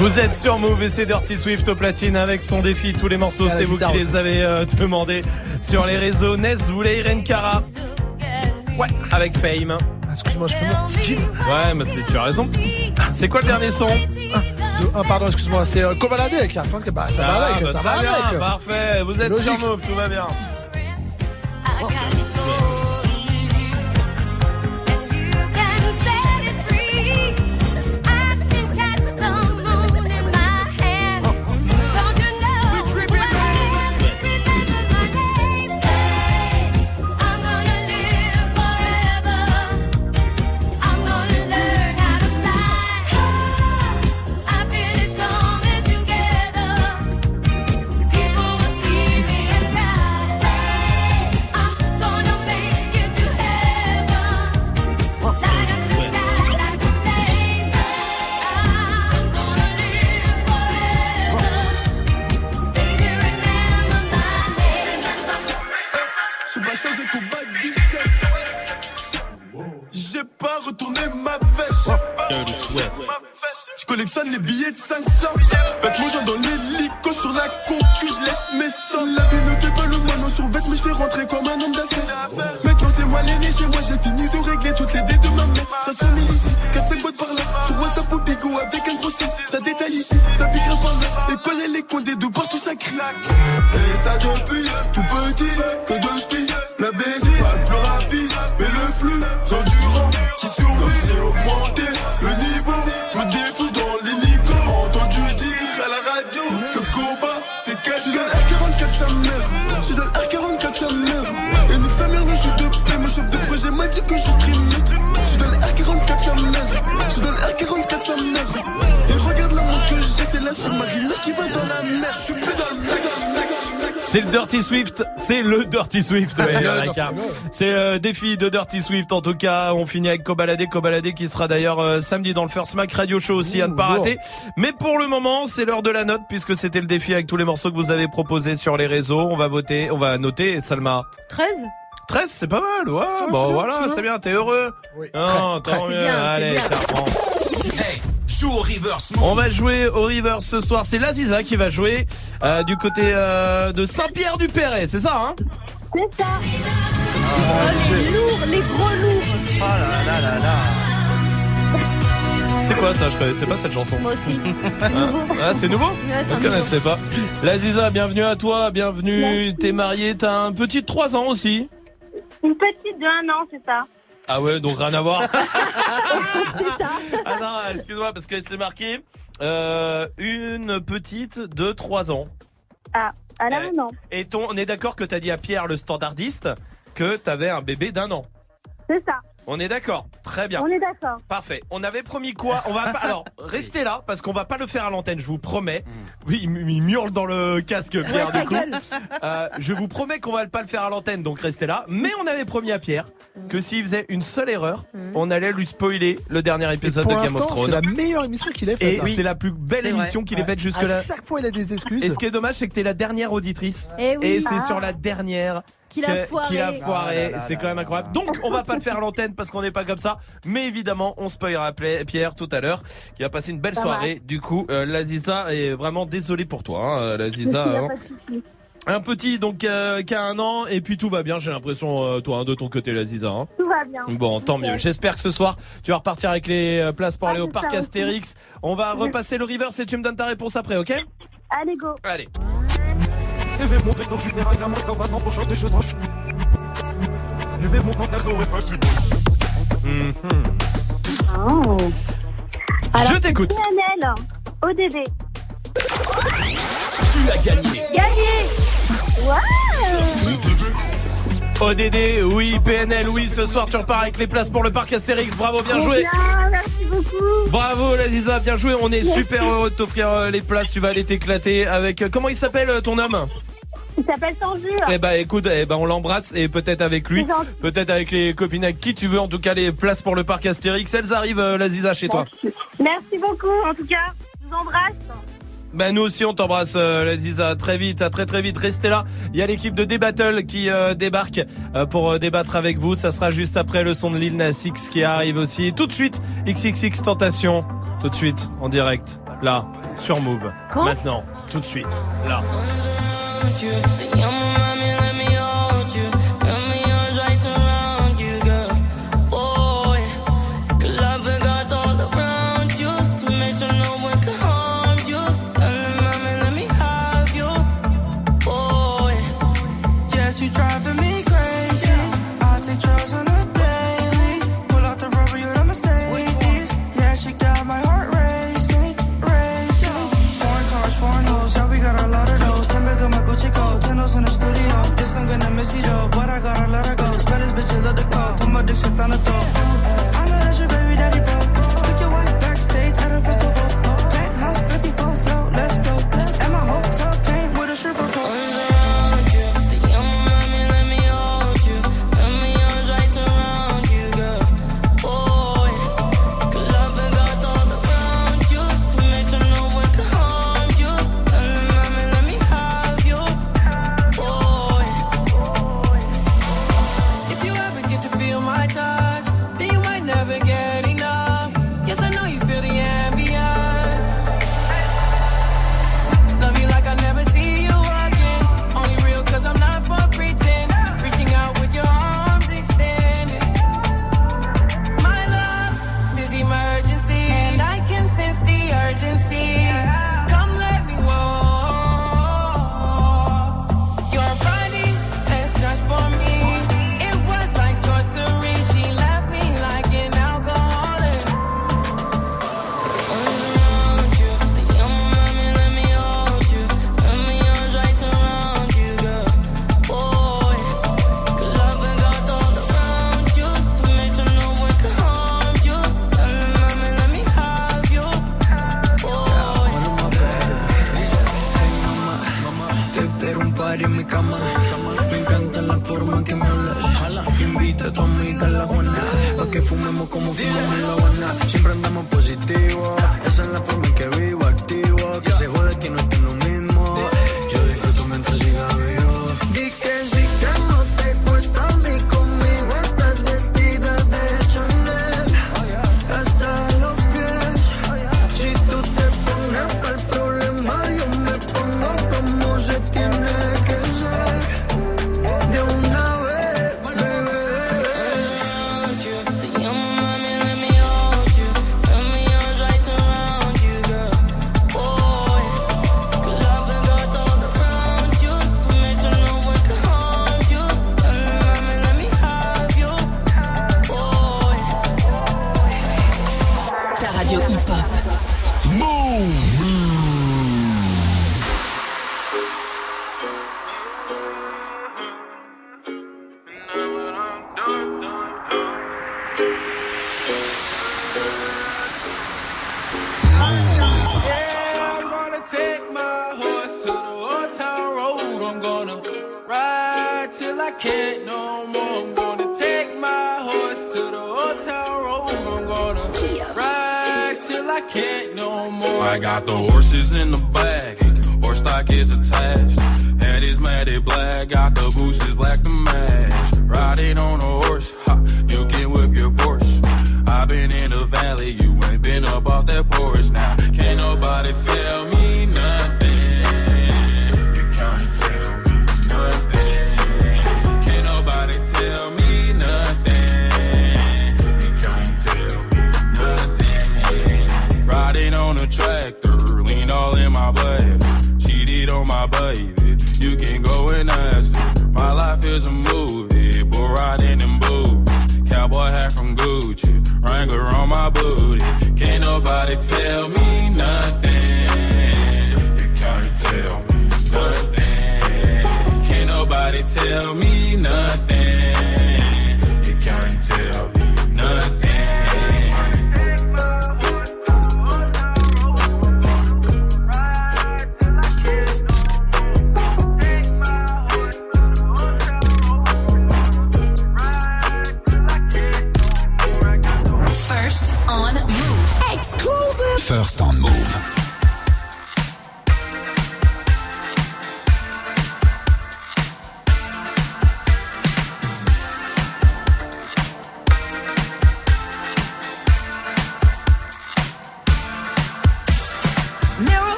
Vous êtes sur Move et c'est Dirty Swift au platine avec son défi. Tous les morceaux, Ah, c'est vous qui les avez euh, demandés sur les réseaux. Ness voulait Irene Cara. Ouais, avec Fame. Excuse-moi, je fais mon petit. Ouais, mais c'est, tu as raison. C'est quoi le dernier son Ah, pardon, excuse-moi, c'est euh, que bah, ça va Ah, avec, bah, ça va bien, avec. Parfait, vous êtes sur. Move, tout va bien. C'est le Dirty Swift, c'est le Dirty Swift, ouais. C'est le défi de Dirty Swift en tout cas. On finit avec Kobalade, Kobalade qui sera d'ailleurs euh, samedi dans le First Mac Radio Show aussi à ne pas rater. Mais pour le moment, c'est l'heure de la note puisque c'était le défi avec tous les morceaux que vous avez proposés sur les réseaux. On va voter, on va noter. Salma, 13 13, c'est pas mal. Ouais, c'est bon bien, très c'est bien. T'es heureux Oui. Non, Très, tant très. mieux. bien, Allez, bien. ça reprend. Joue au reverse. On va jouer au River ce soir. C'est Laziza qui va jouer euh, du côté euh, de Saint-Pierre-du-Perret, c'est ça hein? C'est ça. Oh, les lourds, les gros lourds. Oh là là là là. C'est quoi ça? Je connaissais pas cette chanson. Moi aussi. C'est nouveau. Ah, c'est nouveau? Ouais, Je connaissais pas. Laziza, bienvenue à toi, bienvenue. T'es mariée, t'as un petit de 3 ans aussi. Une petite de un an, c'est ça. Ah ouais, donc rien à voir. C'est ça. ah non, excuse-moi, parce que c'est marqué euh, une petite de 3 ans. Ah, à la Euh, non. Et ton, on est d'accord que t'as dit à Pierre, le standardiste, que t'avais un bébé d'un an. C'est ça. On est d'accord Très bien. On est d'accord. Parfait. On avait promis quoi On va pas... Alors, restez là parce qu'on va pas le faire à l'antenne, je vous promets. Oui, il, il hurle dans le casque Pierre du coup. Euh, je vous promets qu'on va pas le faire à l'antenne, donc restez là. Mais on avait promis à Pierre que s'il faisait une seule erreur, on allait lui spoiler le dernier Et épisode de Game of l'instant, c'est Thrones. la meilleure émission qu'il ait faite. Et hein. c'est la plus belle émission qu'il ait faite jusque À là. chaque fois, il a des excuses. Et ce qui est dommage, c'est que t'es la dernière auditrice. Eh oui. Et c'est Ah. sur la dernière Qu'il a foiré. qu'il a foiré. Ah c'est quand même là incroyable. Donc, on va pas le faire à l'antenne parce qu'on n'est pas comme ça. Mais évidemment, on spoilera Pierre tout à l'heure, qui va passer une belle Ça soirée. Du coup, euh, Laziza est vraiment désolé pour toi, hein, Laziza. Il y a hein. Un petit donc euh, qui a un an et puis tout va bien. J'ai l'impression, euh, toi, hein, de ton côté, Laziza. Hein. Tout va bien. Bon, tant mieux. J'espère que ce soir, tu vas repartir avec les euh, places pour Ah, aller au parc aussi. Astérix. On va repasser le river et tu me donnes ta réponse après, ok? Allez, go. Allez. Et même mon texte, je la manche dans ma pour chanter, je tranche. Et facile. Je t'écoute. PNL, ODD. Tu as gagné. Gagné Wow ODD, oui, PNL, oui, ce soir tu repars avec les places pour le parc Astérix, bravo, bien joué bien, Merci beaucoup Bravo Lalisa, bien joué, on est super heureux de t'offrir euh, les places, tu vas aller t'éclater avec... Euh, comment il s'appelle euh, ton homme? Il s'appelle Tanju. Eh bah écoute, eh bah, on l'embrasse et peut-être avec lui, peut-être avec les copines avec qui tu veux. En tout cas, les places pour le parc Astérix, elles arrivent, euh, chez toi. Merci beaucoup, en tout cas. Je vous embrasse. Ben nous aussi on t'embrasse euh, très vite, à très très vite, restez là. Il y a l'équipe de Débattle qui euh, débarque euh, pour euh, débattre avec vous, ça sera juste après le son de Lil Nas X qui arrive aussi. Tout de suite XXX Tentation, tout de suite en direct, là, sur Move. Quand Maintenant, tout de suite, là. you, the young Deus, você tá no topo. fumemos como fumamos.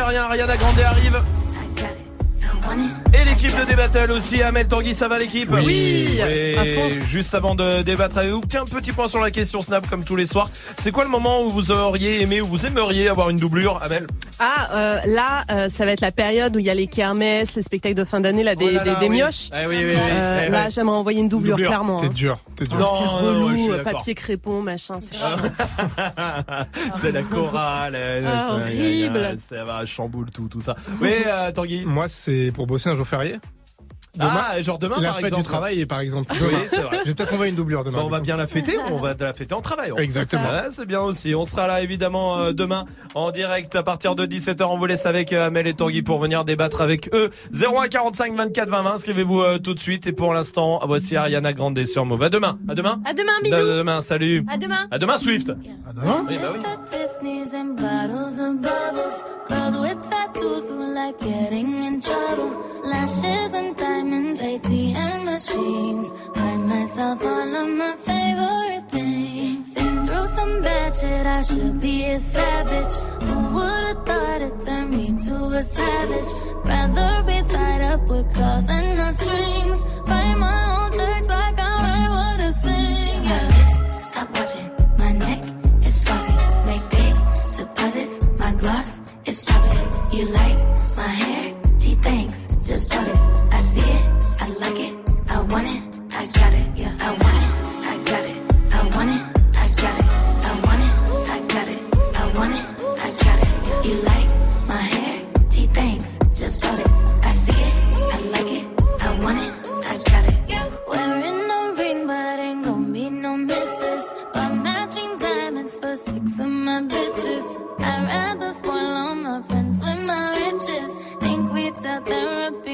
Rien, Ariana Grande arrive. Et l'équipe de débattle aussi, Amel Tanguy, ça va l'équipe Oui, Et à fond. juste avant de débattre avec vous, tiens, petit point sur la question Snap comme tous les soirs. C'est quoi le moment où vous auriez aimé ou vous aimeriez avoir une doublure, Amel Ah, euh, là, euh, ça va être la période où il y a les kermesses, les spectacles de fin d'année, là, des, Oh là là, des, des oui. mioches. Eh oui, oui, oui. Euh, Eh là, ouais. j'aimerais envoyer une doublure, Doublure. clairement. T'es hein. dur, t'es dur. Ah, c'est Non, non, non, relou, papier crépon, machin, c'est chiant. C'est la chorale. euh, Ah, horrible. Ça va, chamboule tout, tout ça. Oui, euh, Tanguy. Moi, c'est pour bosser un jour férié. Ah, genre demain, la par fête exemple. du travail, par exemple. Oui, Demain. c'est vrai. Je vais peut-être envoyer une doublure demain. On va bien la fêter, on va la fêter en travail. Exactement. Ouais, c'est bien aussi. On sera là évidemment euh, demain en direct à partir de 17h. On vous laisse avec euh, Amel et Tanguy pour venir débattre avec eux. 01 45 24 20 20. Inscrivez-vous euh, tout de suite. Et pour l'instant, voici Ariana Grande sur Move. À demain. À demain. À demain, À bisous. demain. Salut. À demain. À demain, Swift. À demain. Oui, bah oui. Mr. And bottles of bubbles. Girls with tattoos who in trouble. Diamonds, ATM machines. Buy myself all of my favorite things. Been through some bad shit, I should be a savage. Who would've thought it turned me to a savage? Rather be tied up with calls and not strings. Write my own checks like I write what I sing. Yeah. Stop watching. My neck is flossy. Make big deposits. My gloss is popping. You like my hair? Gee, thanks. Just bought it want it, I got it, yeah, I want it, I got it, I want it, I got it, I want it, I got it, I want it, I got it. You like my hair? She thinks just got it. I see it, I like it, I want it, I got it. Wearing ring, but ain't gon' no misses. Matching diamonds for six of my bitches. I'd rather spoil all my friends with my riches. Think we tell therapy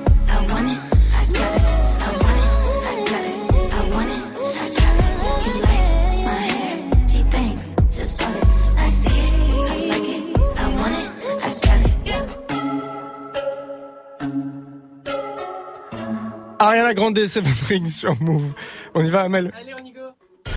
Ariana Grande, Seven Rings sur Move. On y va, Amel on y